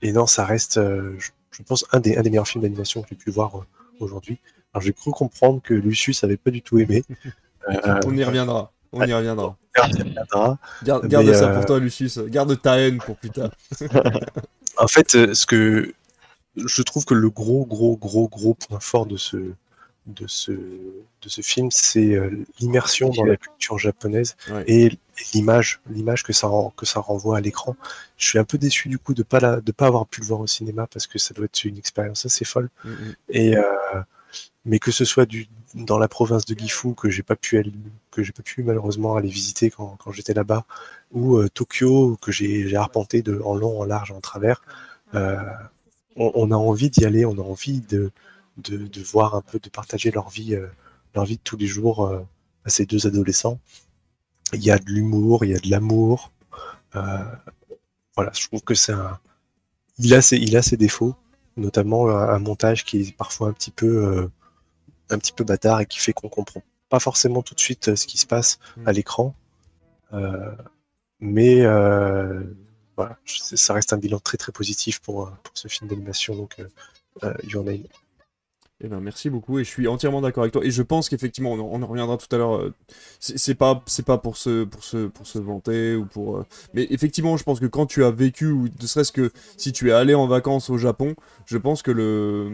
et non, ça reste, euh, je, je pense, un des, un des meilleurs films d'animation que j'ai pu voir euh, aujourd'hui. Alors j'ai cru comprendre que Lucius avait pas du tout aimé. On y reviendra. On y reviendra. Garde, Mais, ça euh, pour toi, Lucius. Garde ta haine pour plus tard. En fait, euh, ce que je trouve que le gros, gros, gros, gros point fort de ce, de ce, de ce film, c'est euh, l'immersion dans la culture japonaise Ouais. et l'image, l'image que ça, que ça renvoie à l'écran. Je suis un peu déçu du coup de pas la, de pas avoir pu le voir au cinéma parce que ça doit être une expérience assez folle. Mm, mm. Et euh, mais que ce soit du, dans la province de Gifu que j'ai pas pu aller, que j'ai pas pu malheureusement aller visiter quand, j'étais là-bas, ou euh, Tokyo que j'ai arpenté en long, en large, en travers, euh, on, a envie d'y aller, on a envie de, de, voir un peu, de partager leur vie, euh, leur vie de tous les jours à ces deux adolescents. Il y a de l'humour, il y a de l'amour. voilà, je trouve que c'est un. Il a ses, il a ses défauts, notamment un, montage qui est parfois un petit peu, un petit peu bâtard et qui fait qu'on comprend pas forcément tout de suite euh, ce qui se passe à Mm. l'écran. Euh, mais euh, voilà, ça reste un bilan très très positif pour, pour ce film d'animation, donc Your Name. Eh ben, merci beaucoup et je suis entièrement d'accord avec toi. Et je pense qu'effectivement, on, on en reviendra tout à l'heure. euh, C'est pas, c'est pas pour se, pour se, pour se vanter ou pour. euh, Mais effectivement, je pense que quand tu as vécu ou ne serait-ce que si tu es allé en vacances au Japon, je pense que le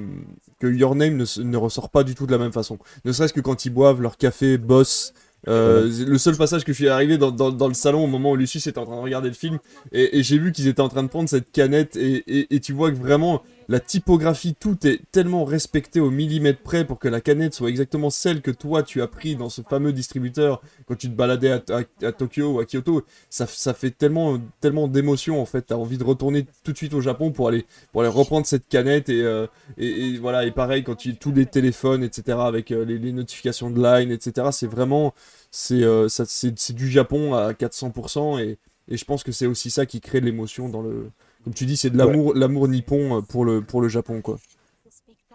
que Your Name ne, ressort pas du tout de la même façon. Ne serait-ce que quand ils boivent leur café Boss. euh, Le seul passage que je suis arrivé dans, dans, dans le salon au moment où Lucius était en train de regarder le film et, et j'ai vu qu'ils étaient en train de prendre cette canette et, et, et tu vois que vraiment la typographie, tout est tellement respecté au millimètre près pour que la canette soit exactement celle que toi tu as pris dans ce fameux distributeur quand tu te baladais à, Tokyo ou à Kyoto. Ça, fait tellement, tellement d'émotion en fait. T'as envie de retourner tout de suite au Japon pour aller, reprendre cette canette et, euh, et, voilà. Et pareil, quand tu tous les téléphones, etc., avec euh, les, notifications de line, etc., c'est vraiment, c'est euh, c'est c'est du Japon à 400% et, et je pense que c'est aussi ça qui crée l'émotion dans le. Comme tu dis, c'est de l'amour, l'amour nippon euh, pour le, pour le Japon, quoi.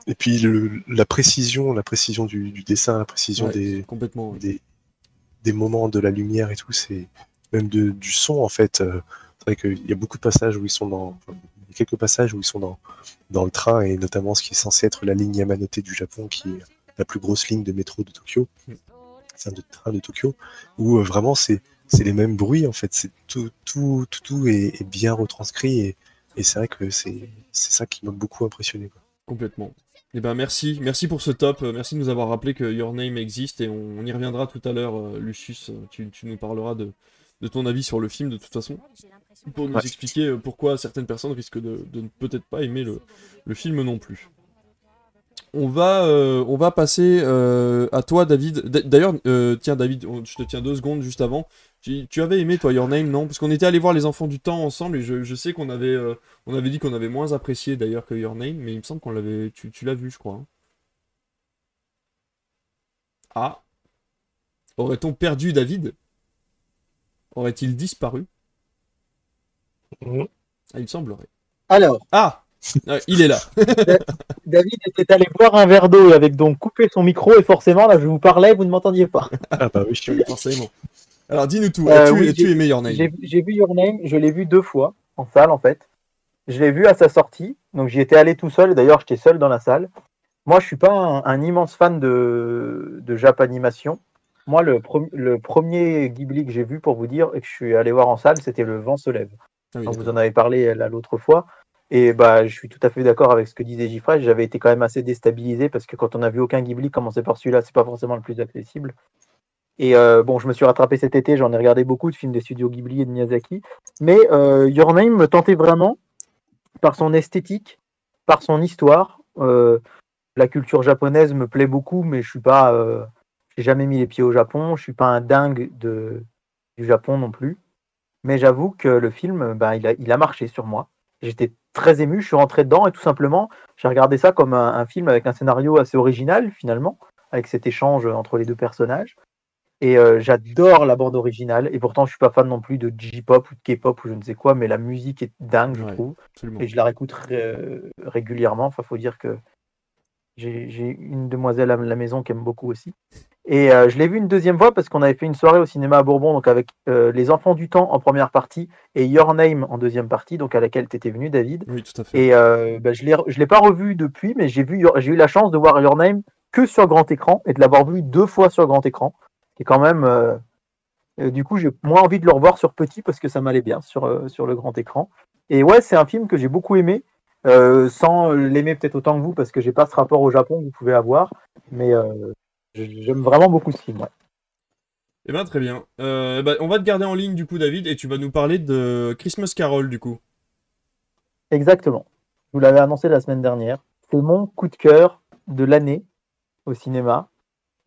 Et puis le- la précision, la précision du, du dessin, la précision Ouais, des, Complètement. ouais. des, des moments de la lumière et tout, c'est même de, du son en fait. euh, c'est vrai qu'il y a beaucoup de passages où ils sont dans, enfin, quelques passages où ils sont dans, dans le train et notamment ce qui est censé être la ligne Yamanote du Japon, qui est la plus grosse ligne de métro de Tokyo, Mm. enfin de train de Tokyo, où euh, vraiment c'est c'est les mêmes bruits en fait. C'est tout tout tout, tout est, est bien retranscrit et, et c'est vrai que c'est c'est ça qui m'a beaucoup impressionné. quoi. Complètement. Eh ben merci, merci pour ce top, euh, merci de nous avoir rappelé que Your Name existe et on, on y reviendra tout à l'heure, euh, Lucius, euh, tu, tu nous parleras de, de ton avis sur le film de toute façon, pour nous Ouais. expliquer pourquoi certaines personnes risquent de, de ne peut-être pas aimer le, le film non plus. on va, euh, on va passer euh, à toi, David. D'ailleurs, euh, tiens, David, je te tiens deux secondes juste avant. Tu, tu avais aimé, toi, Your Name, non? Parce qu'on était allé voir Les Enfants du Temps ensemble et je, je sais qu'on avait, euh, on avait dit qu'on avait moins apprécié d'ailleurs que Your Name, mais il me semble qu'on l'avait. Tu, tu l'as vu, je crois. hein. Ah Aurait-on perdu David? Aurait-il disparu? Mhm. Ah, il me semblerait. Alors, Ah Il est là David était allé boire un verre d'eau et avec donc coupé son micro et forcément là je vous parlais, vous ne m'entendiez pas. Ah bah oui. Oui, forcément. Alors, dis-nous tout. Euh, As-tu oui, as-tu j'ai- aimé Your Name J'ai vu Your Name, je l'ai vu deux fois en salle en fait. Je l'ai vu à sa sortie, donc j'y étais allé tout seul. D'ailleurs, j'étais seul dans la salle. Moi, je suis pas un, un immense fan de, de Japanimation. Moi, le, pre- le premier Ghibli que j'ai vu, pour vous dire, et que je suis allé voir en salle, c'était Le Vent se lève. Ah oui, Donc, d'accord. vous en avez parlé l'autre fois. Et bah, je suis tout à fait d'accord avec ce que disait Gifray. J'avais été quand même assez déstabilisé parce que quand on n'a vu aucun Ghibli commencer par celui-là, c'est pas forcément le plus accessible. Et euh, bon, je me suis rattrapé cet été, j'en ai regardé beaucoup de films des studios Ghibli et de Miyazaki. Mais euh, Your Name me tentait vraiment par son esthétique, par son histoire. Euh, la culture japonaise me plaît beaucoup, mais je suis pas, euh, j'ai jamais mis les pieds au Japon. Je suis pas un dingue de, du Japon non plus. Mais j'avoue que le film, ben, il, a, il a marché sur moi. J'étais très ému, je suis rentré dedans et tout simplement, j'ai regardé ça comme un, un film avec un scénario assez original finalement, avec cet échange entre les deux personnages. Et euh, j'adore la bande originale. Et pourtant, je suis pas fan non plus de J-pop ou de K-pop ou je ne sais quoi, mais la musique est dingue, je Ouais. trouve. Absolument. Et je la réécoute ré- régulièrement. Enfin, faut dire que j'ai une demoiselle à la maison qui aime beaucoup aussi. Et euh, je l'ai vu une deuxième fois parce qu'on avait fait une soirée au cinéma à Bourbon, donc avec euh, Les Enfants du Temps en première partie et Your Name en deuxième partie, donc à laquelle tu étais venu, David. Oui, tout à fait. Et euh, bah, je je l'ai pas revu depuis, mais j'ai eu la chance de voir Your Name que sur grand écran et de l'avoir vu deux fois sur grand écran. Et quand même, euh, du coup, j'ai moins envie de le revoir sur petit parce que ça m'allait bien sur, euh, sur le grand écran. Et ouais, c'est un film que j'ai beaucoup aimé, euh, sans l'aimer peut-être autant que vous parce que j'ai pas ce rapport au Japon que vous pouvez avoir, mais j'aime vraiment beaucoup ce film. ouais. Eh ben, très bien. Euh, bah, on va te garder en ligne, du coup, David, et tu vas nous parler de Christmas Carol, du coup. Exactement. Je vous l'avais annoncé la semaine dernière. C'est mon coup de cœur de l'année au cinéma.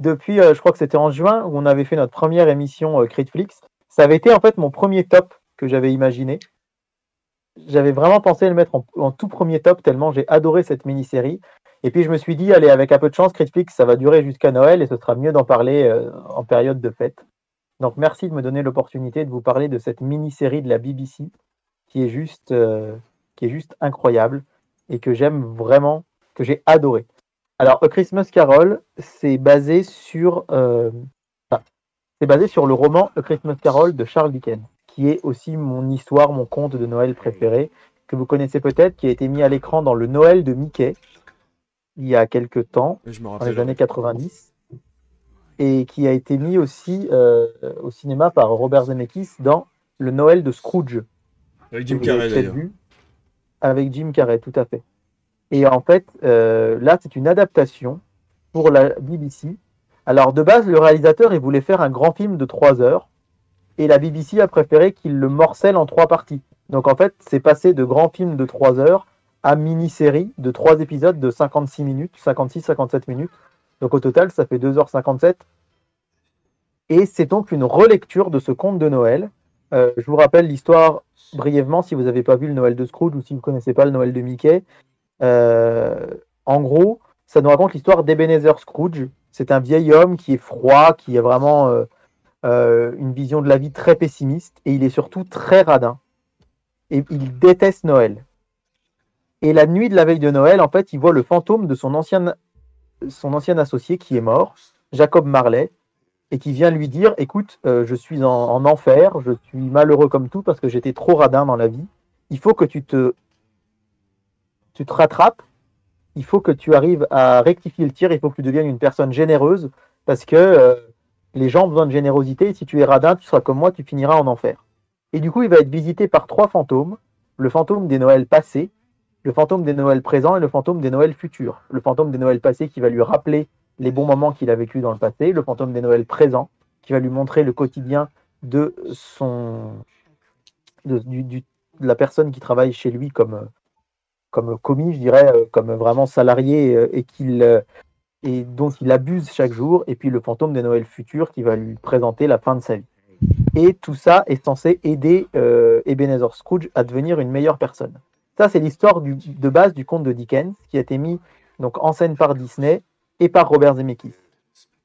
Depuis, euh, je crois que c'était en juin, où on avait fait notre première émission euh, Critflix. Ça avait été en fait mon premier top que j'avais imaginé. J'avais vraiment pensé le mettre en, tout premier top, tellement j'ai adoré cette mini-série. Et puis je me suis dit, allez, avec un peu de chance, Critflix, ça va durer jusqu'à Noël et ce sera mieux d'en parler euh, en période de fête. Donc merci de me donner l'opportunité de vous parler de cette mini-série de la BBC qui est juste, qui est juste incroyable et que j'aime vraiment, que j'ai adoré. Alors, A Christmas Carol, c'est basé sur, euh, enfin, c'est basé sur le roman A Christmas Carol de Charles Dickens, qui est aussi mon histoire, mon conte de Noël préféré, que vous connaissez peut-être, qui a été mis à l'écran dans le Noël de Mickey il y a quelques temps, Et je me dans les années 90, et qui a été mis aussi euh, au cinéma par Robert Zemeckis dans le Noël de Scrooge. Avec Jim Carrey, d'ailleurs. Avec Jim Carrey, tout à fait. Et en fait, euh, là, c'est une adaptation pour la BBC. Alors, de base, le réalisateur, il voulait faire un grand film de 3 heures. Et la BBC a préféré qu'il le morcelle en trois parties. Donc, en fait, c'est passé de grand film de 3 heures à mini-série de 3 épisodes de 56 minutes, 56-57 minutes. Donc, au total, ça fait 2h57. Et c'est donc une relecture de ce conte de Noël. Euh, je vous rappelle l'histoire brièvement si vous n'avez pas vu le Noël de Scrooge ou si vous ne connaissez pas le Noël de Mickey. Euh, en gros, ça nous raconte l'histoire d'Ebenezer Scrooge. C'est un vieil homme qui est froid, qui a vraiment euh, euh, une vision de la vie très pessimiste et il est surtout très radin. Et il déteste Noël. Et la nuit de la veille de Noël, en fait, il voit le fantôme de son ancien, son ancien associé qui est mort, Jacob Marley, et qui vient lui dire écoute, je suis en enfer, je suis malheureux comme tout parce que j'étais trop radin dans la vie. Il faut que tu te, tu te rattrapes. Il faut que tu arrives à rectifier le tir. Il faut que tu deviennes une personne généreuse parce que euh, les gens ont besoin de générosité. Et si tu es radin, tu seras comme moi, tu finiras en enfer. Et du coup, il va être visité par trois fantômes le fantôme des Noëls passés, le fantôme des Noëls présents et le fantôme des Noëls futurs. Le fantôme des Noëls passés qui va lui rappeler les bons moments qu'il a vécu dans le passé, le fantôme des Noëls présents qui va lui montrer le quotidien de son de, la personne qui travaille chez lui comme, euh, comme commis, je dirais, euh, comme vraiment salarié euh, et qu'il euh, et dont il abuse chaque jour, et puis le fantôme de Noël futur qui va lui présenter la fin de sa vie. Et tout ça est censé aider Ebenezer Scrooge à devenir une meilleure personne. Ça, c'est l'histoire de base du conte de Dickens, qui a été mis donc en scène par Disney et par Robert Zemeckis.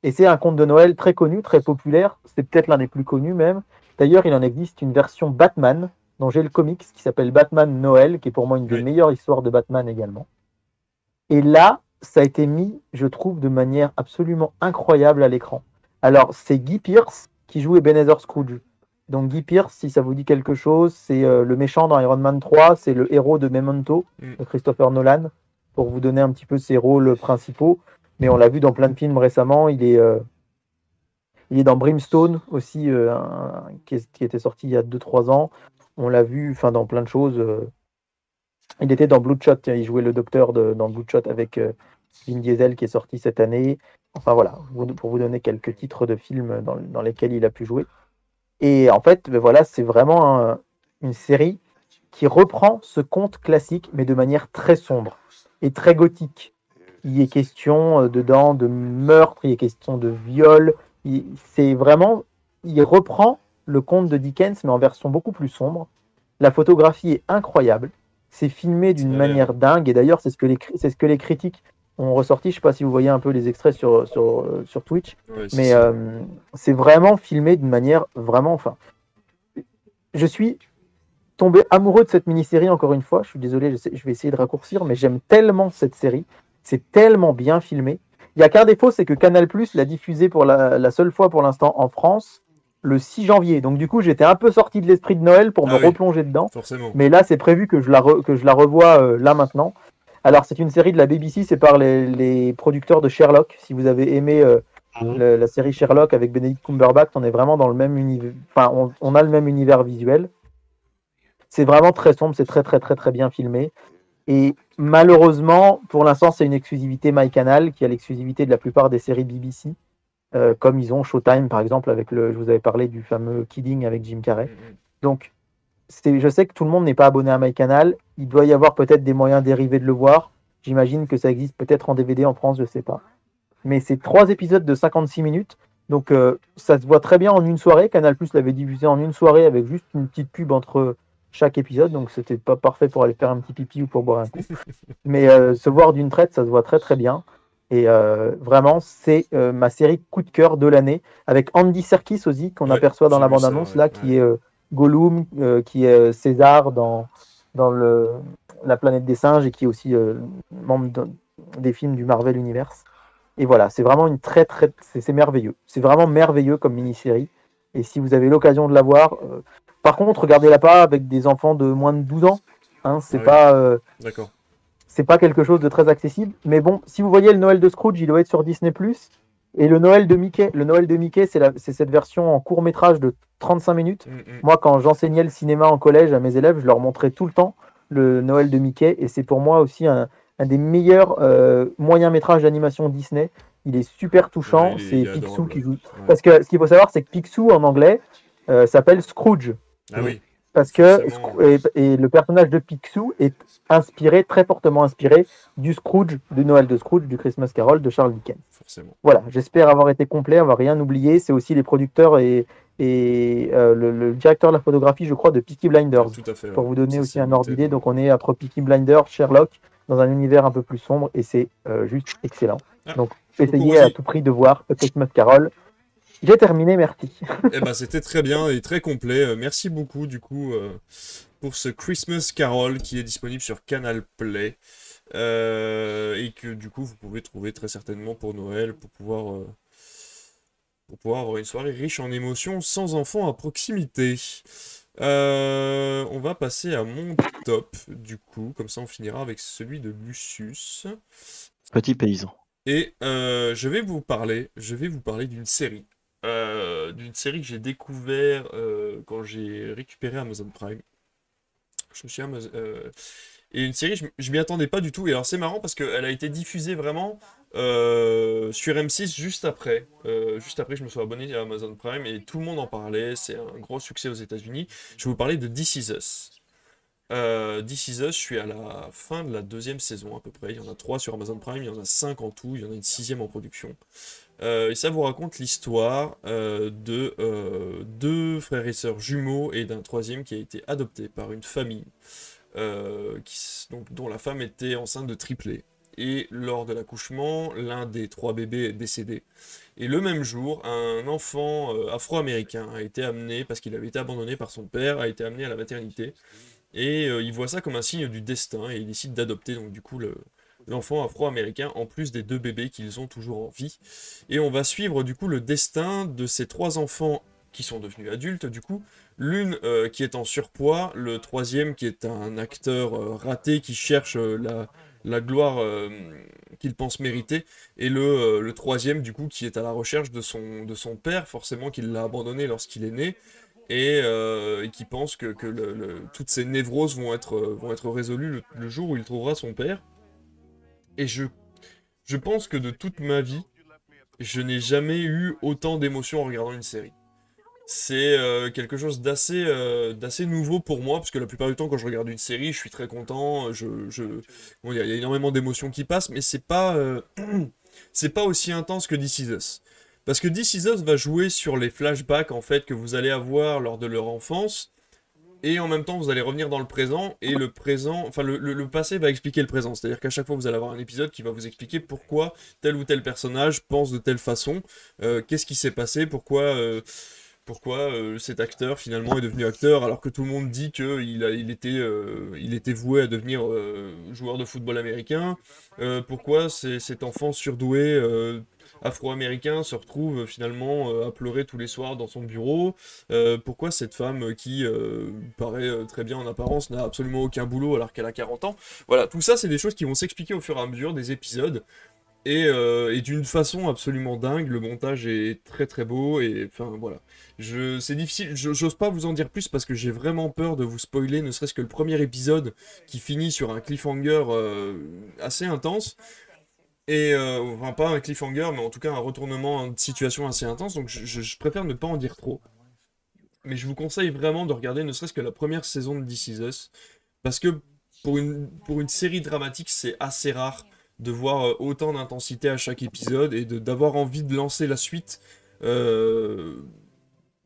Et c'est un conte de Noël très connu, très populaire. C'est peut-être l'un des plus connus même. D'ailleurs, il en existe une version Batman, dont j'ai le comics, qui s'appelle Batman Noël, qui est pour moi une des Oui. meilleures histoires de Batman également. Et là, ça a été mis, je trouve, de manière absolument incroyable à l'écran. Alors, c'est Guy Pearce qui joue Ebenezer Scrooge. Donc, Guy Pearce, si ça vous dit quelque chose, c'est euh, le méchant dans Iron Man 3, c'est le héros de Memento, Mm. de Christopher Nolan, pour vous donner un petit peu ses rôles principaux. Mais on l'a vu dans plein de films récemment. Il est, euh, il est dans Brimstone aussi, euh, un- qui, est- qui était sorti il y a 2-3 ans. On l'a vu enfin, dans plein de choses. euh. Il était dans Bloodshot, il jouait le docteur dans Bloodshot avec euh, Vin Diesel qui est sorti cette année. Enfin voilà, pour vous donner quelques titres de films dans, lesquels il a pu jouer. Et en fait, ben voilà, c'est vraiment un- une série qui reprend ce conte classique, mais de manière très sombre et très gothique. Il est question euh, dedans de meurtre, il est question de viol. C'est vraiment, il reprend le conte de Dickens, mais en version beaucoup plus sombre. La photographie est incroyable. C'est filmé d'une manière dingue. Et d'ailleurs, c'est ce, ce que les critiques ont ressorti. Je sais pas si vous voyez un peu les extraits sur, sur, euh, sur Twitch. Ouais, Mais euh, c'est vraiment filmé d'une manière vraiment. Enfin, je suis tombé amoureux de cette mini-série encore une fois. Je suis désolé, je, sais- je vais essayer de raccourcir, mais j'aime tellement cette série. C'est tellement bien filmé. Il y a qu'un défaut, c'est que Canal Plus l'a diffusé pour la, la seule fois pour l'instant en France le 6 janvier. Donc du coup, j'étais un peu sorti de l'esprit de Noël pour Ah me oui. replonger dedans. Forcément. Mais là, c'est prévu que je la, re- que je la revoie euh, là maintenant. Alors, c'est une série de la BBC, c'est par les, les producteurs de Sherlock. Si vous avez aimé euh, Mhm. le- la série Sherlock avec Benedict Cumberbatch, on est vraiment dans le même univers. Enfin, on, on a le même univers visuel. C'est vraiment très sombre, c'est très, très, très, très bien filmé. Et malheureusement, pour l'instant, c'est une exclusivité MyCanal qui a l'exclusivité de la plupart des séries BBC. Euh, comme ils ont Showtime, par exemple, avec le. Je vous avais parlé du fameux Kidding avec Jim Carrey. Mm, mm. Donc, je sais que tout le monde n'est pas abonné à MyCanal. Il doit y avoir peut-être des moyens dérivés de le voir. J'imagine que ça existe peut-être en DVD en France, je sais pas. Mais c'est trois épisodes de 56 minutes. Donc, euh, ça se voit très bien en une soirée. Canal Plus l'avait diffusé en une soirée avec juste une petite pub entre chaque épisode. Donc, c'était pas parfait pour aller faire un petit pipi ou pour boire un coup. Mais euh, se voir d'une traite, ça se voit très très bien. Et euh, vraiment, c'est euh, ma série coup de cœur de l'année, avec Andy Serkis aussi, qu'on Ouais, aperçoit dans la bande-annonce, ouais, là, ouais. qui est euh, Gollum, qui est César dans, dans le, la planète des singes, et qui est aussi membre de- des films du Marvel Universe. Et voilà, c'est vraiment une très très. C'est merveilleux. C'est vraiment merveilleux comme mini-série. Et si vous avez l'occasion de la voir, par contre, regardez-la pas avec des enfants de moins de 12 ans. Hein, c'est Ah pas. D'accord. C'est pas quelque chose de très accessible. Mais bon, si vous voyez le Noël de Scrooge, il doit être sur Disney+. Et le Noël de Mickey, le Noël de Mickey, c'est cette version en court métrage de 35 minutes. Mm, mm. Moi, quand j'enseignais le cinéma en collège à mes élèves, je leur montrais tout le temps le Noël de Mickey. Et c'est pour moi aussi un, un des meilleurs euh, moyens métrages d'animation Disney. Il est super touchant. Ouais, c'est Picsou adorable. qui joue. Ouais. Parce que ce qu'il faut savoir, c'est que Picsou en anglais euh, s'appelle Scrooge. Ah oui. Parce que et, et le personnage de Picsou est inspiré, très fortement inspiré du Scrooge, du Noël de Scrooge, du Christmas Carol de Charles Dickens. Forcément. Voilà, j'espère avoir été complet, avoir rien oublié. C'est aussi les producteurs et, et euh, le, le directeur de la photographie, je crois, de Peaky Blinders. Tout à fait. Pour ouais. vous donner Ça, aussi un ordre d'idée, donc on est entre Peaky Blinders, Sherlock, dans un univers un peu plus sombre, et c'est euh, juste excellent. Ah, donc essayez à tout prix de voir A Christmas Carol. J'ai terminé, merci. Eh ben, c'était très bien et très complet. Euh, Merci beaucoup, du coup, euh, pour ce Christmas Carol qui est disponible sur Canal Play. Euh, et que, du coup, vous pouvez trouver très certainement pour Noël, pour pouvoir, euh, pour pouvoir avoir une soirée riche en émotions sans enfants à proximité. Euh, on va passer à mon top, du coup. Comme ça, on finira avec celui de Lucius. Petit paysan. Et euh, je vais vous parler, je vais vous parler d'une série. Euh, d'une série que j'ai découvert euh, quand j'ai récupéré Amazon Prime. Je me suis euh, et une série, je, je m'y attendais pas du tout. Et alors c'est marrant parce qu'elle a été diffusée vraiment sur M6 juste après. Juste après, je me suis abonné à Amazon Prime et tout le monde en parlait. C'est un gros succès aux États-Unis. Je vais vous parler de This Is Us. This Is Us, je suis à la fin de la deuxième saison à peu près. Il y en a trois sur Amazon Prime, il y en a cinq en tout, il y en a une sixième en production. Euh, et ça vous raconte l'histoire euh, de euh, deux frères et sœurs jumeaux et d'un troisième qui a été adopté par une famille qui donc, dont la femme était enceinte de triplés. Et lors de l'accouchement, l'un des trois bébés est décédé. Et le même jour, un enfant afro-américain a été amené, parce qu'il avait été abandonné par son père, a été amené à la maternité. Et il voit ça comme un signe du destin et il décide d'adopter donc du coup le, l'enfant afro-américain en plus des deux bébés qu'ils ont toujours en vie. Et on va suivre du coup le destin de ces trois enfants qui sont devenus adultes du coup. L'une euh, qui est en surpoids, le troisième qui est un acteur euh, raté qui cherche euh, la, la gloire qu'il pense mériter, et le, le troisième du coup qui est à la recherche de son, de son père, forcément qu'il l'a abandonné lorsqu'il est né, et, qui pense que, que toutes ces névroses vont être, vont être résolues le jour où il trouvera son père. Et je, pense que de toute ma vie, je n'ai jamais eu autant d'émotions en regardant une série. C'est euh, quelque chose d'assez euh, d'assez nouveau pour moi, parce que la plupart du temps, quand je regarde une série, je suis très content, je, je... bon, il y, a énormément d'émotions qui passent, mais c'est pas, euh, pas aussi intense que This. Parce que This va jouer sur les flashbacks en fait que vous allez avoir lors de leur enfance, et en même temps vous allez revenir dans le présent, et le présent, enfin le, passé va expliquer le présent. C'est-à-dire qu'à chaque fois vous allez avoir un épisode qui va vous expliquer pourquoi tel ou tel personnage pense de telle façon, euh, qu'est-ce qui s'est passé, pourquoi, euh, pourquoi euh, cet acteur finalement est devenu acteur alors que tout le monde dit qu'il il était, il était voué à devenir joueur de football américain, pourquoi cet enfant surdoué afro-américain se retrouve euh, finalement euh, à pleurer tous les soirs dans son bureau, euh, pourquoi cette femme qui paraît très bien en apparence n'a absolument aucun boulot alors qu'elle a 40 ans? Voilà, tout ça c'est des choses qui vont s'expliquer au fur et à mesure des épisodes. Et, d'une façon absolument dingue, le montage est très très beau et enfin voilà. Je, c'est difficile, j'ose pas vous en dire plus parce que j'ai vraiment peur de vous spoiler, ne serait-ce que le premier épisode qui finit sur un cliffhanger assez intense. Et euh, enfin pas un cliffhanger, mais en tout cas un retournement de situation assez intense. Donc je, préfère ne pas en dire trop. Mais je vous conseille vraiment de regarder ne serait-ce que la première saison de This Is Us. Parce que pour une, série dramatique, c'est assez rare de voir euh, autant d'intensité à chaque épisode et d'avoir envie de lancer la suite. euh,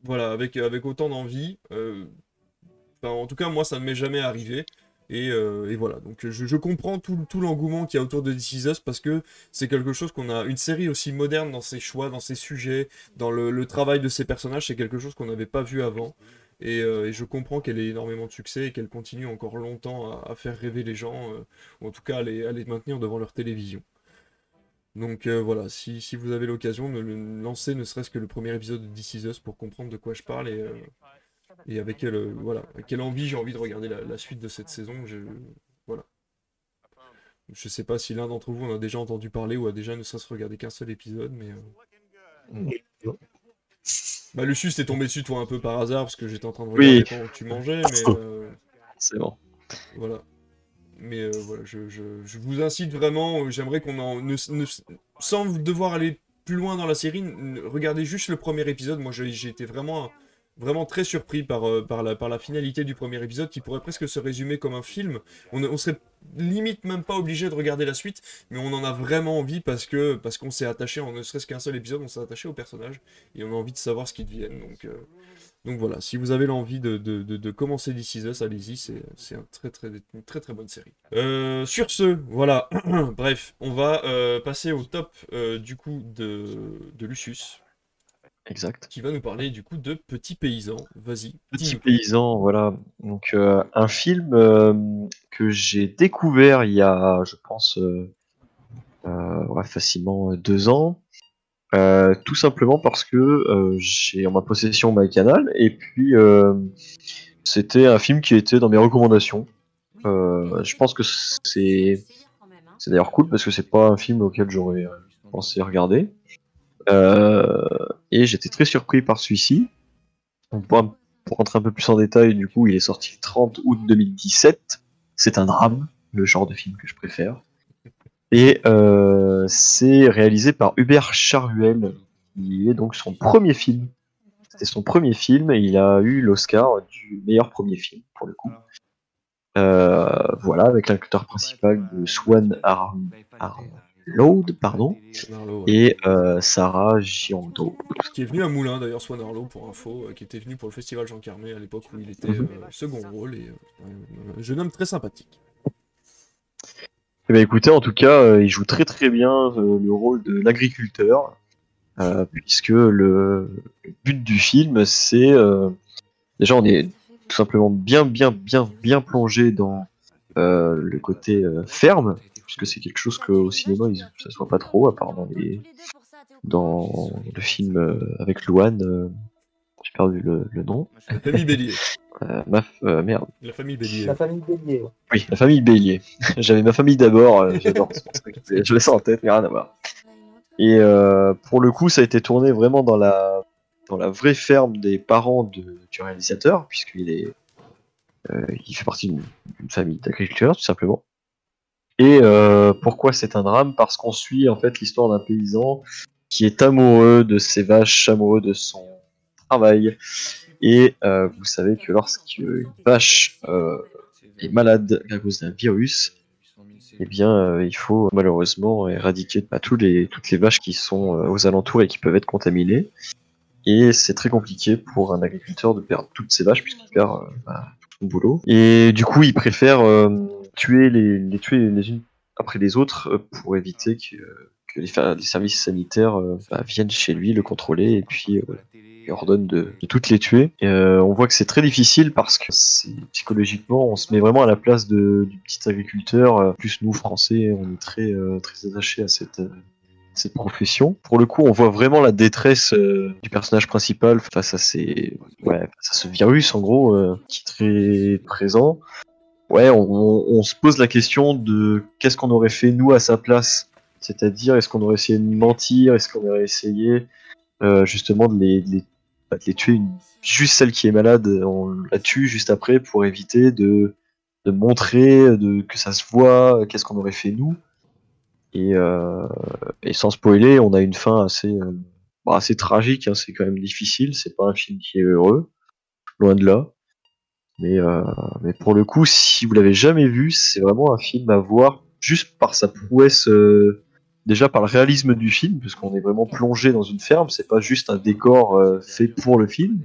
voilà, avec, autant d'envie. en tout cas, moi, ça ne m'est jamais arrivé. Et, euh, et voilà, donc je, comprends tout, l'engouement qu'il y a autour de This Is Us parce que c'est quelque chose qu'on a. Une série aussi moderne dans ses choix, dans ses sujets, dans le, travail de ses personnages, c'est quelque chose qu'on n'avait pas vu avant. Et, euh, et je comprends qu'elle ait énormément de succès et qu'elle continue encore longtemps à, faire rêver les gens, euh, ou en tout cas à les, maintenir devant leur télévision. Donc voilà, si, vous avez l'occasion de le lancer, ne serait-ce que le premier épisode de This Is Us pour comprendre de quoi je parle et, et avec quelle, euh, voilà, avec quelle envie j'ai envie de regarder la, la suite de cette saison. Je, voilà. Je sais pas si l'un d'entre vous en a déjà entendu parler ou a déjà ne serait-ce regardé qu'un seul épisode, mais. euh, Bah, Lucius, t'es tombé dessus toi un peu par hasard parce que j'étais en train de regarder Oui. que tu mangeais, mais. euh, C'est bon. voilà. Mais euh, voilà, je, je- je vous incite vraiment, euh, j'aimerais qu'on en. ne- ne- sans devoir aller plus loin dans la série, regardez juste le premier épisode. Moi, j'ai j'ai été vraiment, vraiment très surpris par, euh, par, la, par la finalité du premier épisode qui pourrait presque se résumer comme un film. On, serait limite même pas obligé de regarder la suite, mais on en a vraiment envie parce que parce qu'on s'est attaché, en ne serait-ce qu'un seul épisode, on s'est attaché au personnage et on a envie de savoir ce qu'ils deviennent. Donc. euh, donc voilà, si vous avez l'envie de, de, de, commencer This Is Us, allez-y, c'est c'est un très, très, une très très bonne série. Euh, sur ce, voilà, bref, on va passer au top du coup de, de Lucius, Exact. qui va nous parler du coup de Petits Paysans. Vas-y, Petit paysan, voilà. Donc euh, un film euh, que j'ai découvert il y a, je pense, euh, euh, ouais, facilement deux ans. Euh, tout simplement parce que euh, j'ai en ma possession MyCanal et puis euh, c'était un film qui était dans mes recommandations. Euh, je pense que c'est c'est d'ailleurs cool parce que c'est pas un film auquel j'aurais pensé regarder. Euh, et j'étais très surpris par celui-ci. Pour, rentrer un peu plus en détail, du coup, il est sorti le 30 août 2017. C'est un drame, le genre de film que je préfère. Et euh, c'est réalisé par Hubert Charuel, qui est donc son premier film. C'était son premier film et il a eu l'Oscar du meilleur premier film, pour le coup. Euh, voilà, avec l'acteur principal de Swan Ar Arload, pardon, Swan Arlo, ouais. et euh, Sarah Gianto. Qui est venu à Moulin d'ailleurs, Swan Arlo pour info, euh, qui était venu pour le festival Jean Carmé à l'époque où il était Mhm. euh, second rôle et euh, un- un jeune homme très sympathique. Eh ben, écoutez, en tout cas, euh, il joue très très bien euh, le rôle de l'agriculteur, euh, puisque le, le but du film, c'est euh, déjà on est tout simplement bien bien bien bien plongé dans euh, le côté euh, ferme, puisque c'est quelque chose qu'au cinéma ils, ça se voit pas trop, à part dans les dans le film euh, avec Luan, euh, j'ai perdu le, le nom. La famille Bélier. Euh, ma, f- euh, merde. La famille Bélier. La famille Bélier. ouais. Oui, la famille Bélier. J'avais ma famille d'abord, euh, j'adore, c'est pour ça que je l'ai ça en tête, mais rien à voir. Et euh, pour le coup, ça a été tourné vraiment dans la, dans la vraie ferme des parents de, du réalisateur, puisqu'il est, euh, il fait partie d'une famille d'agriculteurs, tout simplement. Et euh, pourquoi c'est un drame? Parce qu'on suit en fait l'histoire d'un paysan qui est amoureux de ses vaches, amoureux de son travail. Et euh, vous savez que lorsqu'une vache euh, est malade à cause d'un virus, eh bien, il faut malheureusement éradiquer toutes les vaches qui sont aux alentours et qui peuvent être contaminées. Et c'est très compliqué pour un agriculteur de perdre toutes ses vaches puisqu'il perd bah, tout son boulot. Et du coup, il préfère tuer les, tuer les unes après les autres euh, pour éviter que, que les, services sanitaires euh, bah, viennent chez lui le contrôler et puis euh, il ordonne de, toutes les tuer. Et, euh, on voit que c'est très difficile parce que psychologiquement, on se met vraiment à la place de, du petit agriculteur. Euh, Plus nous, Français, on est très, euh, très attachés à cette, euh, cette profession. Pour le coup, on voit vraiment la détresse euh, du personnage principal face à, ouais, face à ce virus, en gros, euh, qui est très présent. Ouais, on, se pose la question de qu'est-ce qu'on aurait fait nous à sa place. C'est-à-dire, est-ce qu'on aurait essayé de mentir Est-ce qu'on aurait essayé euh, justement de les, de les, bah, de les tuer une- juste celle qui est malade, on la tue juste après pour éviter de, montrer de, que ça se voit, qu'est-ce qu'on aurait fait nous. Et, euh, sans spoiler, on a une fin assez, euh, bah, assez tragique, hein, c'est quand même difficile, c'est pas un film qui est heureux, loin de là. Mais, euh, mais pour le coup, si vous l'avez jamais vu, c'est vraiment un film à voir juste par sa prouesse, euh, déjà par le réalisme du film, parce qu'on est vraiment plongé dans une ferme, c'est pas juste un décor euh, fait pour le film,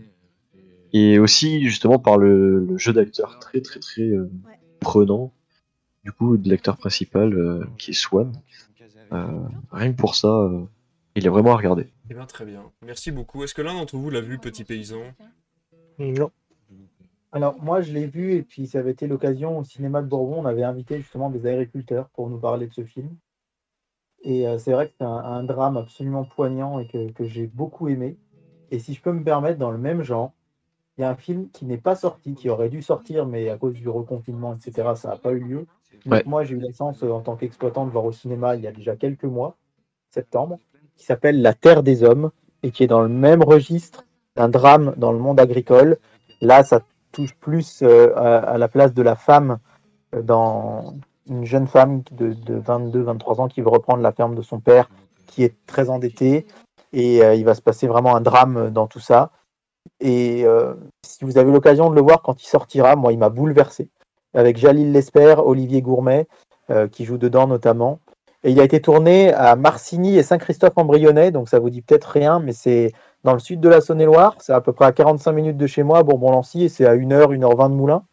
et aussi justement par le, le jeu d'acteur très très très euh, prenant, du coup de l'acteur principal euh, qui est Swan. Euh, rien que pour ça, euh, il est vraiment à regarder. Eh bien, très bien. Merci beaucoup. Est-ce que l'un d'entre vous l'a vu, Petit Paysan? Non. Alors, moi, je l'ai vu, et puis ça avait été l'occasion au cinéma de Bourbon. On avait invité justement des agriculteurs pour nous parler de ce film. Et euh, c'est vrai que c'est un, un drame absolument poignant et que, que j'ai beaucoup aimé. Et si je peux me permettre, dans le même genre, il y a un film qui n'est pas sorti, qui aurait dû sortir, mais à cause du reconfinement, etc., ça n'a pas eu lieu. Ouais. moi, j'ai eu la chance, euh, en tant qu'exploitant, de voir au cinéma il y a déjà quelques mois, septembre, qui s'appelle La Terre des Hommes, et qui est dans le même registre d'un drame dans le monde agricole. Là, ça touche plus euh, à, la place de la femme euh, dans une jeune femme de, de 22-23 ans qui veut reprendre la ferme de son père, qui est très endettée. Et euh, il va se passer vraiment un drame dans tout ça. Et si vous avez l'occasion de le voir quand il sortira, moi, il m'a bouleversé. Avec Jalil Lesper, Olivier Gourmet, qui joue dedans notamment. Et il a été tourné à Marcigny et Saint-Christophe-en-Brionnais, donc ça vous dit peut-être rien, mais c'est dans le sud de la Saône-et-Loire. C'est à peu près à 45 minutes de chez moi, Bourbon-Lancy, et c'est à 1h, 1h20 de Moulins.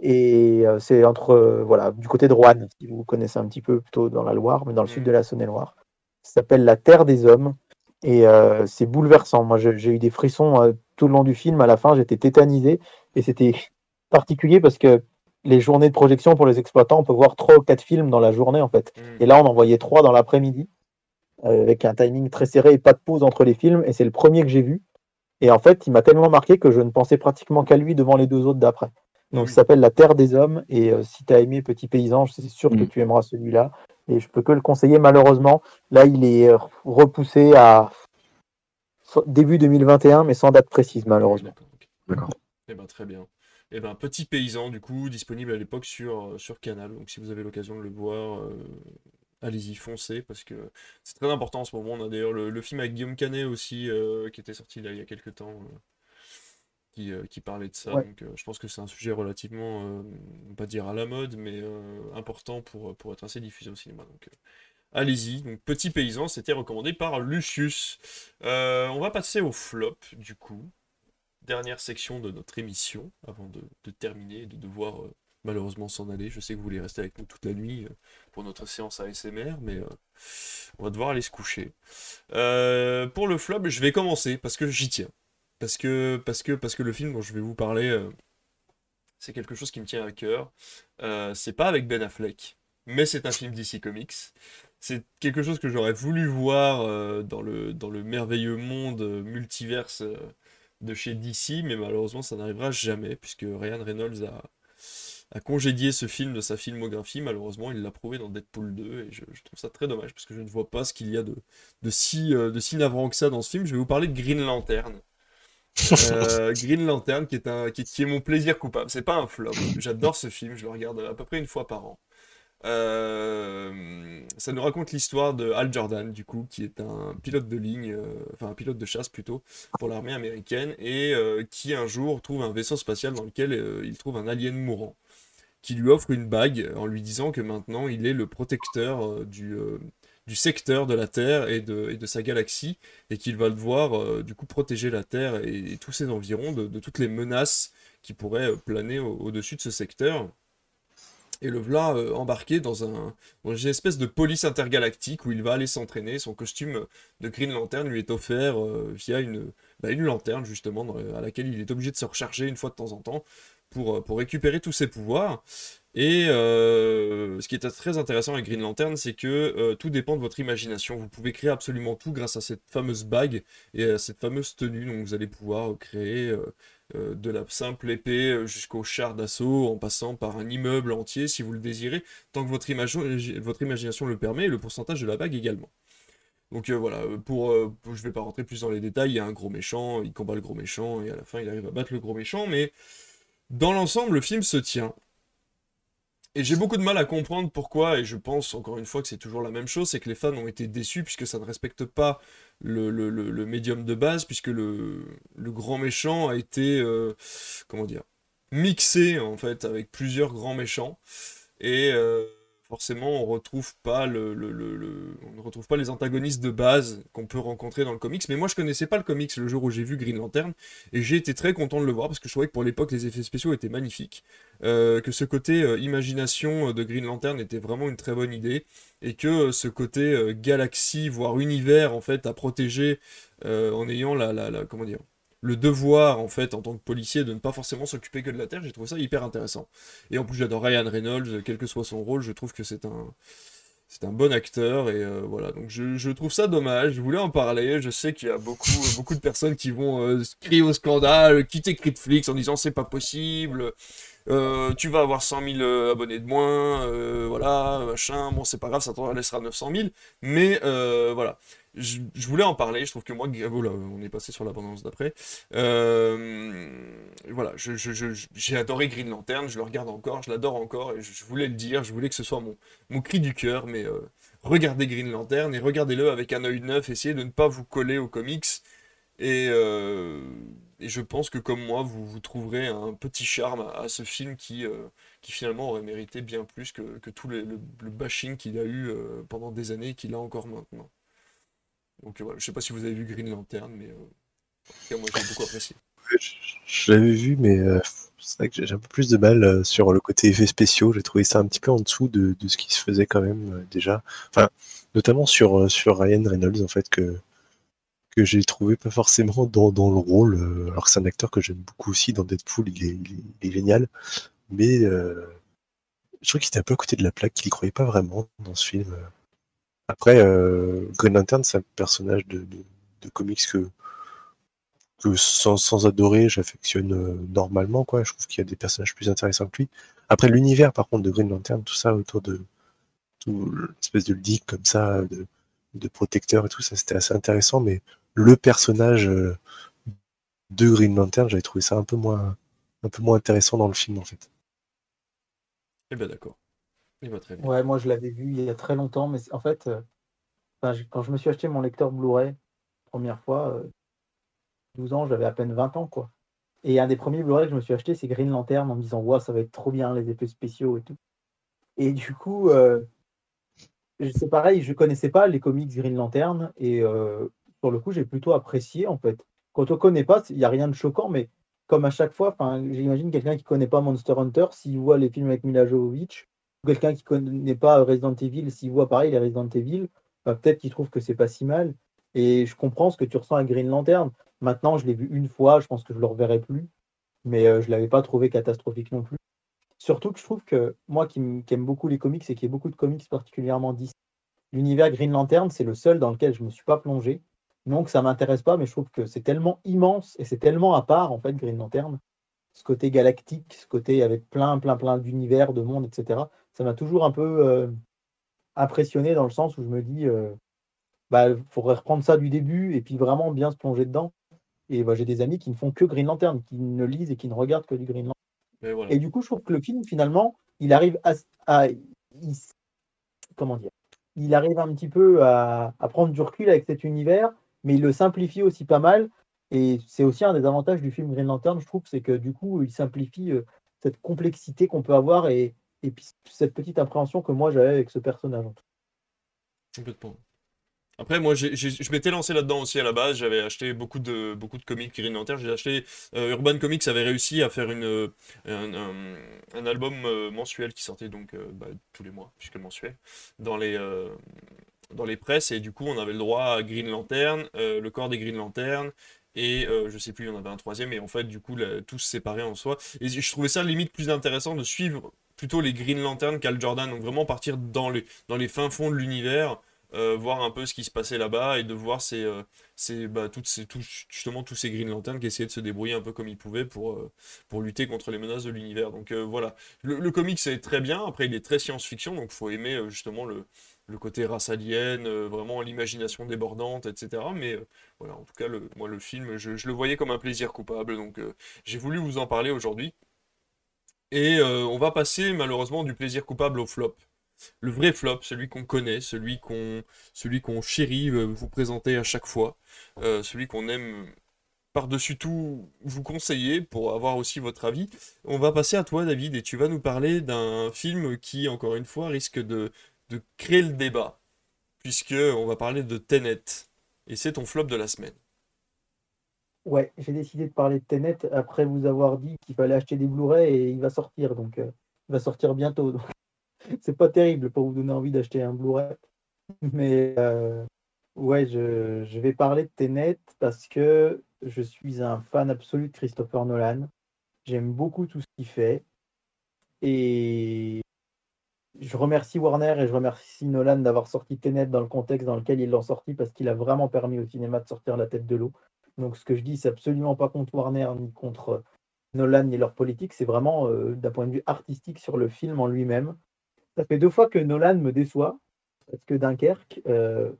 Et euh, c'est entre, euh, voilà, du côté de Roanne, si vous connaissez un petit peu plutôt dans la Loire, mais dans le sud de la Saône-et-Loire. Ça s'appelle La Terre des Hommes. Et euh, c'est bouleversant. Moi, j'ai eu des frissons euh, tout le long du film. À la fin, j'étais tétanisé. Et c'était particulier parce que les journées de projection pour les exploitants, on peut voir trois ou quatre films dans la journée, en fait. Hmm. Et là, on en voyait trois dans l'après-midi, avec un timing très serré et pas de pause entre les films. Et c'est le premier que j'ai vu. Et en fait, il m'a tellement marqué que je ne pensais pratiquement qu'à lui devant les deux autres d'après. Donc, Mm. ça s'appelle La Terre des Hommes. Et euh, si tu as aimé Petit Paysan, c'est sûr que Mm. tu aimeras celui-là. Et je peux que le conseiller, malheureusement. Là, il est euh, repoussé à début 2021, mais sans date précise, malheureusement. D'accord. Eh ben, très bien. Eh ben, Petit Paysan, du coup, disponible à l'époque sur, euh, sur Canal. Donc, si vous avez l'occasion de le voir, euh, allez-y, foncez, parce que c'est très important en ce moment. On a d'ailleurs le, le film avec Guillaume Canet aussi, euh, qui était sorti là, il y a quelques temps. euh, qui, euh, qui parlait de ça. Ouais. Donc, je pense que c'est un sujet relativement, on va pas dire à la mode, mais important pour, pour être assez diffusé au cinéma. Donc, allez-y. Donc, Petit Paysan, c'était recommandé par Lucius. On va passer au flop, du coup. Dernière section de notre émission, avant de, de terminer et de devoir malheureusement s'en aller. Je sais que vous voulez rester avec nous toute la nuit euh, pour notre séance ASMR, mais euh, on va devoir aller se coucher. Euh, pour le flop, je vais commencer parce que j'y tiens. Parce que, le film dont je vais vous parler, c'est quelque chose qui me tient à cœur. C'est pas avec Ben Affleck, mais c'est un film DC Comics. C'est quelque chose que j'aurais voulu voir dans, le, merveilleux monde multiverse de chez DC, mais malheureusement ça n'arrivera jamais, puisque Ryan Reynolds a, a congédié ce film de sa filmographie. Malheureusement, il l'a prouvé dans Deadpool 2, et je, je trouve ça très dommage, parce que je ne vois pas ce qu'il y a de, de, si, euh, de si navrant que ça dans ce film. Je vais vous parler de Green Lantern. Euh, Green Lantern, qui est, un, qui, qui est mon plaisir coupable. C'est pas un flop. J'adore ce film, je le regarde à peu près une fois par an. Euh, ça nous raconte l'histoire de Hal Jordan, du coup, qui est un pilote de ligne, euh, enfin un pilote de chasse plutôt, pour l'armée américaine, et euh, qui un jour trouve un vaisseau spatial dans lequel il trouve un alien mourant, qui lui offre une bague en lui disant que maintenant il est le protecteur euh, du, euh, du secteur de la Terre et de, sa galaxie, et qu'il va devoir euh, du coup protéger la Terre et, tous ses environs de, toutes les menaces qui pourraient euh, planer au- au-dessus de ce secteur. Et le voilà euh, embarqué dans, un, une espèce de police intergalactique où il va aller s'entraîner. Son costume de Green Lantern lui est offert euh, via une, bah, une lanterne, justement, à laquelle il est obligé de se recharger une fois de temps en temps pour, euh, pour récupérer tous ses pouvoirs. Et euh, ce qui est très intéressant avec Green Lantern, c'est que euh, tout dépend de votre imagination. Vous pouvez créer absolument tout grâce à cette fameuse bague et à cette fameuse tenue. Donc vous allez pouvoir créer de la simple épée jusqu'au char d'assaut, en passant par un immeuble entier si vous le désirez, tant que votre, imagi- votre imagination le permet, et le pourcentage de la bague également. Donc voilà, pour- je vais pas rentrer plus dans les détails, il y a un gros méchant, il combat le gros méchant, et à la fin il arrive à battre le gros méchant, mais dans l'ensemble, le film se tient. Et j'ai beaucoup de mal à comprendre pourquoi, et je pense encore une fois que c'est toujours la même chose, c'est que les fans ont été déçus puisque ça ne respecte pas le, médium de base, puisque le, le grand méchant a été, euh, comment dire, mixé en fait avec plusieurs grands méchants, et euh, forcément on ne retrouve pas les antagonistes de base qu'on peut rencontrer dans le comics. Mais moi je connaissais pas le comics le jour où j'ai vu Green Lantern, et j'ai été très content de le voir parce que je trouvais que pour l'époque les effets spéciaux étaient magnifiques euh, que ce côté euh, imagination euh, de Green Lantern était vraiment une très bonne idée et que ce côté galaxie voire univers en fait à protéger en ayant la- comment dire le devoir en fait en tant que policier de ne pas forcément s'occuper que de la Terre j'ai trouvé ça hyper intéressant. Et en plus j'adore Ryan Reynolds quel que soit son rôle je trouve que c'est un c'est un bon acteur et euh, voilà. Donc je, je trouve ça dommage je voulais en parler je sais qu'il y a beaucoup beaucoup de personnes qui vont euh, crier au scandale quitter Cryptflix en disant c'est pas possible euh, tu vas avoir 100 000 euh, abonnés de moins, euh, voilà, machin, bon c'est pas grave, ça t'en laissera 900 000, mais euh, voilà, je, voulais en parler, je trouve que moi, oh on est passé sur l'abondance d'après, Euh, voilà, j'ai adoré Green Lantern, je le regarde encore, je l'adore encore, et je, voulais le dire, je voulais que ce soit mon, cri du cœur, mais euh, regardez Green Lantern, et regardez-le avec un œil neuf, essayez de ne pas vous coller aux comics, et, euh, je pense que comme moi, vous, vous trouverez un petit charme à, ce film qui, qui finalement aurait mérité bien plus que, tout le, le- bashing qu'il a eu pendant des années et qu'il a encore maintenant. Donc euh, voilà, je sais pas si vous avez vu Green Lantern, mais euh, en moi j'ai beaucoup apprécié. Je, l'avais vu, mais euh, c'est vrai que j'ai un peu plus de mal sur le côté effets spéciaux. J'ai trouvé ça un petit peu en dessous de, ce qui se faisait quand même déjà. Enfin, notamment sur, Ryan Reynolds, en fait, que, que j'ai trouvé pas forcément dans, le rôle, alors que c'est un acteur que j'aime beaucoup aussi dans Deadpool, il est, génial. Mais je trouve qu'il était un peu à côté de la plaque, qu'il y croyait pas vraiment dans ce film. Après, euh, Green Lantern, c'est un personnage de, comics que, que sans, adorer, j'affectionne euh, normalement. Quoi. Je trouve qu'il y a des personnages plus intéressants que lui. Après, l'univers, par contre, de Green Lantern, tout ça autour de tout l'espèce de league comme ça, de, de protecteur et tout ça, c'était assez intéressant. Mais le personnage euh, de Green Lantern, j'avais trouvé ça un peu moins, un peu moins intéressant dans le film, en fait. Eh ben d'accord. Ouais, moi je l'avais vu il y a très longtemps, mais en fait, euh, quand je me suis acheté mon lecteur Blu-ray, première fois, euh, 12 ans, j'avais à peine 20 ans, quoi. Et un des premiers Blu-ray que je me suis acheté, c'est Green Lantern en me disant, ouais, ça va être trop bien, les effets spéciaux et tout. Et du coup, euh, c'est pareil, je connaissais pas les comics Green Lantern et euh, sur le coup, j'ai plutôt apprécié en fait. Quand on connaît pas, il n'y a rien de choquant, mais comme à chaque fois, j'imagine quelqu'un qui connaît pas Monster Hunter, s'il voit les films avec Mila Jovovich, quelqu'un qui connaît pas Resident Evil, s'il voit pareil les Resident Evil, bah, peut-être qu'il trouve que c'est pas si mal. Et je comprends ce que tu ressens à Green Lantern. Maintenant, je l'ai vu une fois, je pense que je le reverrai plus, mais euh, je l'avais pas trouvé catastrophique non plus. Surtout que je trouve que moi qui, aime beaucoup les comics et qui ai beaucoup de comics particulièrement d'ici, l'univers Green Lantern, c'est le seul dans lequel je me suis pas plongé. Donc ça m'intéresse pas, mais je trouve que c'est tellement immense et c'est tellement à part en fait Green Lantern. Ce côté galactique, ce côté avec plein, plein, plein d'univers, de mondes, etc. Ça m'a toujours un peu euh, impressionné dans le sens où je me dis, euh, bah, faudrait reprendre ça du début et puis vraiment bien se plonger dedans. Et bah, j'ai des amis qui ne font que Green Lantern, qui ne lisent et qui ne regardent que du Green Lantern. Et, du coup, je trouve que le film, finalement, il arrive à. comment dire Il arrive un petit peu à, prendre du recul avec cet univers, mais il le simplifie aussi pas mal. Et c'est aussi un des avantages du film Green Lantern, je trouve, c'est que du coup, il simplifie euh, cette complexité qu'on peut avoir et, et puis cette petite appréhension que moi j'avais avec ce personnage. Complètement. Après, moi, je m'étais lancé là-dedans aussi à la base. J'avais acheté beaucoup de, beaucoup de comics Green Lantern. J'ai acheté. Euh, Urban Comics avait réussi à faire une, euh, un, album euh, mensuel qui sortait donc bah, tous les mois, puisque mensuel, dans les, dans les presses. Et du coup, on avait le droit à Green Lantern, le corps des Green Lantern. Et je sais plus, il y en avait un troisième. Et en fait, du coup, tous séparés en soi. Et je trouvais ça limite plus intéressant de suivre plutôt les Green Lantern qu'Al Jordan. Donc vraiment partir dans les, dans les fins fonds de l'univers euh, voir un peu ce qui se passait là-bas et de voir ces, euh, ces, bah, toutes ces, justement tous ces Green Lanterns qui essayaient de se débrouiller un peu comme ils pouvaient pour, euh, pour lutter contre les menaces de l'univers. Donc voilà, le, comic c'est très bien, après il est très science-fiction, donc faut aimer justement le, le côté race alien, vraiment l'imagination débordante, etc. Mais voilà, en tout cas, le, moi le film, je, je, le voyais comme un plaisir coupable, donc j'ai voulu vous en parler aujourd'hui. Et on va passer malheureusement du plaisir coupable au flop le vrai flop, celui qu'on connaît, celui qu'on celui qu'on chérit euh, vous présenter à chaque fois, euh, celui qu'on aime par-dessus tout vous conseiller pour avoir aussi votre avis. On va passer à toi David et tu vas nous parler d'un film qui encore une fois risque de, de créer le débat puisque on va parler de Tenet et c'est ton flop de la semaine. Ouais, j'ai décidé de parler de Tenet après vous avoir dit qu'il fallait acheter des Blu-ray et il va sortir donc euh, il va sortir bientôt. c'est pas terrible pour vous donner envie d'acheter un Blu-ray. Mais euh, ouais, je, vais parler de Tenet parce que je suis un fan absolu de Christopher Nolan. J'aime beaucoup tout ce qu'il fait. Et je remercie Warner et je remercie Nolan d'avoir sorti Tenet dans le contexte dans lequel ils l'ont sorti parce qu'il a vraiment permis au cinéma de sortir la tête de l'eau. Donc ce que je dis, c'est absolument pas contre Warner ni contre Nolan ni leur politique, c'est vraiment euh, d'un point de vue artistique sur le film en lui-même. Ça fait deux fois que Nolan me déçoit, parce que Dunkerque, euh,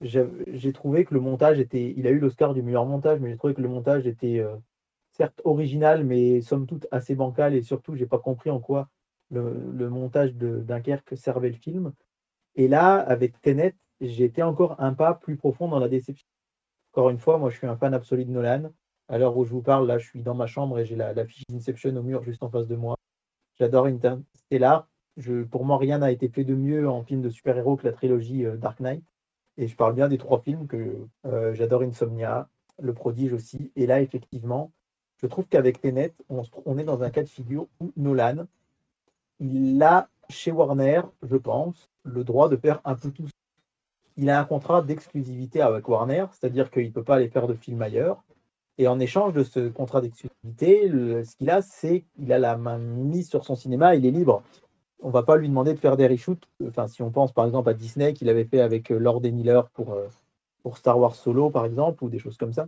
j'ai trouvé que le montage était. Il a eu l'Oscar du meilleur montage, mais j'ai trouvé que le montage était euh, certes original, mais somme toute assez bancal, et surtout, j'ai pas compris en quoi le, montage de Dunkerque servait le film. Et là, avec Tenet, été encore un pas plus profond dans la déception. Encore une fois, moi, je suis un fan absolu de Nolan. À l'heure où je vous parle, là, je suis dans ma chambre et j'ai la, fiche d'Inception au mur juste en face de moi. J'adore Interstellar pour moi, rien n'a été fait de mieux en film de super-héros que la trilogie euh, Dark Knight. Et je parle bien des trois films que euh, j'adore Insomnia, Le Prodige aussi. Et là, effectivement, je trouve qu'avec Tenet, on, on, est dans un cas de figure où Nolan, il a chez Warner, je pense, le droit de faire un peu tout. Il a un contrat d'exclusivité avec Warner, c'est-à-dire qu'il ne peut pas aller faire de film ailleurs. Et en échange de ce contrat d'exclusivité, ce qu'il a, c'est qu'il a la main mise sur son cinéma, il est libre on va pas lui demander de faire des reshoots. Enfin, si on pense par exemple à Disney qu'il avait fait avec euh, Lord et Miller pour, euh, pour Star Wars Solo, par exemple, ou des choses comme ça.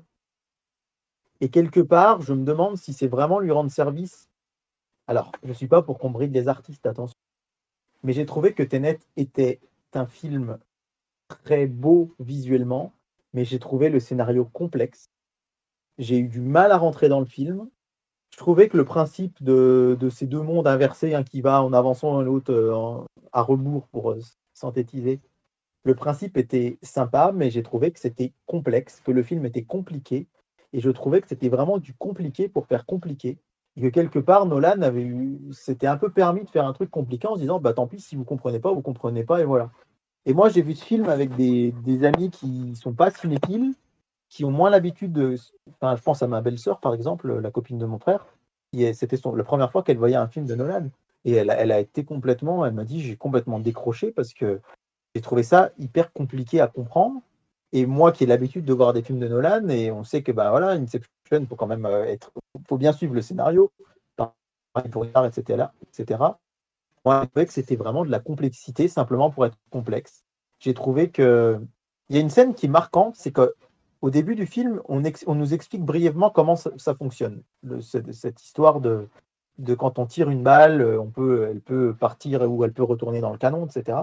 Et quelque part, je me demande si c'est vraiment lui rendre service. Alors, je ne suis pas pour qu'on bride les artistes, attention. Mais j'ai trouvé que Tenet était un film très beau visuellement, mais j'ai trouvé le scénario complexe. J'ai eu du mal à rentrer dans le film je trouvais que le principe de, ces deux mondes inversés, un qui va en avançant l'autre euh, à rebours pour euh, synthétiser, le principe était sympa, mais j'ai trouvé que c'était complexe, que le film était compliqué Et je trouvais que c'était vraiment du compliqué pour faire compliqué. Et que quelque part, Nolan avait eu, c'était un peu permis de faire un truc compliqué en se disant, bah tant pis, si vous comprenez pas, vous comprenez pas, et voilà. Et moi, j'ai vu ce film avec des, des amis qui sont pas cinéphiles, qui ont moins l'habitude de. Enfin, je pense à ma belle-sœur, par exemple, la copine de mon frère, c'était la première fois qu'elle voyait un film de Nolan. Et elle, elle a été complètement, elle m'a dit, j'ai complètement décroché parce que j'ai trouvé ça hyper compliqué à comprendre. Et moi qui ai l'habitude de voir des films de Nolan, et on sait que bah voilà, Inception, faut quand même euh, être, faut bien suivre le scénario, pareil pour Inception, etc., etc. Moi, j'ai trouvé que c'était vraiment de la complexité simplement pour être complexe. J'ai trouvé que il y a une scène qui est marquante, c'est que au début du film, on, nous explique brièvement comment ça, fonctionne, cette, histoire de, quand on tire une balle, euh, elle peut partir ou elle peut retourner dans le canon, etc.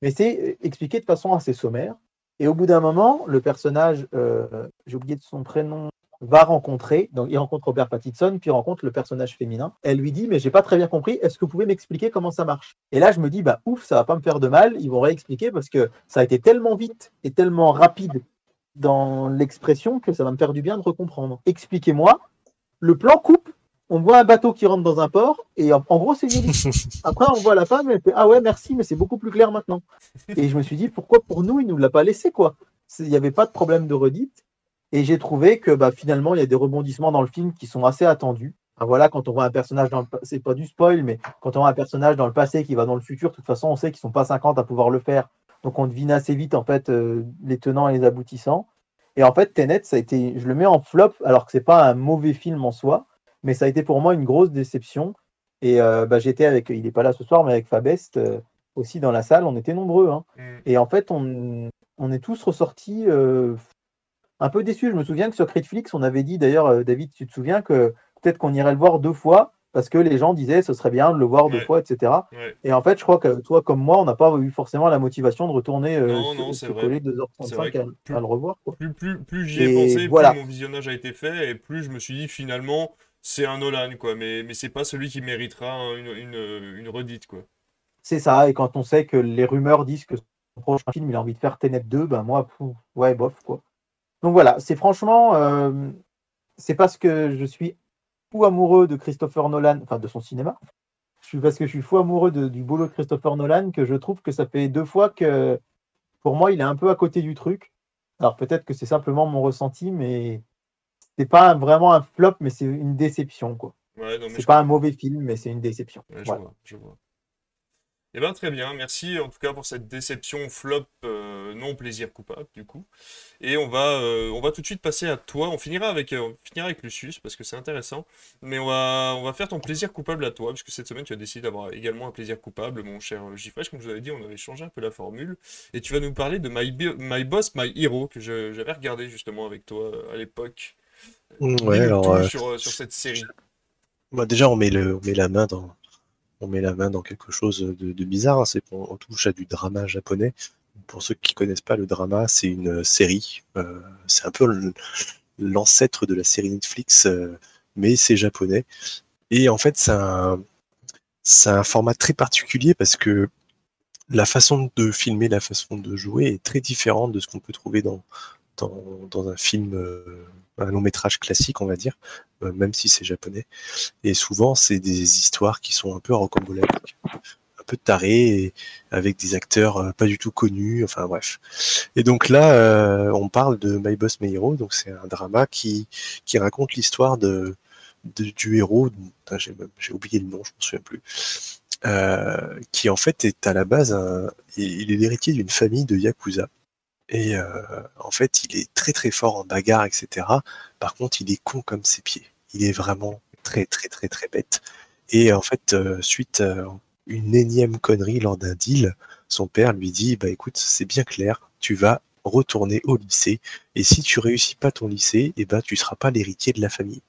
Mais c'est euh, expliqué de façon assez sommaire. Et au bout d'un moment, le personnage, euh, j'ai oublié de son prénom, va rencontrer, donc il rencontre Robert Pattinson, puis il rencontre le personnage féminin. Elle lui dit, mais j'ai pas très bien compris, est-ce que vous pouvez m'expliquer comment ça marche? Et là, je me dis, bah ouf, ça va pas me faire de mal, ils vont réexpliquer parce que ça a été tellement vite et tellement rapide dans l'expression que ça va me faire du bien de recomprendre. Expliquez-moi, le plan coupe, on voit un bateau qui rentre dans un port, et en, en gros, c'est. Après, on voit la femme, elle fait Ah ouais, merci, mais c'est beaucoup plus clair maintenant. Et je me suis dit, pourquoi pour nous, il nous l'a pas laissé, quoi? Il n'y avait pas de problème de redite. Et j'ai trouvé que bah, finalement, il y a des rebondissements dans le film qui sont assez attendus. Enfin, voilà, quand on voit un personnage dans le pa- c'est pas du spoil, mais quand on voit un personnage dans le passé qui va dans le futur, de toute façon, on sait qu'ils sont pas 50 à pouvoir le faire. Donc on devine assez vite en fait euh, les tenants et les aboutissants. Et en fait, Tenet, ça a été, je le mets en flop, alors que c'est pas un mauvais film en soi, mais ça a été pour moi une grosse déception. Et euh, bah, j'étais avec, il n'est pas là ce soir, mais avec Fabest euh, aussi dans la salle, on était nombreux. hein. Mm. Et en fait, on, on est tous ressortis un peu déçus. Je me souviens que sur Critflix, on avait dit d'ailleurs, euh, David, tu te souviens que peut-être qu'on irait le voir deux fois parce que les gens disaient ce serait bien de le voir deux fois, etc. Ouais. Et en fait, je crois que toi, comme moi, on n'a pas eu forcément la motivation de retourner euh, Non, se- non, se c'est vrai. coller C'est vrai 2h35 que à, plus- à le revoir. Quoi. Plus, plus, plus j'y ai pensé, voilà. plus mon visionnage a été fait, et plus je me suis dit finalement, c'est un Nolan, quoi. Mais, mais c'est pas celui qui méritera un- une, une, une redite, quoi. C'est ça. Et quand on sait que les rumeurs disent que son prochain film, il a envie de faire Tenet 2, ben moi, pff, ouais, bof, quoi. Donc voilà, c'est franchement, euh, c'est parce que je suis fou amoureux de Christopher Nolan, enfin de son cinéma. Je suis parce que je suis fou amoureux de- du boulot de Christopher Nolan que je trouve que ça fait deux fois que, pour moi, il est un peu à côté du truc. Alors peut-être que c'est simplement mon ressenti, mais c'est pas vraiment un flop, mais c'est une déception, quoi. Ouais, C'est pas un mauvais film, mais c'est une déception. Ouais, je Voilà. vois, je vois. Eh ben très bien, merci en tout cas pour cette déception flop euh, non plaisir coupable du coup. Et on va, euh, on va tout de suite passer à toi. On finira avec, euh, on finira avec Lucius parce que c'est intéressant. Mais on va, on va faire ton plaisir coupable à toi puisque cette semaine tu as décidé d'avoir également un plaisir coupable, mon cher Gifresh. Comme je vous avais dit, on avait changé un peu la formule. Et tu vas nous parler de My, Bi- My Boss, My Hero que j'avais regardé justement avec toi à l'époque. Ouais, Dis-nous alors sur, sur cette série. bah, déjà on met le, on met la main dans, on met la main dans quelque chose de, bizarre. hein, c'est qu'on on touche à du drama japonais. Pour ceux qui connaissent pas le drama, c'est une série. euh, c'est un peu l'ancêtre de la série Netflix, euh, mais c'est japonais. Et en fait, c'est un, un format très particulier parce que la façon de filmer, la façon de jouer est très différente de ce qu'on peut trouver dans, dans, un film, euh, un long métrage classique, on va dire, euh, même si c'est japonais. Et souvent, c'est des histoires qui sont un peu rocambolesques, un peu tarées, avec des acteurs euh, pas du tout connus, enfin bref. Et donc là, on parle de My Boss My Hero, donc c'est un drama qui, qui raconte l'histoire de, du héros, j'ai oublié le nom, je m'en souviens plus, qui en fait est à la base, il est l'héritier d'une famille de Yakuza. Et euh, en fait, il est très très fort en bagarre, etc. Par contre, il est con comme ses pieds. Il est vraiment très très très très bête. Et en fait, euh, suite à une énième connerie lors d'un deal, son père lui dit bah écoute, c'est bien clair, tu vas retourner au lycée et si tu réussis pas ton lycée, et ben tu seras pas l'héritier de la famille.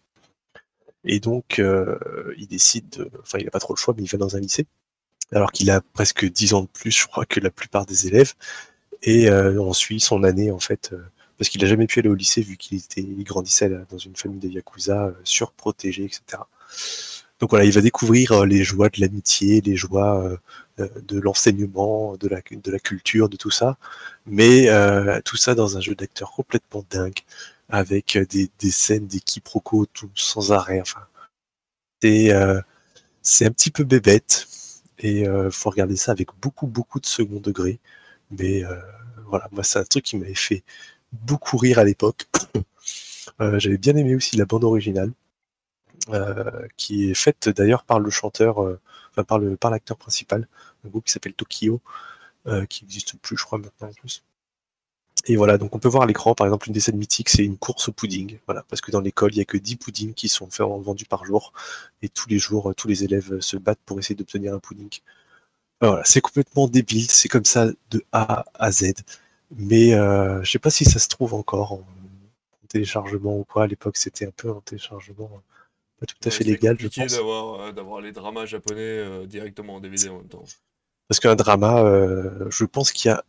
Et donc euh, il décide, de- enfin il a pas trop le choix, mais il va dans un lycée alors qu'il a presque 10 ans de plus, je crois, que la plupart des élèves. Et on suit son année en fait, euh, parce qu'il a jamais pu aller au lycée vu qu'il était, il grandissait dans une famille de yakuza euh, surprotégée, etc. Donc voilà, il va découvrir euh, les joies de l'amitié, les joies de l'enseignement, de la, de la culture, de tout ça, mais euh, tout ça dans un jeu d'acteur complètement dingue, avec des, des scènes, des quiproquos tout sans arrêt. Enfin, c'est euh, c'est un petit peu bébête et euh, faut regarder ça avec beaucoup beaucoup de second degré. Mais euh, voilà, moi c'est un truc qui m'avait fait beaucoup rire à l'époque. Euh, J'avais bien aimé aussi la bande originale, euh, qui est faite d'ailleurs par le chanteur, enfin par l'acteur principal, un groupe qui s'appelle Tokyo, qui n'existe plus, je crois maintenant en plus. Et voilà, donc on peut voir à l'écran, par exemple, une des scènes mythiques, c'est une course au pudding. Voilà, parce que dans l'école, il n'y a que 10 puddings qui sont vendus par jour. Et tous les jours, tous les élèves se battent pour essayer d'obtenir un pudding. Euh, Voilà, c'est complètement débile, c'est comme ça de A à Z. Mais euh, je sais pas si ça se trouve encore en, en téléchargement ou quoi. À l'époque, c'était un peu en téléchargement euh, pas tout à Ouais, fait légal, je pense. d'avoir euh, d'avoir les dramas japonais euh, directement en DVD en même temps. Parce qu'un drama, euh, je pense qu'il y a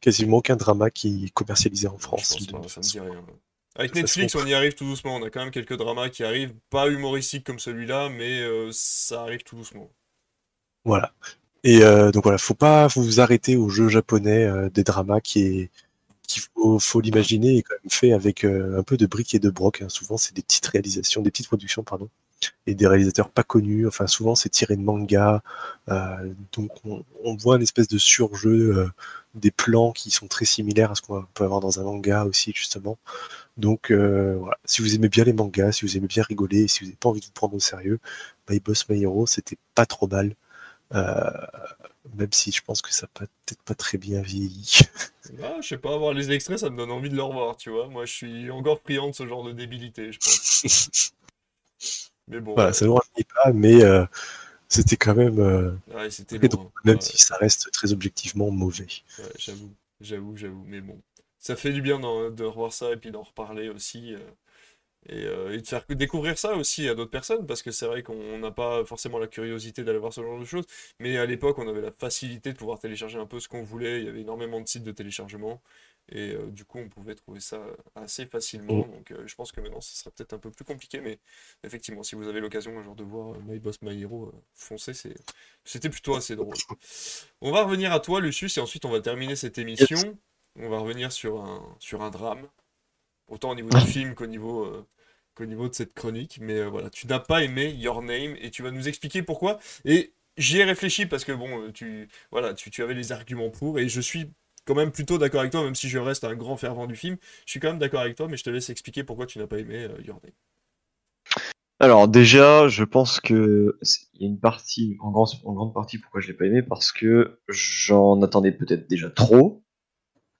quasiment aucun drama qui est commercialisé en Je France. pense de pas, toute ça me dit rien. Avec Netflix, on y arrive tout doucement. On a quand même quelques dramas qui arrivent, pas humoristiques comme celui-là, mais ça arrive tout doucement. Voilà. Et euh, donc voilà, faut pas vous arrêter au jeu japonais euh, des dramas qui est qu'il faut, l'imaginer est quand même fait avec euh, un peu de briques et de broc. hein. Souvent, c'est des petites réalisations, des petites productions, pardon, et des réalisateurs pas connus. Enfin, souvent, c'est tiré de manga. Donc, on, on voit une espèce de surjeu, des plans qui sont très similaires à ce qu'on peut avoir dans un manga aussi, justement. Donc, voilà. Si vous aimez bien les mangas, si vous aimez bien rigoler, si vous n'avez pas envie de vous prendre au sérieux, My Boss My Hero, c'était pas trop mal. Euh, même si je pense que ça n'a peut-être pas très bien vieilli. Ah, je sais pas, voir les extraits, ça me donne envie de le revoir, tu vois. Moi, je suis encore friand de ce genre de débilité, je pense. Mais bon, voilà, ça ne rajeunit pas, mais euh, c'était quand même euh, ouais, c'était même Ouais, si ça reste très objectivement mauvais. ouais, j'avoue, j'avoue, j'avoue. Mais bon, ça fait du bien de revoir ça et puis d'en reparler aussi. euh, et, euh, et de faire découvrir ça aussi à d'autres personnes, parce que c'est vrai qu'on n'a pas forcément la curiosité d'aller voir ce genre de choses, mais à l'époque, on avait la facilité de pouvoir télécharger un peu ce qu'on voulait, il y avait énormément de sites de téléchargement, et euh, du coup, on pouvait trouver ça assez facilement, Mm. donc euh, je pense que maintenant, ce sera peut-être un peu plus compliqué, mais effectivement, si vous avez l'occasion un jour de voir My Boss My Hero, foncez, c'était plutôt assez drôle. On va revenir à toi, Lucius, et ensuite on va terminer cette émission, on va revenir sur un, sur un drame, autant au niveau du film qu'au niveau, qu'au niveau de cette chronique. Mais euh, voilà, tu n'as pas aimé Your Name et tu vas nous expliquer pourquoi. Et j'y ai réfléchi parce que bon, euh, tu, voilà, tu, avais les arguments pour et je suis quand même plutôt d'accord avec toi, même si je reste un grand fervent du film. Je suis quand même d'accord avec toi, mais je te laisse expliquer pourquoi tu n'as pas aimé euh, Your Name. Alors déjà, je pense que il y a une partie, en, grand- en grande partie, pourquoi je l'ai pas aimé, parce que j'en attendais peut-être déjà trop,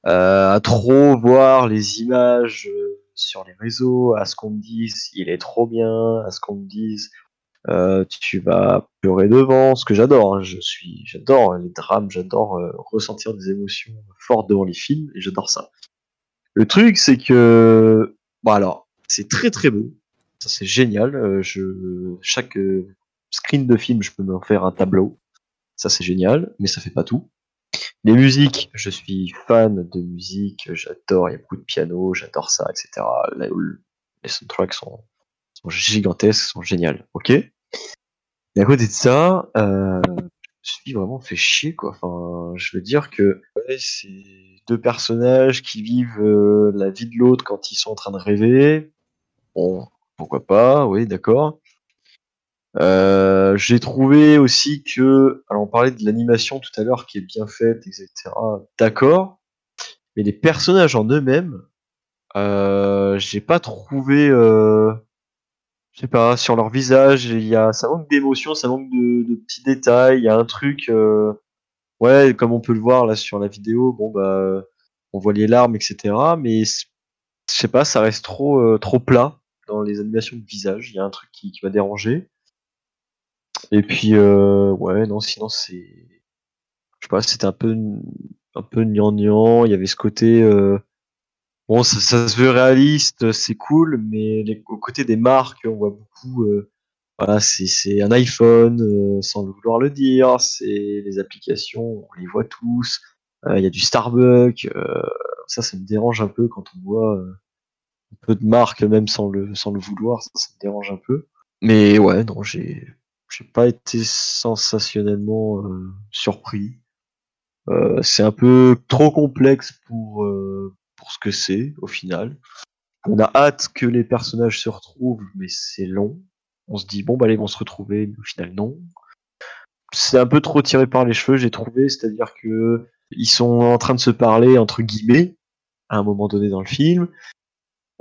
à trop voir les images sur les réseaux, à ce qu'on me dise il est trop bien, à ce qu'on me dise euh, tu vas pleurer devant, ce que j'adore. hein, je suis, j'adore les drames, j'adore euh, ressentir des émotions fortes devant les films et j'adore ça. Le truc, c'est que bon alors, c'est très très beau. Ça c'est génial. euh, chaque screen de film, je peux me faire un tableau. Ça c'est génial, mais ça fait pas tout. Les musiques, je suis fan de musique, j'adore, il y a beaucoup de piano, j'adore ça, etc. Les soundtracks sont, sont gigantesques, sont géniales, ok? Et à côté de ça, euh, je suis vraiment fait chier, quoi. Enfin, je veux dire que ouais, c'est deux personnages qui vivent euh, la vie de l'autre quand ils sont en train de rêver. Bon, pourquoi pas, oui, d'accord. Euh, j'ai trouvé aussi que, alors on parlait de l'animation tout à l'heure qui est bien faite, etc. D'accord, mais les personnages en eux-mêmes, euh, j'ai pas trouvé, euh, je sais pas, sur leur visage, y a, ça manque d'émotion, ça manque de, petits détails, il y a un truc, euh, ouais, comme on peut le voir là sur la vidéo, bon bah, on voit les larmes, etc. Mais je sais pas, ça reste trop, euh, trop plat dans les animations de visage. Il y a un truc qui, qui m'a dérangé. Et puis, euh, ouais, non, sinon c'est, je sais pas, c'était un peu, un peu gnangnan. Il y avait ce côté, euh, bon, ça, ça se veut réaliste, c'est cool, mais les, aux côtés des marques, on voit beaucoup, euh, voilà, c'est, un iPhone, euh, sans vouloir le dire, c'est les applications, on les voit tous. Euh, Il y a du Starbucks, euh, ça, ça me dérange un peu quand on voit un peu de marque, même sans le, sans le vouloir, ça, ça me dérange un peu. Mais ouais, non, j'ai, j'ai pas été sensationnellement euh, surpris. Euh, c'est un peu trop complexe pour, euh, pour ce que c'est au final. On a hâte que les personnages se retrouvent, mais c'est long. On se dit, bon, bah, ils vont se retrouver, mais au final, non. C'est un peu trop tiré par les cheveux, j'ai trouvé, c'est-à-dire que ils sont en train de se parler, entre guillemets, à un moment donné dans le film.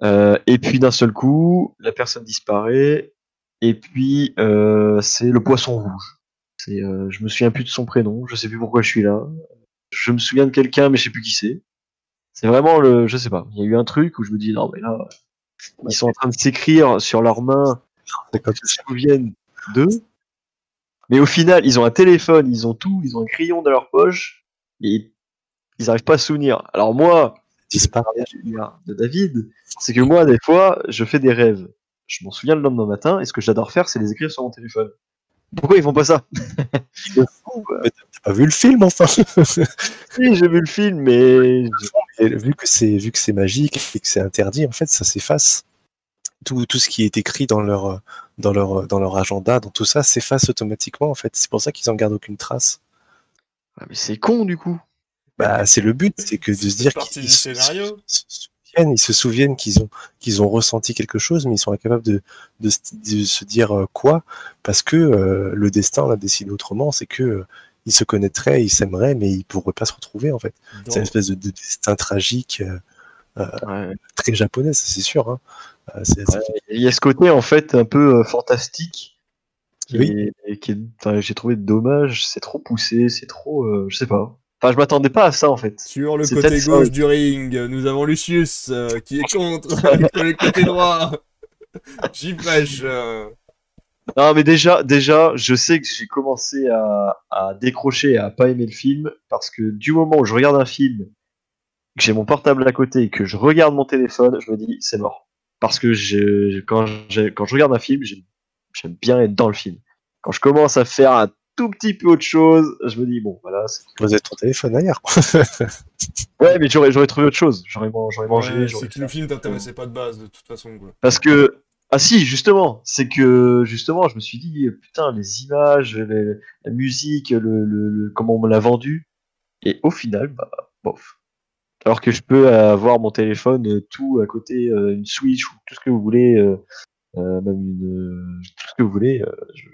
Euh, et puis d'un seul coup, la personne disparaît, et puis euh, c'est le poisson rouge. C'est, euh, je me souviens plus de son prénom, je sais plus pourquoi je suis là. Je me souviens de quelqu'un, mais je sais plus qui c'est. C'est vraiment le, je sais pas. Il y a eu un truc où je me dis non mais là, ils sont en train de s'écrire sur leurs mains, ils se souviennent d'eux. Mais au final, ils ont un téléphone, ils ont tout, ils ont un crayon dans leur poche, et ils n'arrivent pas à se souvenir. Alors moi, de David, c'est que moi, des fois, je fais des rêves. Je m'en souviens le lendemain matin, et ce que j'adore faire, c'est les écrire sur mon téléphone. Pourquoi ils font pas ça? T'as pas vu le film enfin Si, j'ai vu le film, mais Et vu que c'est vu que c'est magique et que c'est interdit, en fait, ça s'efface. Tout, tout ce qui est écrit dans leur dans leur dans leur agenda, dans tout ça, s'efface automatiquement. En fait, c'est pour ça qu'ils en gardent aucune trace. Ah, mais c'est con du coup. Bah, c'est le but, c'est que de se dire qu'ils scénario. Ils se souviennent qu'ils ont qu'ils ont ressenti quelque chose, mais ils sont incapables de de, se- de se dire euh, quoi, parce que euh, le destin l'a décidé autrement. C'est que euh, ils se connaîtraient, ils s'aimeraient, mais ils pourraient pas se retrouver en fait. C'est une espèce de, de destin tragique. euh, Ouais. très japonais, ça, c'est sûr. Hein. Euh, Il y a ce côté en fait un peu euh, fantastique qui Oui. j'ai trouvé dommage. C'est trop poussé, c'est trop, euh, je sais pas. Enfin, je m'attendais pas à ça en fait. Sur le côté ça, gauche du ring, nous avons Lucius euh, qui est contre le côté droit. J'y pêche. euh. Non, mais déjà, déjà, je sais que j'ai commencé à, à décrocher, à pas aimer le film, parce que du moment où je regarde un film, que j'ai mon portable à côté et que je regarde mon téléphone, je me dis c'est mort. Parce que je, quand, je regarde un film, j'aime j'aime bien être dans le film. Quand je commence à faire un tout petit peu autre chose, je me dis bon, voilà. c'est- Poser ton téléphone ailleurs. quoi. Ouais, mais j'aurais j'aurais trouvé autre chose. J'aurais man- j'aurais mangé. Ouais, j'aurais c'est que le film t'intéressait pas de base de toute façon. Quoi. Parce que ah si justement, c'est que justement, je me suis dit putain les images, les- la musique, le, le- le- comment on me l'a vendu, et au final, bah bof. Alors que je peux avoir mon téléphone euh, tout à côté, euh, une Switch ou tout ce que vous voulez, euh, euh, même une euh, tout ce que vous voulez, euh, je,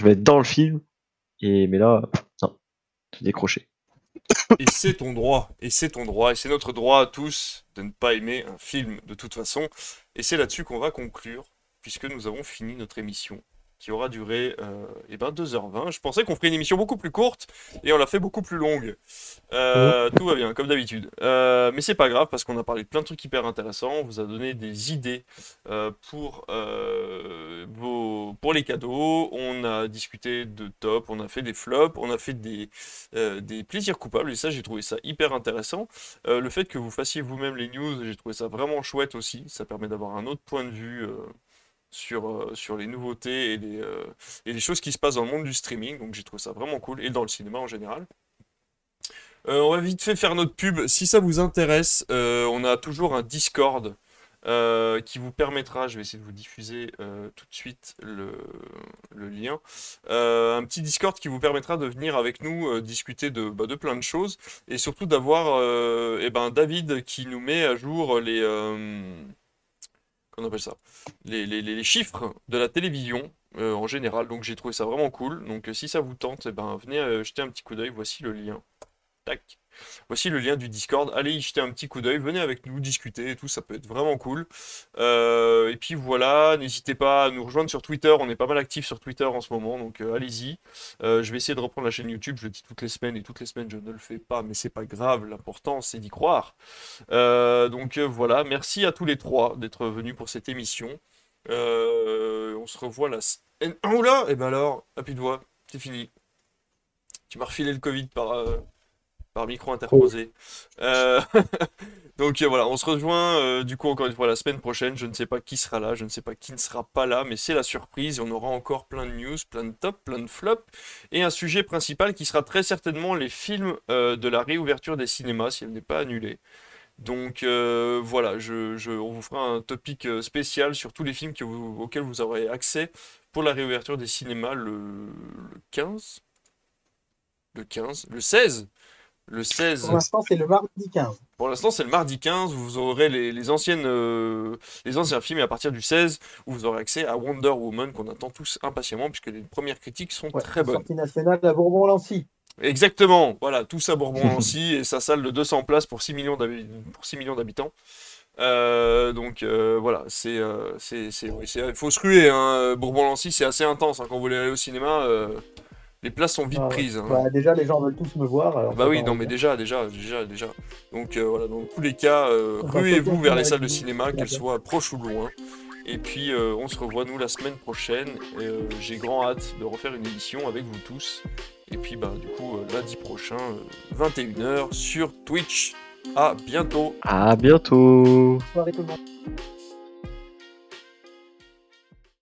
je vais être dans le film, et mais là, non, décroché. Et c'est ton droit, et c'est ton droit, et c'est notre droit à tous de ne pas aimer un film de toute façon. Et c'est là-dessus qu'on va conclure, puisque nous avons fini notre émission, qui aura duré euh, eh ben 2h20. Je pensais qu'on ferait une émission beaucoup plus courte, et on l'a fait beaucoup plus longue. Euh, Tout va bien, comme d'habitude. Euh, mais c'est pas grave, parce qu'on a parlé de plein de trucs hyper intéressants, on vous a donné des idées euh, pour, vos, pour les cadeaux, on a discuté de top, on a fait des flops, on a fait des des plaisirs coupables, et ça j'ai trouvé ça hyper intéressant. Le fait que vous fassiez vous-même les news, j'ai trouvé ça vraiment chouette aussi, ça permet d'avoir un autre point de vue sur, euh, sur les nouveautés et les, euh, et les choses qui se passent dans le monde du streaming, donc j'ai trouvé ça vraiment cool, et dans le cinéma en général. Euh, on va vite fait faire notre pub. Si ça vous intéresse, on a toujours un Discord qui vous permettra, je vais essayer de vous diffuser tout de suite le, le lien, un petit Discord qui vous permettra de venir avec nous discuter de, bah, de plein de choses et surtout d'avoir eh ben, David qui nous met à jour les, qu'on appelle ça, les, chiffres de la télévision. euh, en général, donc j'ai trouvé ça vraiment cool. Donc euh, si ça vous tente, eh ben, venez euh, jeter un petit coup d'œil. Voici le lien. Tac. Voici le lien du Discord. Allez y jeter un petit coup d'œil. Venez avec nous discuter et tout. Ça peut être vraiment cool. Euh, et puis voilà. N'hésitez pas à nous rejoindre sur Twitter. On est pas mal actifs sur Twitter en ce moment. Donc euh, allez-y. Euh, je vais essayer de reprendre la chaîne YouTube. Je le dis toutes les semaines et toutes les semaines je ne le fais pas. Mais c'est pas grave. L'important c'est d'y croire. Donc voilà. Merci à tous les trois d'être venus pour cette émission. On se revoit la semaine. Ah, oula Et ben alors, à plus de voix. C'est fini. Tu m'as refilé le Covid par, par micro interposé. Euh, donc euh, voilà, on se rejoint euh, du coup encore une fois la semaine prochaine. Je ne sais pas qui sera là, je ne sais pas qui ne sera pas là, mais c'est la surprise. Et on aura encore plein de news, plein de tops, plein de flops. Et un sujet principal qui sera très certainement les films de la réouverture des cinémas si elle n'est pas annulée. Donc voilà, je, je- on vous fera un topic spécial sur tous les films que vous- auxquels vous aurez accès pour la réouverture des cinémas le, le 15 Le 15 Le 16 Le 16. Pour l'instant, c'est le mardi 15. Pour l'instant, c'est le mardi 15. Vous aurez les, les anciennes, euh, les anciens films et à partir du 16, où vous aurez accès à Wonder Woman qu'on attend tous impatiemment puisque les premières critiques sont Ouais, très bonnes. Sortie nationale à Bourbon-Lancy. Exactement. Voilà, tout ça Bourbon-Lancy et sa salle de 200 places pour 6 millions d'habi- pour 6 millions d'habitants. Euh, donc euh, voilà, c'est, c'est- faut se ruer. Hein. Bourbon-Lancy, c'est assez intense. hein. Quand vous voulez aller au cinéma, les places sont vite Ah prises. hein. Bah, déjà, les gens veulent tous me voir. alors Bah oui, non, mais déjà, déjà, déjà, déjà. Donc euh, voilà, dans tous les cas, euh, ruez-vous vers les salles de cinéma, qu'elles soient proches ou loin. Et puis euh, on se revoit nous la semaine prochaine. Euh, J'ai grand hâte de refaire une édition avec vous tous. Et puis bah du coup euh, lundi prochain, euh, 21h sur Twitch. À bientôt. À bientôt Bonne soirée tout le monde.